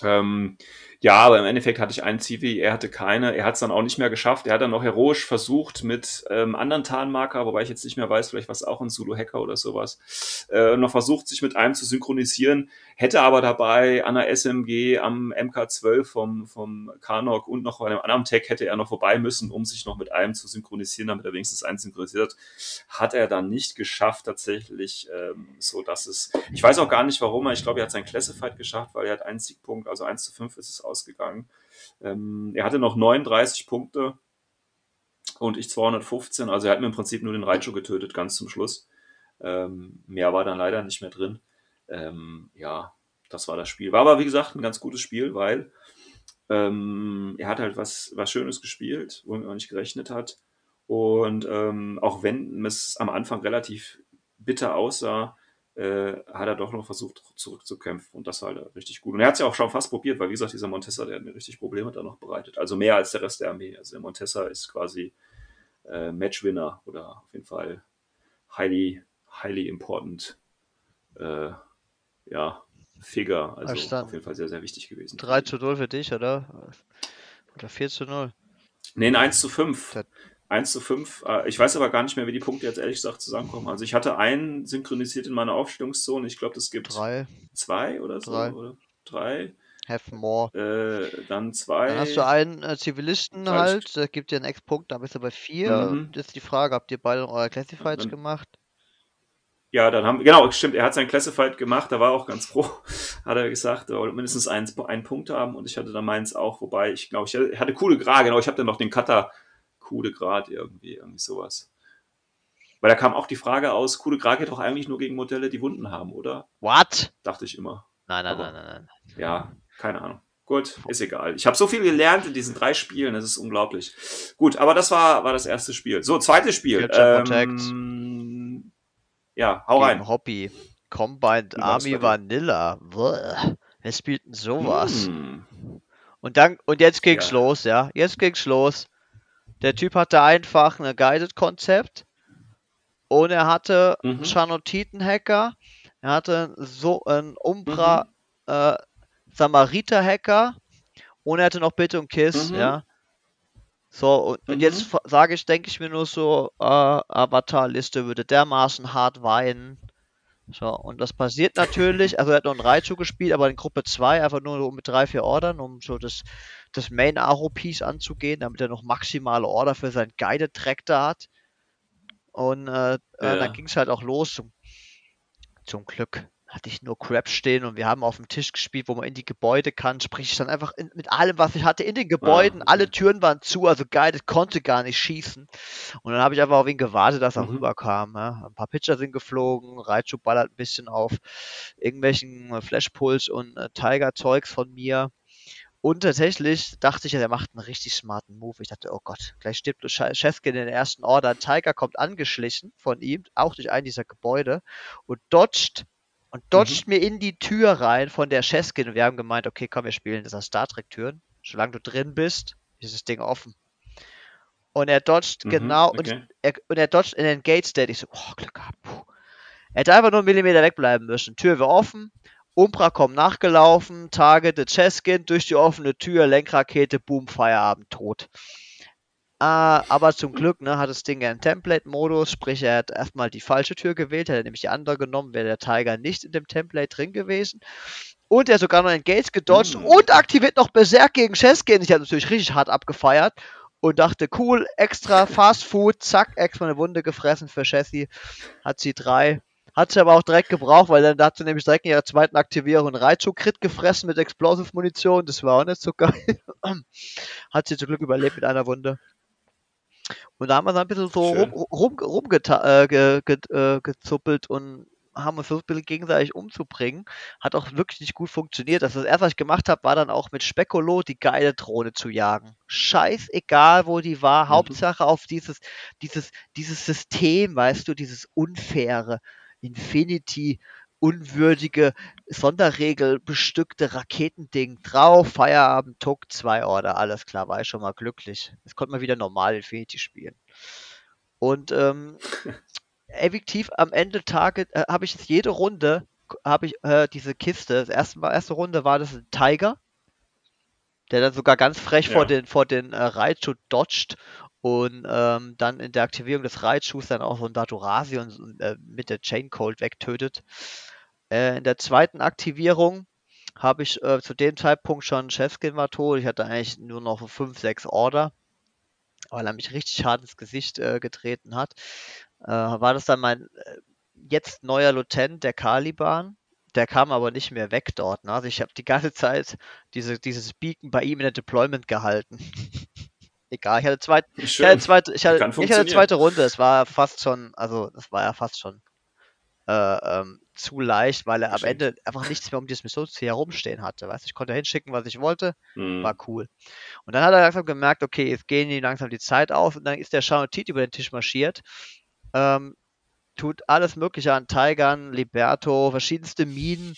Ähm, ja, aber im Endeffekt hatte ich einen CV, er hatte keine. Er hat es dann auch nicht mehr geschafft. Er hat dann noch heroisch versucht mit ähm, anderen Tarnmarker, wobei ich jetzt nicht mehr weiß, vielleicht war es auch ein Zulu-Hacker oder sowas, äh, noch versucht, sich mit einem zu synchronisieren, hätte aber dabei an der SMG am MK12 vom, vom Karnok und noch bei einem anderen Tech hätte er noch vorbei müssen, um sich noch mit einem zu synchronisieren, damit er wenigstens einen synchronisiert hat. Hat er dann nicht geschafft, tatsächlich, ähm, so dass es, ich weiß auch gar nicht warum, ich glaube, er hat sein Classified geschafft, weil er hat einen Siegpunkt, also 1 zu 5 ist es ausgegangen. Ähm, er hatte noch 39 Punkte und ich 215, also er hat mir im Prinzip nur den Raichu getötet, ganz zum Schluss. Ähm, mehr war dann leider nicht mehr drin. Ähm, ja, das war das Spiel. War aber, wie gesagt, ein ganz gutes Spiel, weil ähm, er hat halt was, was Schönes gespielt, womit man nicht gerechnet hat. Und ähm, auch wenn es am Anfang relativ bitter aussah, äh, hat er doch noch versucht zurückzukämpfen und das war halt richtig gut. Und er hat es ja auch schon fast probiert, weil wie gesagt, dieser Montessa, der hat mir richtig Probleme da noch bereitet. Also mehr als der Rest der Armee. Also der Montessa ist quasi äh, Matchwinner oder auf jeden Fall highly, highly important äh, ja, Figure. Also Verstanden. auf jeden Fall sehr, sehr wichtig gewesen. 3 zu 0 für dich, oder? Oder 4 zu 0? Nee, ein 1 zu 5. Das- 1 zu 5. Äh, Ich weiß aber gar nicht mehr, wie die Punkte jetzt ehrlich gesagt zusammenkommen. Also ich hatte einen synchronisiert in meiner Aufstellungszone. Ich glaube, das gibt 3. zwei oder so. Drei. Oder drei. Have more. Äh, dann zwei. Dann hast du einen äh, Zivilisten ich. halt, der gibt dir einen Ex-Punkt, dann bist du bei 4. Mhm. Jetzt die Frage, habt ihr beide euer Classifieds Dann- gemacht? Ja, dann haben genau, stimmt, er hat sein Classified gemacht, da war er auch ganz froh, [LAUGHS] hat er gesagt, er wollte mindestens einen, einen Punkt haben und ich hatte dann meins auch, wobei ich glaube, ich hatte- hatte coole Grad, genau, ich habe dann noch den Cutter coole Grad irgendwie, irgendwie sowas. Weil da kam auch die Frage aus, coole Grad geht doch eigentlich nur gegen Modelle, die Wunden haben, oder? What? Dachte ich immer. Nein, nein, Aber- nein, nein, nein. Ja, keine Ahnung. Gut, ist egal. Ich habe so viel gelernt in diesen drei Spielen, das ist unglaublich. Gut, aber das war, war das erste Spiel. So, zweites Spiel. Future Protect. Ja, hau rein. Hobby. Combined Army? Vanilla. Bäh. Wer spielt denn sowas? Hm. Und dann, und jetzt ging's Ja. los, ja. Jetzt ging's los. Der Typ hatte einfach ein Guided-Konzept. Und er hatte Mhm. einen Chanotiten-Hacker. Er hatte so einen Umbra Mhm. äh, Samariter-Hacker. Und er hatte noch Bitte und Kiss, Mhm. ja. So, und, und Mhm. jetzt sage ich, denke ich mir nur so, äh, Avatar-Liste würde dermaßen hart weinen. So, und das passiert natürlich, also er hat noch einen Raichu gespielt, aber in Gruppe 2 einfach nur mit drei, vier Ordern, um so das, das Main Aro Piece anzugehen, damit er noch maximale Order für seinen Guided Track da hat. Und äh, äh, Ja. dann ging es halt auch los. Zum Glück hatte ich nur Crap stehen und wir haben auf dem Tisch gespielt, wo man in die Gebäude kann. Sprich, ich dann einfach in, mit allem, was ich hatte, in den Gebäuden. Ah, okay. Alle Türen waren zu, also geil, das konnte gar nicht schießen. Und dann habe ich einfach auf ihn gewartet, dass er Mhm. rüberkam. Ja. Ein paar Pitcher sind geflogen, Raichu ballert ein bisschen auf irgendwelchen Flashpulse und äh, Tiger-Zeugs von mir. Und tatsächlich dachte ich, ja, der macht einen richtig smarten Move. Ich dachte, oh Gott, gleich stirbt Cheskin in der ersten Order. Ein Tiger kommt angeschlichen von ihm, auch durch einen dieser Gebäude, und dodgt und dodgt mir in die Tür rein von der Cheskin. Und wir haben gemeint, okay, komm, wir spielen das als Star Trek-Türen. Solange du drin bist, ist das Ding offen. Und er dodgt Mhm, genau, und, okay. er, und er dodgt in den Gate State. Ich so, oh, Glück gehabt. Puh. Er hätte einfach nur einen Millimeter wegbleiben müssen. Tür war offen. Umbra kommt nachgelaufen, Target the Cheskin durch die offene Tür, Lenkrakete, Boom, Feierabend, tot. Äh, aber zum Glück ne, hat das Ding ja einen Template-Modus, sprich, er hat erstmal die falsche Tür gewählt, hätte nämlich die andere genommen, wäre der Tiger nicht in dem Template drin gewesen. Und er hat sogar noch einen Gates gedodged Hm. und aktiviert noch Berserk gegen Cheskin. Ich habe natürlich richtig hart abgefeiert und dachte, cool, extra [LAUGHS] Fast Food, zack, extra eine Wunde gefressen für Chessie. Hat sie drei. Hat sie aber auch direkt gebraucht, weil dann hat sie nämlich direkt in ihrer zweiten Aktivierung einen Raichu-Crit gefressen mit Explosive-Munition. Das war auch nicht so geil. [CLEARS THROAT] hat sie zum Glück überlebt mit einer Wunde. Und da haben wir dann ein bisschen so Schön. rum, rum, rumgeta- äh, ge, ge, äh, und haben uns versucht, ein bisschen gegenseitig umzubringen. Hat auch wirklich nicht gut funktioniert. Das, das erste, was ich gemacht habe, war dann auch mit Spekolo die geile Drohne zu jagen. Scheißegal, wo die war. Mhm. Hauptsache auf dieses, dieses, dieses System, weißt du, dieses unfaire, Infinity, unwürdige, Sonderregel bestückte Raketending drauf. Feierabend, Tuck, zwei Order, alles klar, war ich schon mal glücklich. Jetzt konnte man wieder normal Infinity spielen. Und ähm, [LAUGHS] effektiv am Ende Target äh, habe ich jetzt jede Runde habe ich äh, diese Kiste. Das erste Mal, erste Runde war das ein Tiger, der dann sogar ganz frech Ja. vor den vor den äh, Raichu dodgt und ähm, dann in der Aktivierung des Raichus dann auch so ein Datorasi und, und äh, mit der Chain Cold wegtötet. Äh, in der zweiten Aktivierung habe ich äh, zu dem Zeitpunkt schon Chefskin war tot. Ich hatte eigentlich nur noch 5, 6 Order, weil er mich richtig hart ins Gesicht äh, getreten hat. Äh, war das dann mein äh, jetzt neuer Lieutenant, der Caliban. Der kam aber nicht mehr weg dort. Ne? Also ich habe die ganze Zeit diese, dieses Beacon bei ihm in der Deployment gehalten. [LAUGHS] Egal, ich hatte zwei, ich hatte zweite, ich hatte, ich hatte zweite Runde. Es war fast schon, also das war ja fast schon äh, ähm, zu leicht, weil er am. Ende einfach nichts mehr um dieses Missionsziel herumstehen hatte. Weißt? Ich konnte hinschicken, was ich wollte, Hm. war cool. Und dann hat er langsam gemerkt, okay, jetzt gehen ihm langsam die Zeit aus und dann ist der Shanotit über den Tisch marschiert. Ähm, tut alles Mögliche an Tigern, Liberto, verschiedenste Minen,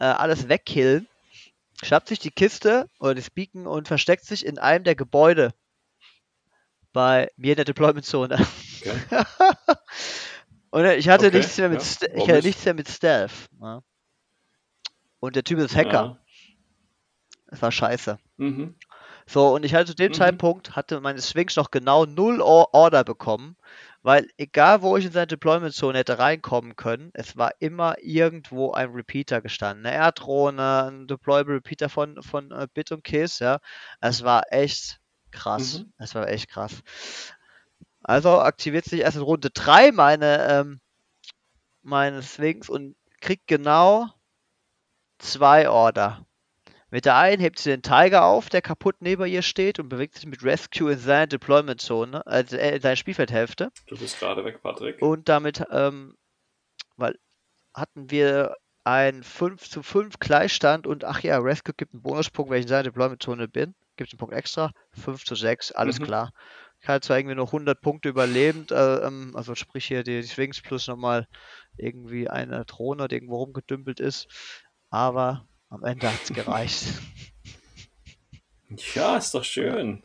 äh, alles wegkillen. Schnappt sich die Kiste oder das Beacon und versteckt sich in einem der Gebäude bei mir in der Deployment-Zone. Okay. [LAUGHS] und äh, ich hatte Okay, nichts mehr mit, ja, Ste- ich hatte nicht? nichts mehr mit Stealth. Ja. Und der Typ ist Hacker. Ja. Das war scheiße. Mhm. So, und ich hatte zu dem Mhm. Zeitpunkt, hatte meine Swings noch genau null Or Order bekommen, weil egal wo ich in seine Deployment-Zone hätte reinkommen können, es war immer irgendwo ein Repeater gestanden. Eine Erdrohne, ein Deployable Repeater von, von äh, Bit und Kiss, ja. Es war echt krass. Mhm. Es war echt krass. Also aktiviert sich erst in Runde 3 meine, ähm, meine Swings und kriegt genau zwei Order. Mit der einen hebt sie den Tiger auf, der kaputt neben ihr steht und bewegt sich mit Rescue in seine Deployment-Zone, also äh, in seine Spielfeldhälfte. Du bist gerade weg, Patrick. Und damit, ähm, weil hatten wir ein 5 zu 5 Gleichstand und ach ja, Rescue gibt einen Bonuspunkt, wenn ich in seiner Deployment-Zone bin. Gibt einen Punkt extra. 5 zu 6, alles Mhm. klar. Hatte zwar irgendwie noch 100 Punkte überlebend, äh, ähm, also sprich hier die Swings plus nochmal irgendwie eine Drohne, die irgendwo rumgedümpelt ist, aber am Ende hat es [LAUGHS] gereicht. Ja, ist doch schön.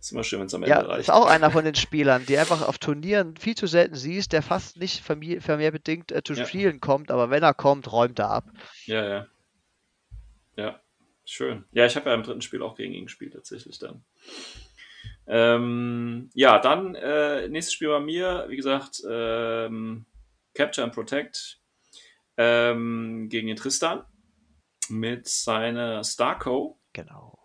Ist immer schön, wenn es am Ende Ja, reicht. ist auch einer von den Spielern, die einfach auf Turnieren viel zu selten siehst, der fast nicht vermehrbedingt äh, zu Ja. spielen kommt, aber wenn er kommt, räumt er ab. Ja, ja. Ja, schön. Ja, ich habe ja im dritten Spiel auch gegen ihn gespielt, tatsächlich dann. Ähm, ja, dann äh, nächstes Spiel bei mir, wie gesagt, ähm, Capture and Protect ähm, gegen den Tristan mit seiner Starco. Genau.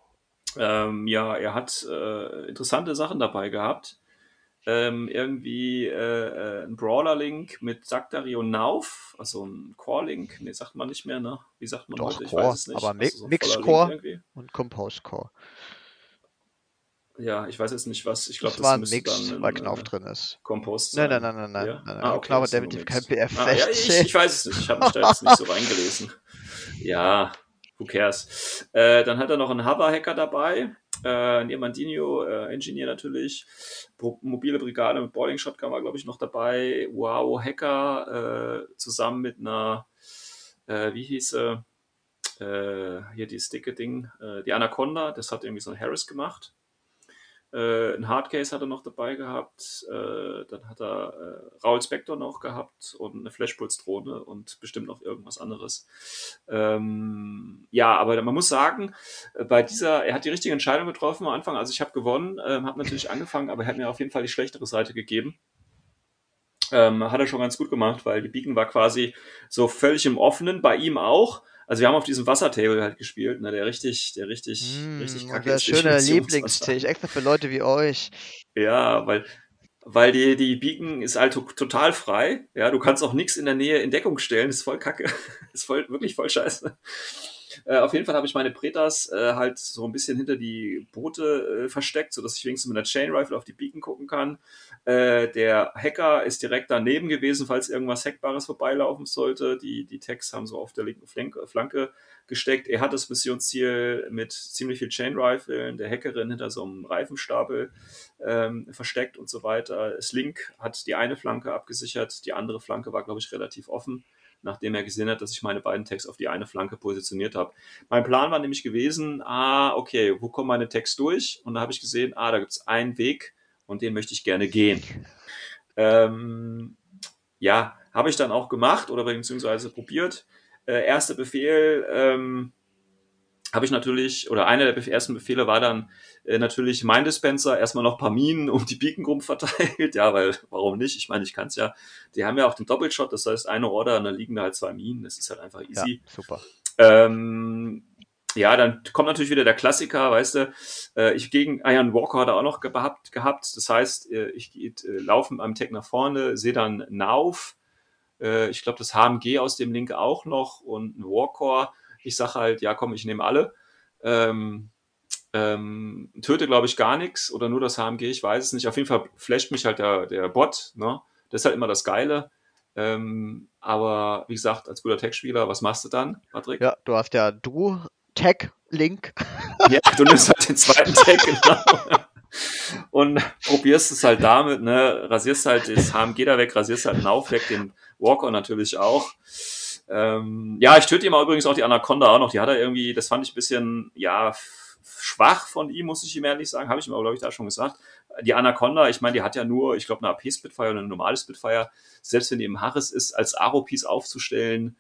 Ähm, ja, er hat äh, interessante Sachen dabei gehabt. ähm, irgendwie äh, äh, ein Brawler-Link mit Saktari und Nauf, also ein Core-Link, nee, sagt man nicht mehr, ne? Wie sagt man Doch, heute? Ich Core, weiß es nicht. aber Mi Also so Mixed Core und Compose Core. Ja, ich weiß jetzt nicht was. Ich glaube, Das war Mix, dann weil Knauf äh, drin ist. Compost Nein, sein. nein, nein, nein, nein, Ja? nein. Ah, okay, Knauf hat definitiv kein PF Ah, ja, ich, 16. ich weiß es nicht. Ich habe mich da jetzt nicht so reingelesen. [LAUGHS] Ja, who cares. Äh, dann hat er noch einen Hover-Hacker dabei. Äh, ein Diamantino, äh, Engineer natürlich. Pro mobile Brigade mit Boarding Shotgun war, glaube ich, noch dabei. Wow, Hacker äh, zusammen mit einer, äh, wie hieß sie? Äh, hier die dicke Ding, äh, die Anaconda, das hat irgendwie so ein Harris gemacht. Äh, ein Hardcase hat er noch dabei gehabt. Äh, dann hat er äh, Raul Spector noch gehabt und eine Flashpulse-Drohne und bestimmt noch irgendwas anderes. Ähm, ja, aber man muss sagen, äh, bei dieser, er hat die richtige Entscheidung getroffen am Anfang. Also ich habe gewonnen, ähm, habe natürlich angefangen, aber er hat mir auf jeden Fall die schlechtere Seite gegeben. Ähm, hat er schon ganz gut gemacht, weil die Beacon war quasi so völlig im Offenen, bei ihm auch. Also wir haben auf diesem Wassertable halt gespielt, ne, der richtig, der richtig, richtig Mm, kacke unser ist. schöner. Lieblingstisch, extra für Leute wie euch. Ja, weil, weil die, die Beacon ist halt to- total frei. Ja, du kannst auch nichts in der Nähe in Deckung stellen. Ist voll kacke. [LAUGHS] Ist voll, wirklich voll scheiße. Äh, auf jeden Fall habe ich meine Pretas äh, halt so ein bisschen hinter die Boote äh, versteckt, sodass ich wenigstens mit einer Chain Rifle auf die Beacon gucken kann. Äh, der Hacker ist direkt daneben gewesen, falls irgendwas Hackbares vorbeilaufen sollte. Die, die Tags haben so auf der linken Flanke, Flanke gesteckt. Er hat das Missionsziel mit ziemlich viel Chain Rifle, der Hackerin hinter so einem Reifenstapel ähm, versteckt und so weiter. Slink hat die eine Flanke abgesichert, die andere Flanke war, glaube ich, relativ offen, nachdem er gesehen hat, dass ich meine beiden Tags auf die eine Flanke positioniert habe. Mein Plan war nämlich gewesen, ah, okay, wo kommen meine Tags durch? Und da habe ich gesehen, ah, da gibt es einen Weg und den möchte ich gerne gehen. Ähm, ja, habe ich dann auch gemacht oder beziehungsweise probiert. Äh, erster Befehl ähm, habe ich natürlich, oder einer der ersten Befehle war dann äh, natürlich mein Dispenser, erstmal noch ein paar Minen um die Beacon rum [LAUGHS] verteilt. Ja, weil, warum nicht? Ich meine, ich kann es ja. Die haben ja auch den Doppelshot, das heißt eine Order und dann liegen da halt zwei Minen. Das ist halt einfach Ja, easy. super. Ähm, ja, dann kommt natürlich wieder der Klassiker, weißt du, äh, ich gegen Iron Walker hat er auch noch gehabt, gehabt. Das heißt, äh, ich äh, laufe mit meinem Tag nach vorne, sehe dann Nauf, äh, ich glaube das HMG aus dem Link auch noch und ein Warcore. Ich sage halt, ja komm, ich nehme alle. Ähm, ähm, töte, glaube ich, gar nichts oder nur das HMG, ich weiß es nicht. Auf jeden Fall flasht mich halt der, der Bot, ne? Das ist halt immer das Geile. Ähm, aber wie gesagt, als guter Tech-Spieler, was machst du dann, Patrick? Ja, du hast ja du Tag Link. [LAUGHS] Ja, du nimmst halt den zweiten Tag, genau. Und probierst es halt damit, ne, rasierst halt das HMG da weg, rasierst halt einen Auf weg, den Walker natürlich auch. Ähm, ja, ich töte ihm übrigens auch die Anaconda auch noch. Die hat er irgendwie, das fand ich ein bisschen, ja, schwach von ihm, muss ich ihm ehrlich sagen. Habe ich ihm aber, glaube ich, da schon gesagt. Die Anaconda, ich meine, die hat ja nur, ich glaube, eine AP-Spitfire und eine normale Spitfire. Selbst wenn die im Harris ist, als Aro-Piece aufzustellen,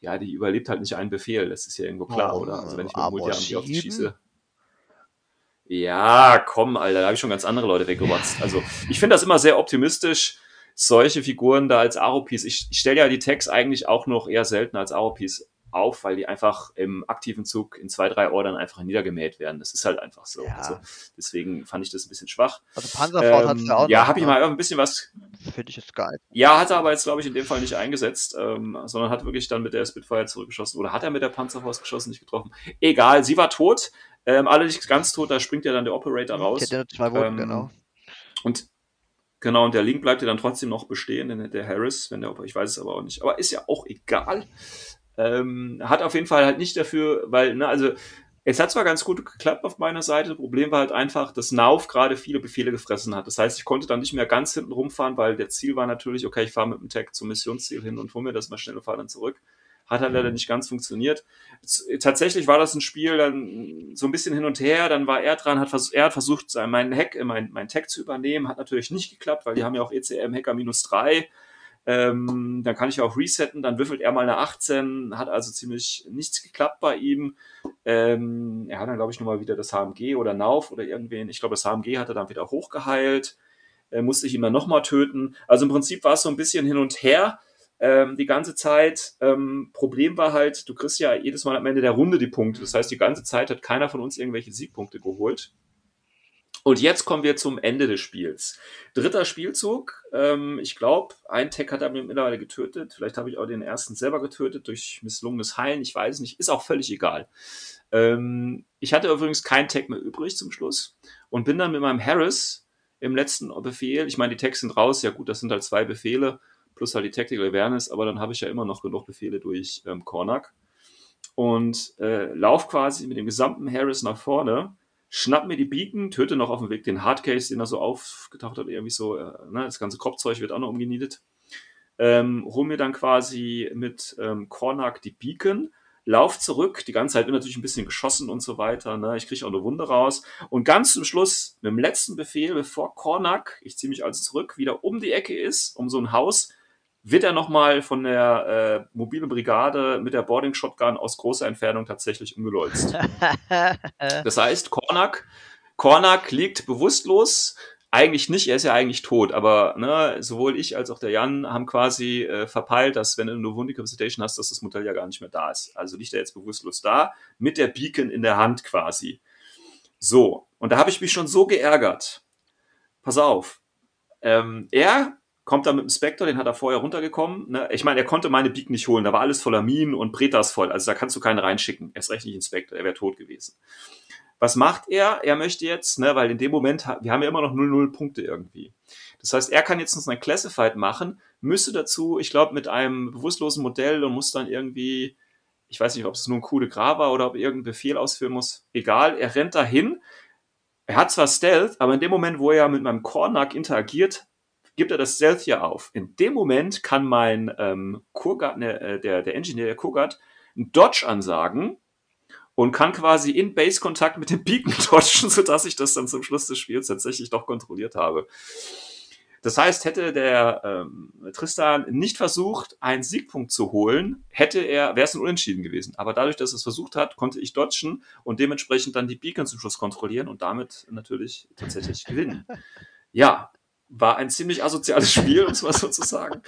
ja, die überlebt halt nicht einen Befehl. Das ist ja irgendwo klar, Oh, oder? Also wenn ich mit Multi auf die 7? schieße. Ja, komm, Alter, da habe ich schon ganz andere Leute weggerotzt. Also, ich finde das immer sehr optimistisch, solche Figuren da als Aro-Piece. Ich, ich stelle ja die Tags eigentlich auch noch eher selten als Aro-Piece auf, weil die einfach im aktiven Zug in zwei, drei Ordern einfach niedergemäht werden. Das ist halt einfach so. Ja. Also, deswegen fand ich das ein bisschen schwach. Also Panzerfaust hat's Ähm, ja auch ja, habe ich ne? mal ein bisschen was Finde ich jetzt geil. ja, hat er aber jetzt, glaube ich, in dem Fall nicht eingesetzt, ähm, sondern hat wirklich dann mit der Spitfire zurückgeschossen. Oder hat er mit der Panzerfaust geschossen, nicht getroffen? Egal, sie war tot. Ähm, alle nicht ganz tot, da springt ja dann der Operator raus. hat ja nur zwei Wunden, Ähm, genau. Und genau, und der Link bleibt ja dann trotzdem noch bestehen, denn der Harris, wenn der ich weiß es aber auch nicht. Aber ist ja auch egal. Ähm, hat auf jeden Fall halt nicht dafür, weil, ne, also es hat zwar ganz gut geklappt auf meiner Seite, Problem war halt einfach, dass Nauf gerade viele Befehle gefressen hat. Das heißt, ich konnte dann nicht mehr ganz hinten rumfahren, weil der Ziel war natürlich, okay, ich fahre mit dem Tag zum Missionsziel hin und hole mir das mal schnell und fahre dann zurück. Hat halt leider nicht ganz funktioniert. Tatsächlich war das ein Spiel dann so ein bisschen hin und her, dann war er dran, hat vers er hat versucht, meinen Hack, äh, mein, mein Tag zu übernehmen, hat natürlich nicht geklappt, weil die haben ja auch ECM Hacker minus drei. Ähm, dann kann ich auch resetten, dann würfelt er mal eine 18, hat also ziemlich nichts geklappt bei ihm. Ähm, er hat dann, glaube ich, nochmal wieder das HMG oder Nauf oder irgendwen. Ich glaube, das HMG hat er dann wieder hochgeheilt. Äh, musste ich ihn dann nochmal töten. Also im Prinzip war es so ein bisschen hin und her ähm, die ganze Zeit. Ähm, Problem war halt, du kriegst ja jedes Mal am Ende der Runde die Punkte. Das heißt, die ganze Zeit hat keiner von uns irgendwelche Siegpunkte geholt. Und jetzt kommen wir zum Ende des Spiels. Dritter Spielzug. Ähm, ich glaube, ein Tech hat er mir mittlerweile getötet. Vielleicht habe ich auch den ersten selber getötet durch misslungenes Heilen. Ich weiß nicht. Ist auch völlig egal. Ähm, ich hatte übrigens kein Tech mehr übrig zum Schluss und bin dann mit meinem Harris im letzten Befehl. Ich meine, die Tags sind raus. Ja gut, das sind halt zwei Befehle plus halt die Tactical Awareness. Aber dann habe ich ja immer noch genug Befehle durch ähm, Kornak und äh, lauf quasi mit dem gesamten Harris nach vorne schnapp mir die Beacon, töte noch auf dem Weg den Hardcase, den er so aufgetaucht hat, irgendwie so, äh, ne, das ganze Kropfzeug wird auch noch umgenietet. Ähm, hol mir dann quasi mit ähm, Kornak die Beacon, lauf zurück, die ganze Zeit wird natürlich ein bisschen geschossen und so weiter, ne? ich kriege auch eine Wunde raus und ganz zum Schluss, mit dem letzten Befehl, bevor Kornak, ich ziehe mich also zurück, wieder um die Ecke ist, um so ein Haus, wird er nochmal von der äh, mobilen Brigade mit der Boarding Shotgun aus großer Entfernung tatsächlich umgelolzt. [LAUGHS] das heißt, Kornak, Kornak liegt bewusstlos. Eigentlich nicht, er ist ja eigentlich tot, aber ne, sowohl ich als auch der Jan haben quasi äh, verpeilt, dass wenn du eine Wundecapacitation hast, dass das Modell ja gar nicht mehr da ist. Also liegt er jetzt bewusstlos da, mit der Beacon in der Hand quasi. So, und da habe ich mich schon so geärgert. Pass auf. Ähm, er kommt dann mit dem Spectre, den hat er vorher runtergekommen. Ne? Ich meine, er konnte meine Beak nicht holen, da war alles voller Minen und Pretas voll. Also da kannst du keine reinschicken. Erst recht nicht in Spectre, er wäre tot gewesen. Was macht er? Er möchte jetzt, ne, weil in dem Moment, wir haben ja immer noch 0-0 Punkte irgendwie. Das heißt, er kann jetzt uns ein Classified machen, müsste dazu, ich glaube, mit einem bewusstlosen Modell und muss dann irgendwie, ich weiß nicht, ob es nur ein Coup de war oder ob er irgendeinen Befehl ausführen muss. Egal, er rennt dahin. Er hat zwar Stealth, aber in dem Moment, wo er mit meinem Cornac interagiert, gibt er das Stealth hier auf. In dem Moment kann mein ähm, Kurgat, ne, äh, der, der Engineer, der Kurgat, einen Dodge ansagen und kann quasi in Base-Kontakt mit dem Beacon [LAUGHS] dodgen, sodass ich das dann zum Schluss des Spiels tatsächlich doch kontrolliert habe. Das heißt, hätte der ähm, Tristan nicht versucht, einen Siegpunkt zu holen, hätte er, wäre es ein Unentschieden gewesen. Aber dadurch, dass er es versucht hat, konnte ich dodgen und dementsprechend dann die Beacon zum Schluss kontrollieren und damit natürlich tatsächlich gewinnen. [LAUGHS] Ja, war ein ziemlich asoziales [LAUGHS] Spiel, um es mal so zu sagen.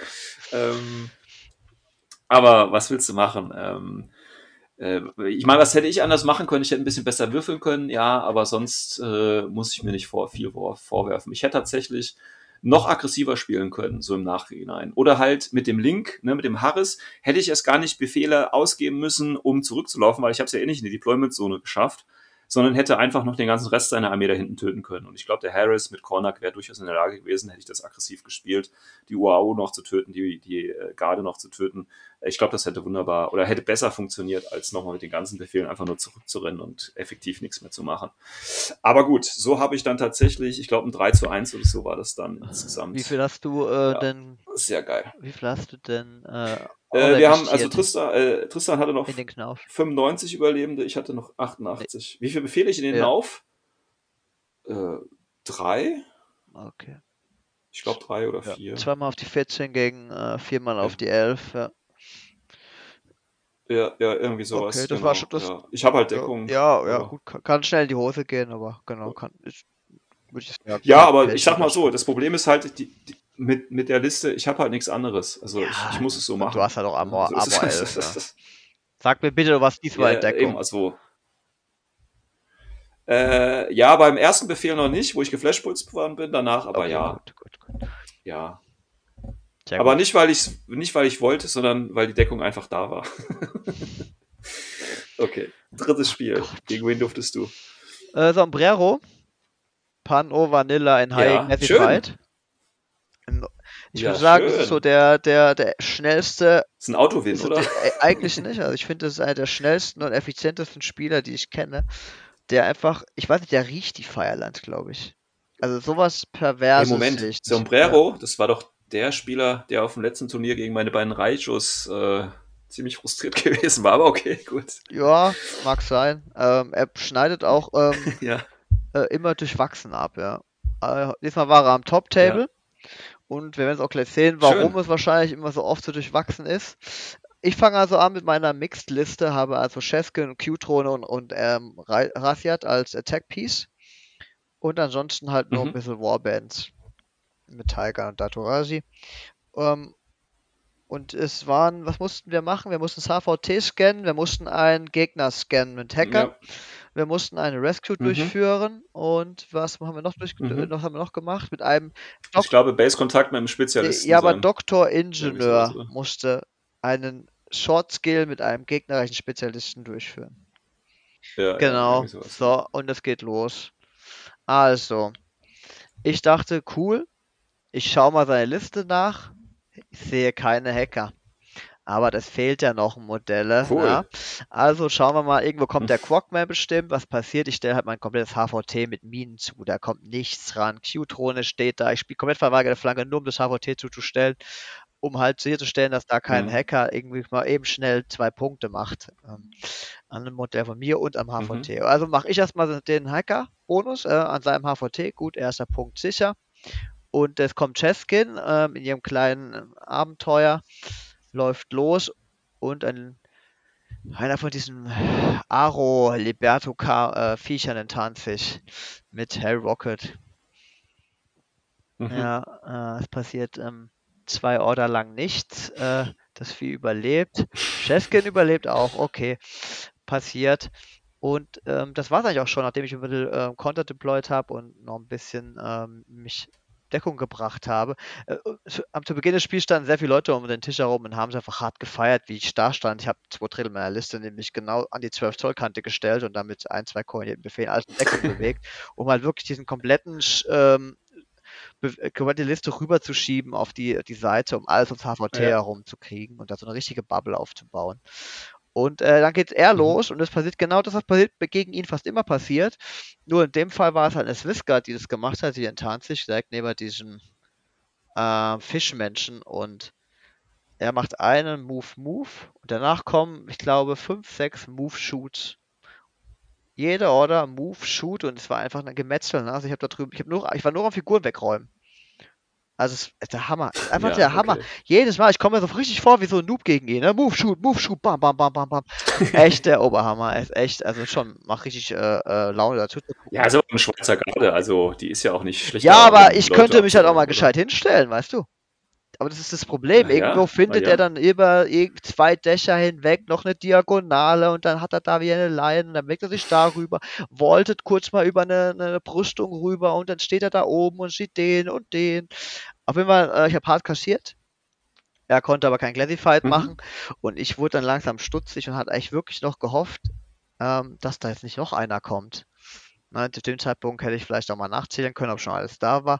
Ähm, aber was willst du machen? Ähm, äh, ich meine, was hätte ich anders machen können? Ich hätte ein bisschen besser würfeln können, ja, aber sonst äh, muss ich mir nicht vor, viel vor, vorwerfen. Ich hätte tatsächlich noch aggressiver spielen können, so im Nachhinein. Oder halt mit dem Link, ne, mit dem Harris, hätte ich erst gar nicht Befehle ausgeben müssen, um zurückzulaufen, weil ich habe es ja eh nicht in die Deployment-Zone geschafft sondern hätte einfach noch den ganzen Rest seiner Armee da hinten töten können. Und ich glaube, der Harris mit Cornac wäre durchaus in der Lage gewesen, hätte ich das aggressiv gespielt, die UAU noch zu töten, die, die äh, Garde noch zu töten. Ich glaube, das hätte wunderbar oder hätte besser funktioniert, als nochmal mit den ganzen Befehlen einfach nur zurückzurennen und effektiv nichts mehr zu machen. Aber gut, so habe ich dann tatsächlich, ich glaube, ein 3 zu 1 oder so war das dann insgesamt. Wie viel hast du äh, ja, denn? Sehr geil. Wie viel hast du denn äh, äh, wir haben, also Tristan, äh, Tristan hatte noch 95 Überlebende, ich hatte noch 88. Wie viele befehle ich in den ja. Lauf? Äh, drei? Okay. Ich glaube drei oder ja. vier. Zweimal auf die 14 gegen äh, viermal ja. auf die 11, ja. Ja, ja, irgendwie sowas. Okay, das genau. war schon das. Ja. Ich habe halt Deckung. Ja, ja, gut, kann schnell in die Hose gehen, aber genau, kann. Ich, ich, ja, ja, aber ich sag mal so, das Problem ist halt, die, die, mit, mit der Liste, ich habe halt nichts anderes. Also ja, ich, ich, muss es so machen. Du hast halt auch Amor, Amor 11, [LAUGHS] ja. Sag mir bitte, was diesmal ja, Deckung. Eben, also, äh, ja, beim ersten Befehl noch nicht, wo ich geflashpulst worden bin, danach aber okay, ja. Gut, gut, gut. Ja. Sehr aber nicht weil ich nicht weil ich wollte, sondern weil die Deckung einfach da war. [LAUGHS] okay, drittes Spiel. Oh Gegen wen durftest du? Äh, Sombrero. Pan O Vanilla in High ja, Fight. Ich ja, würde sagen, schön. das ist so der, der, der schnellste. Das ist ein Autowin, so oder? Der, äh, eigentlich nicht. Also ich finde, das ist einer der schnellsten und effizientesten Spieler, die ich kenne. Der einfach, ich weiß nicht, der riecht die Feierland, glaube ich. Also sowas perverses. Hey, Moment. Sombrero, das war doch der Spieler, der auf dem letzten Turnier gegen meine beiden Reichos äh, ziemlich frustriert [LAUGHS] gewesen war, aber okay, gut. Ja, mag sein. Ähm, er schneidet auch ähm, [LAUGHS] ja. äh, immer durchwachsen ab, ja. Äh, diesmal war er am Top-Table. Ja. Und wir werden es auch gleich sehen, warum Schön. es wahrscheinlich immer so oft so durchwachsen ist. Ich fange also an mit meiner Mixed-Liste, habe also Cheskin, Q-Trone und, und ähm, Rathiat als Attack-Piece. Und ansonsten halt mhm. ein bisschen Warbands mit Tiger und Datorasi. Ähm, und es waren, was mussten wir machen? Wir mussten das HVT scannen, wir mussten einen Gegner scannen mit Hacker. Wir mussten eine Rescue Mhm. durchführen und was haben wir noch, durch, Mhm. noch, haben wir noch gemacht? Mit einem Ich glaube, Base-Kontakt mit einem Spezialisten Ja, aber sein. Doktor Ingenieur oder? musste einen Short Skill mit einem gegnerischen Spezialisten durchführen. Ja, ja, Genau. So, und es geht los. Also, ich dachte, cool, ich schaue mal seine Liste nach. Ich sehe keine Hacker. Aber das fehlt ja noch Modelle. Cool. Ja. Also schauen wir mal, irgendwo kommt der Quackman bestimmt. Was passiert? Ich stelle halt mein komplettes HVT mit Minen zu. Da kommt nichts ran. Q-Drohne steht da. Ich spiele komplett verweigerte Flanke, nur um das HVT zuzustellen, um halt sicherzustellen, dass da kein Mhm. Hacker irgendwie mal eben schnell zwei Punkte macht. Ähm, an einem Modell von mir und am Mhm. HVT. Also mache ich erstmal den Hacker-Bonus äh, an seinem HVT. Gut, erster Punkt sicher. Und es kommt Cheskin ähm, in ihrem kleinen ähm, Abenteuer, läuft los und ein, einer von diesen Aro Liberto äh, Viechern enttarnt sich mit Hell Rocket. Mhm. Ja, äh, es passiert ähm, zwei Order lang nichts. Äh, das Vieh überlebt. Cheskin überlebt auch, okay. Passiert. Und ähm, das war es eigentlich auch schon, nachdem ich ein bisschen ähm, Counter deployed habe und noch ein bisschen ähm, mich Deckung gebracht habe. Äh, zu, am zu Beginn des Spiels standen sehr viele Leute um den Tisch herum und haben es einfach hart gefeiert, wie ich da stand. Ich habe zwei Drittel meiner Liste nämlich genau an die 12 Zoll Kante gestellt und damit ein, zwei koordinierten Befehlen alles in Deckung bewegt, [LAUGHS] um halt wirklich diesen kompletten ähm, äh, komplette Liste rüberzuschieben auf die, die Seite, um alles ums HVT Ja. herum zu kriegen und da so eine richtige Bubble aufzubauen. Und äh, dann geht er Mhm. los und es passiert genau das, was passiert, gegen ihn fast immer passiert. Nur in dem Fall war es halt eine Swissguard, die das gemacht hat. Sie enttarnt sich direkt neben diesem äh, Fischmenschen und er macht einen Move, Move und danach kommen, ich glaube, fünf, sechs Move Shoots. Jede Order Move Shoot und es war einfach ein Gemetzel. Ne? Also ich habe da drüben, ich habe nur, ich war nur am Figuren wegräumen. Also es ist der Hammer. Ist einfach Ja, der Hammer. okay. Jedes Mal, ich komme mir so richtig vor wie so ein Noob gegen ihn. Ne? Move, shoot, move, shoot, bam, bam, bam, bam, bam. [LAUGHS] echt der Oberhammer. Er ist echt, also schon, macht richtig äh, äh, Laune dazu. Ja, also eine Schweizer Garde, also die ist ja auch nicht schlecht. Ja, aber ich könnte mich halt auch mal gescheit hinstellen, weißt du? Aber das ist das Problem. Na ja, Irgendwo findet ja. er dann über zwei Dächer hinweg noch eine Diagonale und dann hat er da wieder eine Line und dann bewegt er sich darüber, voltet kurz mal über eine, eine Brüstung rüber und dann steht er da oben und sieht den und den. Auf jeden Fall, äh, ich habe hart kassiert. Er konnte aber kein Classified Mhm. machen und ich wurde dann langsam stutzig und hatte eigentlich wirklich noch gehofft, ähm, dass da jetzt nicht noch einer kommt. Na, zu dem Zeitpunkt hätte ich vielleicht auch mal nachzählen können, ob schon alles da war.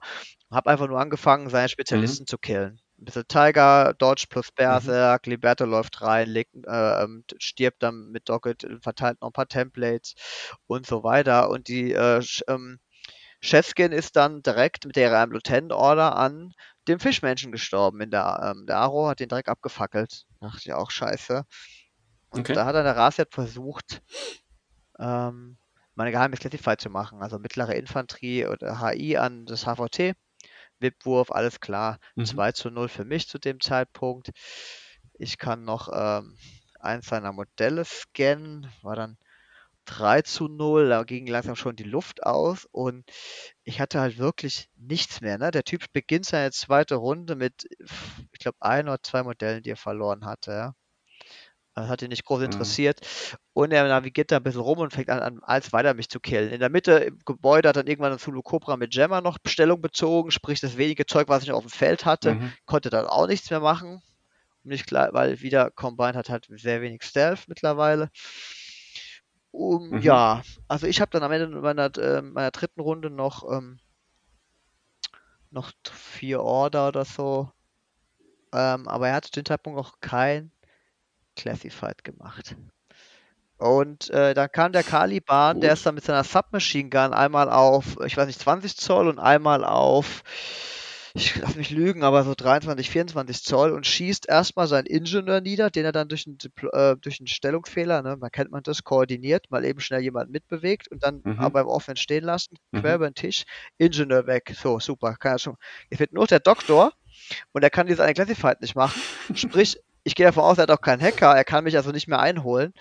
Hab einfach nur angefangen, seine Spezialisten zu killen. Ein bisschen Tiger, Dodge plus Berserk, Liberto läuft rein, legt, äh, ähm, stirbt dann mit Docket, verteilt noch ein paar Templates und so weiter. Und die äh, ähm, Chefskin ist dann direkt mit der Lieutenant Order an dem Fischmenschen gestorben. In der, ähm, der Aro hat den direkt abgefackelt. Dachte ich auch scheiße. Und Okay. da hat dann der Rasiat versucht, ähm, meine geheime Classified zu machen. Also mittlere Infanterie oder HI an das HVT. Wipwurf, alles klar. Mhm. 2 zu 0 für mich zu dem Zeitpunkt. Ich kann noch ähm, eins seiner Modelle scannen. War dann 3 zu 0. Da ging langsam schon die Luft aus. Und ich hatte halt wirklich nichts mehr. Ne? Der Typ beginnt seine zweite Runde mit, ich glaube, ein oder zwei Modellen, die er verloren hatte. Ja? Das hat ihn nicht groß Mhm. interessiert. Und er navigiert da ein bisschen rum und fängt an, an als weiter mich zu killen. In der Mitte im Gebäude hat dann irgendwann ein Zulu Cobra mit Gemma noch Stellung bezogen, sprich das wenige Zeug, was ich noch auf dem Feld hatte, Mhm. konnte dann auch nichts mehr machen. Nicht klar, weil wieder Combine hat halt sehr wenig Stealth mittlerweile. Um, Mhm. Ja, also ich habe dann am Ende meiner, äh, meiner dritten Runde noch, ähm, noch vier Order oder so. Ähm, aber er hat zu dem Zeitpunkt noch kein Classified gemacht. Und äh, dann kam der Caliban, der ist dann mit seiner Submachine Gun einmal auf, ich weiß nicht, 20 Zoll und einmal auf, ich lass mich lügen, aber so 23, 24 Zoll und schießt erstmal seinen Ingenieur nieder, den er dann durch einen, äh, durch einen Stellungsfehler, ne, man kennt man das, koordiniert, mal eben schnell jemand mitbewegt und dann Mhm. aber im Offenen stehen lassen, quer Mhm. über den Tisch, Ingenieur weg. So, super, kann er schon. Jetzt wird nur der Doktor und er kann dieses eine Classified nicht machen. Sprich, ich gehe davon aus, er hat auch keinen Hacker, er kann mich also nicht mehr einholen.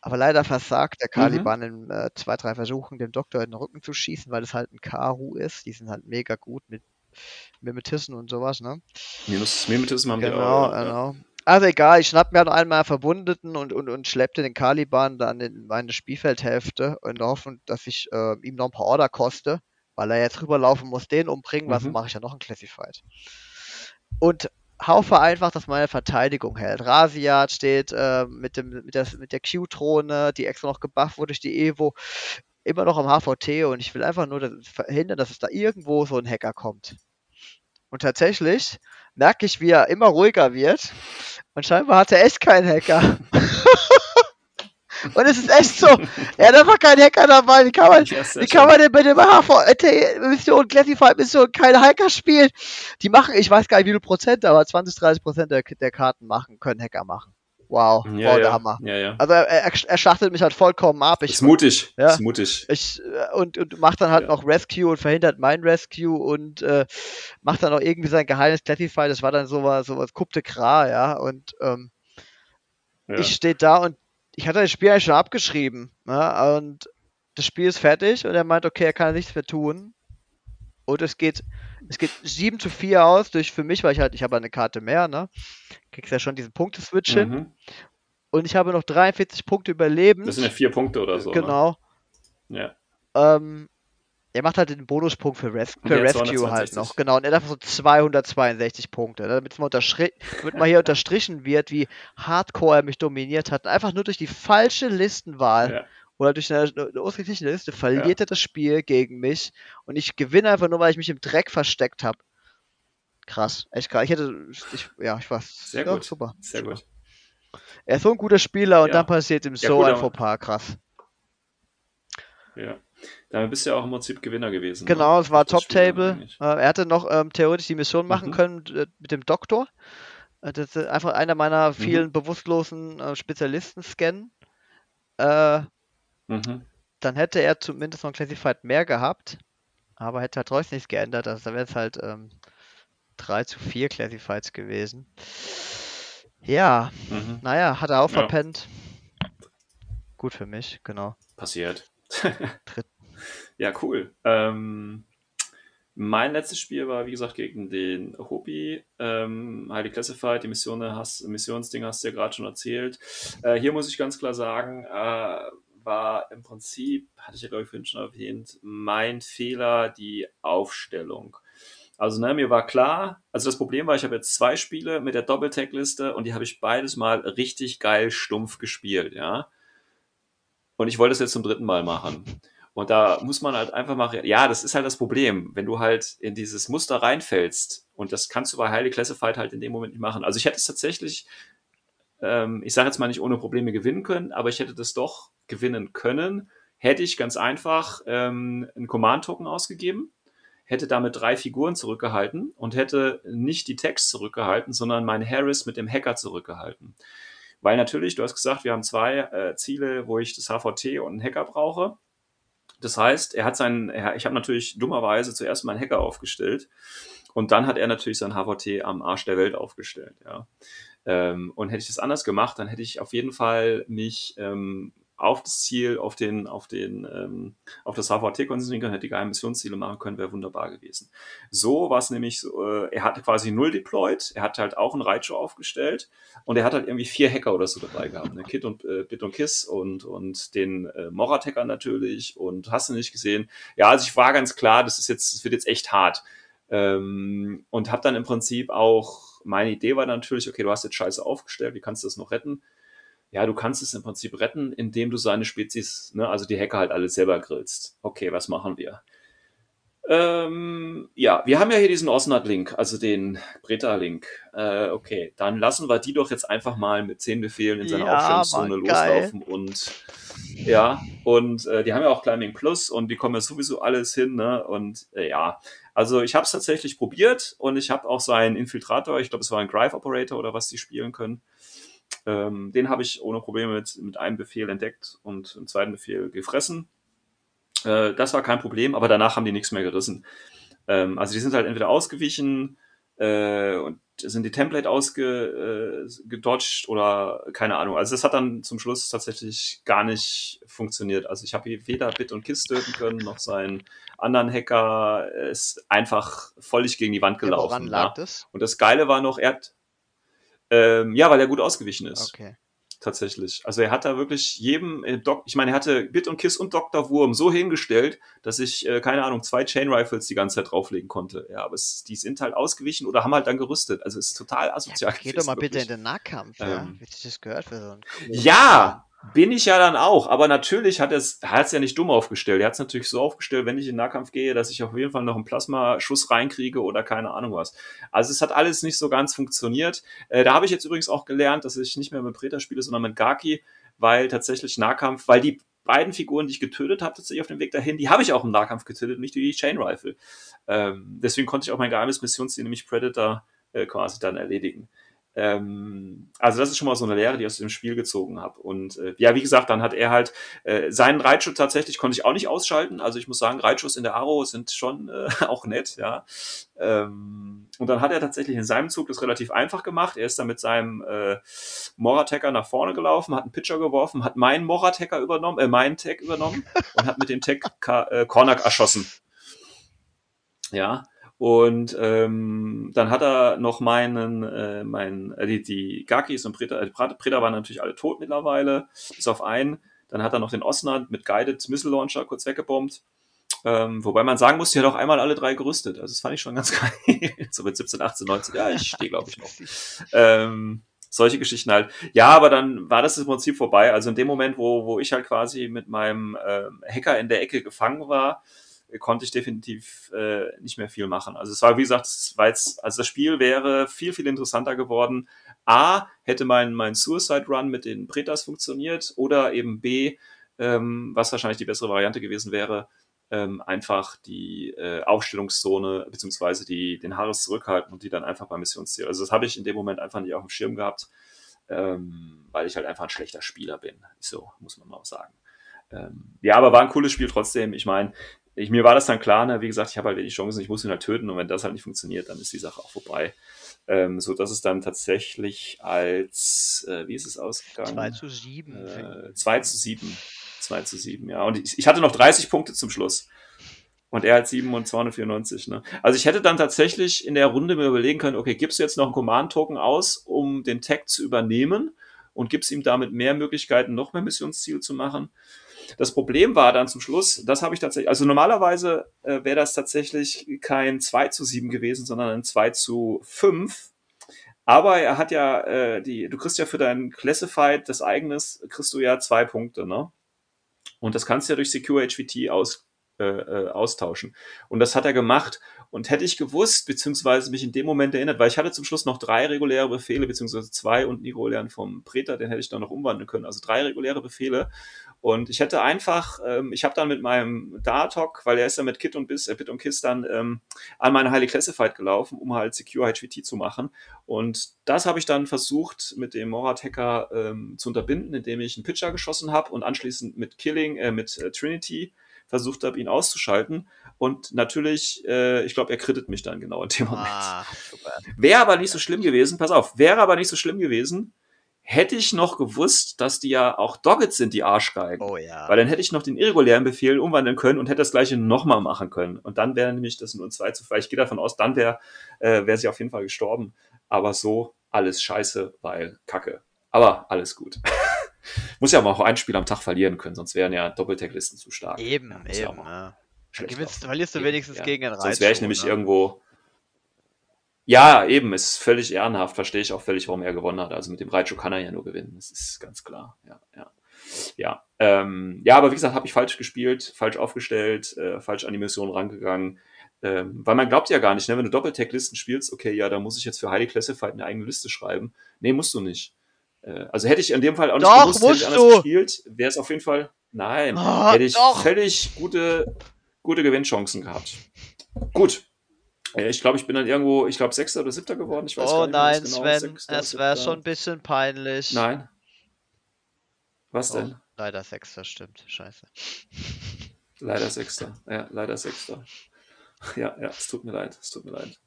Aber leider versagt der Mhm. Caliban in äh, zwei, drei Versuchen, dem Doktor in den Rücken zu schießen, weil es halt ein Karu ist. Die sind halt mega gut mit Mimetissen und sowas, ne? Minus Mimetism haben Genau, auch. ja. genau. Also egal, ich schnapp mir noch einmal Verbundeten und, und, und schleppte den Caliban dann in meine Spielfeldhälfte in der Hoffnung, dass ich äh, ihm noch ein paar Order koste, weil er jetzt rüberlaufen muss, den umbringen, was Mhm. mache ich ja noch ein Classified. Und haufe einfach, dass meine Verteidigung hält. Rasiat steht äh, mit, dem, mit der, mit der Q-Drohne, die extra noch gebufft wurde durch die Evo, immer noch am HVT und ich will einfach nur verhindern, dass es da irgendwo so ein Hacker kommt. Und tatsächlich merke ich, wie er immer ruhiger wird. Und scheinbar hat er echt keinen Hacker. [LAUGHS] und es ist echt so. Er hat einfach keinen Hacker dabei. Wie kann man, wie kann man denn bei dem HV-Mission, Classified Mission keine Hacker spielen? Die machen, ich weiß gar nicht wie viel Prozent, aber 20, 30 Prozent der, der Karten machen, können Hacker machen. Wow, Ja, wow, der ja, Hammer. ja, ja. Also er, er, er schlachtet mich halt vollkommen ab. Ich, ist mutig. Ja. Ist mutig. ich, äh, und, und macht dann halt Ja. noch Rescue und verhindert mein Rescue und äh, macht dann auch irgendwie sein geheimes Classify. Das war dann sowas, sowas Kupte Kra, ja. Und ähm, Ja. ich stehe da und ich hatte das Spiel eigentlich schon abgeschrieben. Ne? Und das Spiel ist fertig und er meint, okay, er kann nichts mehr tun. Und es geht, es geht 7 zu 4 aus, durch für mich, weil ich halt, ich habe eine Karte mehr, ne? Kriegst ja schon diesen Punkteswitch hin. Mhm. Und ich habe noch 43 Punkte überlebend. Das sind ja vier Punkte oder so. genau. Ne? Ja. Ähm, er macht halt den Bonuspunkt für, Res für Rescue halt 262. noch. Genau, und er hat so 262 Punkte. ne, Damit, mal damit mal hier [LAUGHS] unterstrichen wird, wie hardcore er mich dominiert hat. Einfach nur durch die falsche Listenwahl Ja. Oder durch eine, eine ausgeglichene Liste verliert er das Spiel gegen mich. Und ich gewinne einfach nur, weil ich mich im Dreck versteckt habe. Krass, echt krass. Ich hätte, ich, ja, ich war Sehr ja, gut. super. Sehr super. gut. Er ist so ein guter Spieler und Ja. dann passiert ihm Ja, so gut, ein Fauxpas, krass. Ja. Damit bist du ja auch im Prinzip Gewinner gewesen. ne? Genau, es war Auf das Top Spiel dann Table. eigentlich. Äh, er hätte noch ähm, theoretisch die Mission machen Mhm. können äh, mit dem Doktor. Äh, das ist einfach einer meiner vielen bewusstlosen äh, Spezialisten scannen. Äh, Mhm. dann hätte er zumindest noch ein Classified mehr gehabt. Aber hätte halt trotzdem nichts geändert. Also da wäre es halt ähm, 3 zu 4 Classifieds gewesen. Ja, Mhm. naja, hat er auch Ja. verpennt. Gut für mich, genau. Passiert. [LAUGHS] Ja, cool. Ähm, mein letztes Spiel war, wie gesagt, gegen den Hopi. Ähm, Highly Classified, die Mission hast, Missionsding hast du ja gerade schon erzählt. Äh, hier muss ich ganz klar sagen, äh, war im Prinzip, hatte ich ja glaube ich vorhin schon erwähnt, mein Fehler die Aufstellung. Also ne, mir war klar, also das Problem war, ich habe jetzt zwei Spiele mit der Doppeltag-Liste und die habe ich beides mal richtig geil stumpf gespielt, ja. Und ich wollte es jetzt zum dritten Mal machen. Und da muss man halt einfach mal, ja, das ist halt das Problem, wenn du halt in dieses Muster reinfällst. Und das kannst du bei Highly Classified halt in dem Moment nicht machen. Also ich hätte es tatsächlich, ähm, ich sage jetzt mal nicht ohne Probleme gewinnen können, aber ich hätte das doch gewinnen können. Hätte ich ganz einfach ähm, einen Command-Token ausgegeben, hätte damit drei Figuren zurückgehalten und hätte nicht die Text zurückgehalten, sondern meinen Harris mit dem Hacker zurückgehalten. Weil natürlich, du hast gesagt, wir haben zwei äh, Ziele, wo ich das HVT und einen Hacker brauche. Das heißt, er hat seinen, er, ich habe natürlich dummerweise zuerst meinen Hacker aufgestellt und dann hat er natürlich sein HVT am Arsch der Welt aufgestellt, ja. Ähm, und hätte ich das anders gemacht, dann hätte ich auf jeden Fall mich ähm, auf das Ziel, auf den, auf den, ähm, auf das HVT konzentrieren können, hätte die geheimen Missionsziele machen können, wäre wunderbar gewesen. So war es nämlich so, äh, er hatte quasi null deployed, er hat halt auch einen Raicho aufgestellt und er hat halt irgendwie vier Hacker oder so dabei gehabt, ne? Kit und äh, Bit und Kiss und, und den äh, Morat-Hacker natürlich und hast du nicht gesehen. Ja, also ich war ganz klar, das ist jetzt, das wird jetzt echt hart. Ähm, und habe dann im Prinzip auch, meine Idee war dann natürlich, okay, du hast jetzt Scheiße aufgestellt, wie kannst du das noch retten? Ja, du kannst es im Prinzip retten, indem du seine Spezies, ne, also die Hacker halt alles selber grillst. Okay, was machen wir? Ähm, ja, wir haben ja hier diesen Osnat-Link, also den Breta-Link. Äh, okay, dann lassen wir die doch jetzt einfach mal mit zehn Befehlen in seiner Ja, Aufstellungszone loslaufen und ja, und äh, die haben ja auch Climbing Plus und die kommen ja sowieso alles hin, ne? Und äh, ja, also ich habe es tatsächlich probiert und ich habe auch seinen Infiltrator, ich glaube, es war ein Grive Operator oder was die spielen können. Ähm, den habe ich ohne Probleme mit, mit einem Befehl entdeckt und im zweiten Befehl gefressen. Äh, das war kein Problem, aber danach haben die nichts mehr gerissen. Ähm, also die sind halt entweder ausgewichen äh, und sind die Template ausgedodged oder keine Ahnung. Also das hat dann zum Schluss tatsächlich gar nicht funktioniert. Also ich habe hier weder Bit und Kiss töten können, noch seinen anderen Hacker ist einfach völlig gegen die Wand Ja, gelaufen. woran ja. lag das? Und das Geile war noch, er hat, Ähm, ja, weil er gut ausgewichen ist. Okay. Tatsächlich. Also er hat da wirklich jedem, äh, Doc, ich meine, er hatte Bit und Kiss und Dr. Wurm so hingestellt, dass ich, äh, keine Ahnung, zwei Chain Rifles die ganze Zeit drauflegen konnte. Ja, aber es, die sind halt ausgewichen oder haben halt dann gerüstet. Also es ist total asozial. Ja, geh doch mal gewesen, bitte in wirklich. den Nahkampf, ja. Ähm, Wie sich das gehört für so einen Ja, bin ich ja dann auch. Aber natürlich hat es, er es ja nicht dumm aufgestellt. Er hat es natürlich so aufgestellt, wenn ich in den Nahkampf gehe, dass ich auf jeden Fall noch einen Plasmaschuss reinkriege oder keine Ahnung was. Also es hat alles nicht so ganz funktioniert. Äh, da habe ich jetzt übrigens auch gelernt, dass ich nicht mehr mit Preta spiele, sondern mit Gaki, weil tatsächlich Nahkampf, weil die beiden Figuren, die ich getötet habe, tatsächlich auf dem Weg dahin, die habe ich auch im Nahkampf getötet, nicht die Chain Rifle. Ähm, deswegen konnte ich auch mein geheimes Missionsziel, nämlich Predator, äh, quasi dann erledigen. Ähm, also das ist schon mal so eine Lehre, die ich aus dem Spiel gezogen habe. Und äh, ja, wie gesagt, dann hat er halt äh, seinen Reitschuss tatsächlich konnte ich auch nicht ausschalten. Also ich muss sagen, Reitschuss in der Aro sind schon äh, [LAUGHS] auch nett, ja. Ähm, und dann hat er tatsächlich in seinem Zug das relativ einfach gemacht. Er ist dann mit seinem äh, Moratecker nach vorne gelaufen, hat einen Pitcher geworfen, hat meinen Moratecker übernommen, äh, meinen Tag übernommen und hat mit dem Tag Ka äh, Kornak erschossen. Ja, und ähm, dann hat er noch meinen, äh, meinen, äh, die, die Gakis und Preta, äh, Preta waren natürlich alle tot mittlerweile, bis auf einen. Dann hat er noch den Osnand mit Guided Missile Launcher kurz weggebombt. Ähm, wobei man sagen muss, die hat auch einmal alle drei gerüstet. Also das fand ich schon ganz [LAUGHS] geil. so mit 17, 18, 19, ja, ich stehe, glaube ich, noch. Ähm, solche Geschichten halt. Ja, aber dann war das im Prinzip vorbei. Also in dem Moment, wo, wo ich halt quasi mit meinem ähm, Hacker in der Ecke gefangen war, konnte ich definitiv äh, nicht mehr viel machen. Also es war, wie gesagt, es war jetzt, also das Spiel wäre viel, viel interessanter geworden. A, hätte mein, mein Suicide Run mit den Pretas funktioniert oder eben B, ähm, was wahrscheinlich die bessere Variante gewesen wäre, ähm, einfach die äh, Aufstellungszone beziehungsweise die, den Haares zurückhalten und die dann einfach beim Missionsziel. Also das habe ich in dem Moment einfach nicht auf dem Schirm gehabt, ähm, weil ich halt einfach ein schlechter Spieler bin. So, muss man mal sagen. Ähm, ja, aber war ein cooles Spiel trotzdem. Ich meine, ich, mir war das dann klar, ne? wie gesagt, ich habe halt wenig Chancen, ich muss ihn halt töten und wenn das halt nicht funktioniert, dann ist die Sache auch vorbei. Ähm, so dass es dann tatsächlich als, äh, wie ist es ausgegangen? 2 zu 7. Äh, 2 zu 7. 2 zu 7, ja. Und ich, ich hatte noch 30 Punkte zum Schluss. Und er hat 7 und 294, ne? Also ich hätte dann tatsächlich in der Runde mir überlegen können, okay, gibst du jetzt noch einen Command-Token aus, um den Tag zu übernehmen und gibst ihm damit mehr Möglichkeiten, noch mehr Missionsziel zu machen? Das Problem war dann zum Schluss, das habe ich tatsächlich, also normalerweise äh, wäre das tatsächlich kein 2 zu 7 gewesen, sondern ein 2 zu 5. Aber er hat ja, äh, die, du kriegst ja für dein Classified, das eigenes, kriegst du ja zwei Punkte, ne? Und das kannst du ja durch Secure HVT aus, äh, äh, austauschen. Und das hat er gemacht. Und hätte ich gewusst, beziehungsweise mich in dem Moment erinnert, weil ich hatte zum Schluss noch drei reguläre Befehle, beziehungsweise zwei und einen regulären vom Preter, den hätte ich dann noch umwandeln können. Also drei reguläre Befehle. Und ich hätte einfach, ähm, ich habe dann mit meinem Dartok, weil er ist ja mit Kit und Biss, äh, Bit und Kiss dann ähm, an meine Highly Classified gelaufen, um halt Secure HVT zu machen. Und das habe ich dann versucht, mit dem Morat-Hacker ähm, zu unterbinden, indem ich einen Pitcher geschossen habe und anschließend mit Killing, äh, mit äh, Trinity versucht habe, ihn auszuschalten. Und natürlich, äh, ich glaube, er krittet mich dann genau in dem Moment. Ah. Wäre aber nicht so schlimm gewesen, pass auf, wäre aber nicht so schlimm gewesen, hätte ich noch gewusst, dass die ja auch Doggets sind, die Arschgeigen. Oh ja. Weil dann hätte ich noch den irregulären Befehl umwandeln können und hätte das gleiche nochmal machen können. Und dann wäre nämlich das nur ein 2 zu 5. Ich gehe davon aus, dann wäre äh, wär sie auf jeden Fall gestorben. Aber so alles scheiße, weil Kacke. Aber alles gut. [LAUGHS] Muss ja aber auch ein Spiel am Tag verlieren können, sonst wären ja Doppeltag-Listen zu stark. Eben, eben. mal Ja. Gewinnst, verlierst du wenigstens ja. gegen einen Reiz. Sonst wäre ich nämlich irgendwo. Ja, eben, ist völlig ehrenhaft, verstehe ich auch völlig, warum er gewonnen hat. Also mit dem Raichu kann er ja nur gewinnen, das ist ganz klar. Ja, ja. Ja, ähm, ja aber wie gesagt, habe ich falsch gespielt, falsch aufgestellt, äh, falsch an die Mission rangegangen. Ähm, weil man glaubt ja gar nicht, ne, wenn du Doppeltag-Listen spielst, okay, ja, da muss ich jetzt für Highly Classified eine eigene Liste schreiben. Nee, musst du nicht. Äh, also hätte ich in dem Fall auch nicht Doch, gewusst, hätte ich anders du. gespielt, wäre es auf jeden Fall, nein, Ah, hätte ich doch. völlig gute, gute Gewinnchancen gehabt. Gut. Äh, Ich glaube, ich bin dann irgendwo, ich glaube, Sechster oder Siebter geworden. Ich weiß Oh gar nicht nein, genau. Sven, Sechster, es wäre schon ein bisschen peinlich. Nein. Was Oh, denn? leider Sechster, stimmt. Scheiße. Leider Sechster. Ja, leider Sechster. Ja, ja, es tut mir leid, es tut mir leid.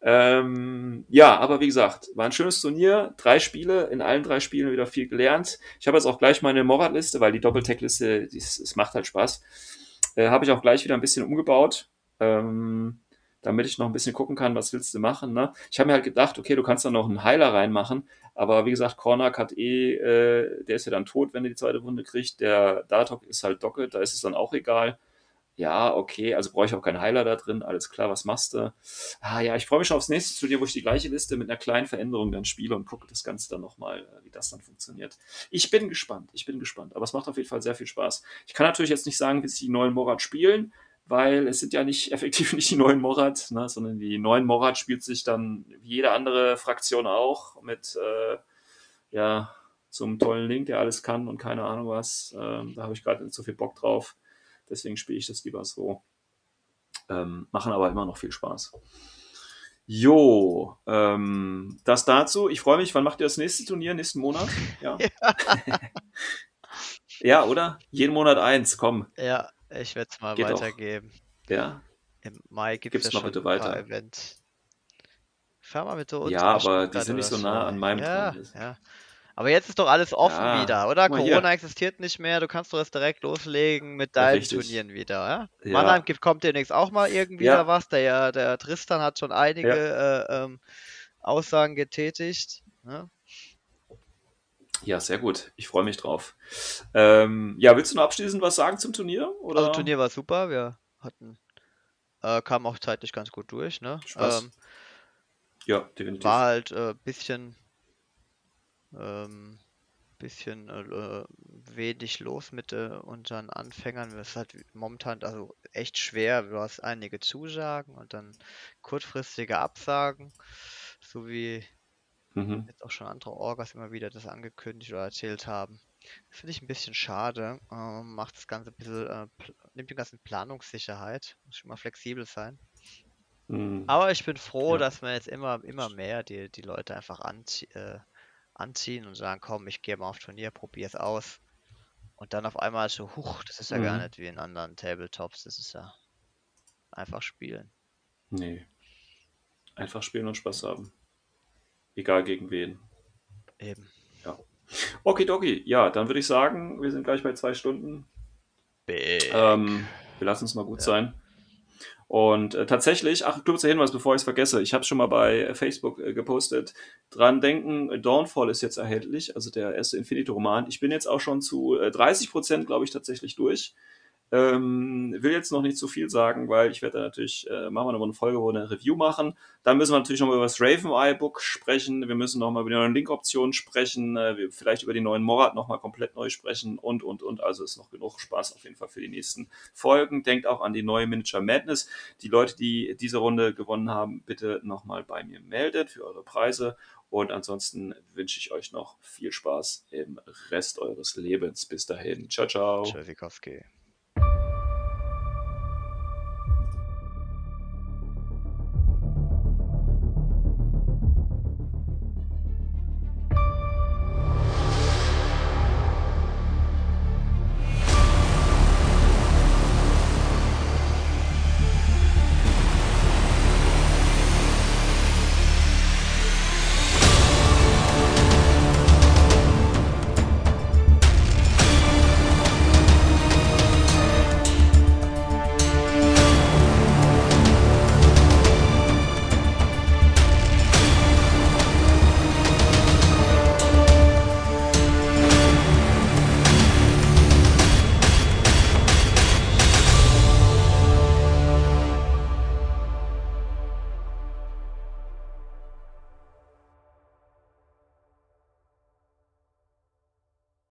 Ähm, ja, aber wie gesagt, war ein schönes Turnier, drei Spiele, in allen drei Spielen wieder viel gelernt. Ich habe jetzt auch gleich meine Morat-Liste, weil die Doppeltech-Liste, es macht halt Spaß. Äh, habe ich auch gleich wieder ein bisschen umgebaut. Ähm, damit ich noch ein bisschen gucken kann, was willst du machen. Ne? Ich habe mir halt gedacht, okay, du kannst da noch einen Heiler reinmachen, aber wie gesagt, Kornak hat eh, äh, der ist ja dann tot, wenn er die zweite Wunde kriegt. Der Datok ist halt docket, da ist es dann auch egal. Ja, okay, also brauche ich auch keinen Heiler da drin, alles klar, was machst du? Ah ja, ich freue mich schon aufs nächste Turnier, wo ich die gleiche Liste mit einer kleinen Veränderung dann spiele und gucke das Ganze dann nochmal, äh, wie das dann funktioniert. Ich bin gespannt, ich bin gespannt, aber es macht auf jeden Fall sehr viel Spaß. Ich kann natürlich jetzt nicht sagen, wie sich die neuen Morat spielen, weil es sind ja nicht [LAUGHS] effektiv nicht die neuen Morat, ne, sondern die neuen Morat spielt sich dann wie jede andere Fraktion auch mit äh, ja einem tollen Link, der alles kann und keine Ahnung was. Ähm, da habe ich gerade nicht so viel Bock drauf. Deswegen spiele ich das lieber so. Ähm, machen aber immer noch viel Spaß. Jo, ähm, das dazu. Ich freue mich. Wann macht ihr das nächste Turnier? Nächsten Monat? Ja. [LAUGHS] [LAUGHS] ja, oder? Jeden Monat eins, komm. Ja, ich werde es mal Geht weitergeben. Ja. Im Mai gibt es mal ja schon bitte weiter. Events. Fahr mal mit so Ja, aber die sind nicht so nah an meinem Ja, dran. ja. Aber jetzt ist doch alles offen Ja, wieder, oder? mal hier. Corona existiert nicht mehr. Du kannst doch jetzt direkt loslegen mit deinen richtig. Turnieren wieder, ja? Ja. Mannheim gibt, kommt demnächst auch mal irgendwie Ja. wieder was. Der, der Tristan hat schon einige äh, ähm, Aussagen getätigt. Ne? Ja, sehr gut. Ich freue mich drauf. Ähm, ja, willst du noch abschließend was sagen zum Turnier? Oder? Also Turnier war super. Wir hatten, äh, kamen auch zeitlich ganz gut durch. Ne? Spaß. Ähm, Ja, definitiv. war halt äh, bisschen ähm, bisschen äh, äh, wenig los mit äh, unseren Anfängern. Das ist halt momentan also echt schwer. Du hast einige Zusagen und dann kurzfristige Absagen, so wie Mhm. jetzt auch schon andere Orgas immer wieder das angekündigt oder erzählt haben. Das finde ich ein bisschen schade. Ähm, macht das Ganze ein bisschen, äh, nimmt dem ganzen Planungssicherheit. Muss schon mal flexibel sein. Mhm. Aber ich bin froh, Ja. dass wir jetzt immer, immer mehr die, die Leute einfach anzie äh, anziehen und sagen, komm, ich gehe mal auf Turnier, probier's aus. Und dann auf einmal so, huch, das ist ja gar Mhm. nicht wie in anderen Tabletops, das ist ja einfach spielen. Nee. Einfach spielen und Spaß haben. Egal gegen wen. Eben. Okidoki, ja, dann würde ich sagen, wir sind gleich bei zwei Stunden. Ähm, wir lassen es mal gut sein. Und äh, tatsächlich, ach, kurzer Hinweis, bevor ich es vergesse, ich habe schon mal bei Facebook äh, gepostet, dran denken, Dawnfall ist jetzt erhältlich, also der erste Infinity-Roman. Ich bin jetzt auch schon zu äh, 30 Prozent, glaube ich, tatsächlich durch. Ähm, will jetzt noch nicht zu viel sagen, weil ich werde natürlich, äh, machen wir nochmal eine Folge, wo wir eine Review machen. Dann müssen wir natürlich nochmal über das Raven Eye Book sprechen. Wir müssen nochmal über die neuen Link-Optionen sprechen. Äh, vielleicht über die neuen Morat nochmal komplett neu sprechen und, und, und. Also ist noch genug Spaß auf jeden Fall für die nächsten Folgen. Denkt auch an die neue Miniature Madness. Die Leute, die diese Runde gewonnen haben, bitte nochmal bei mir meldet für eure Preise. Und ansonsten wünsche ich euch noch viel Spaß im Rest eures Lebens. Bis dahin. Ciao, ciao. Tschüssikowski.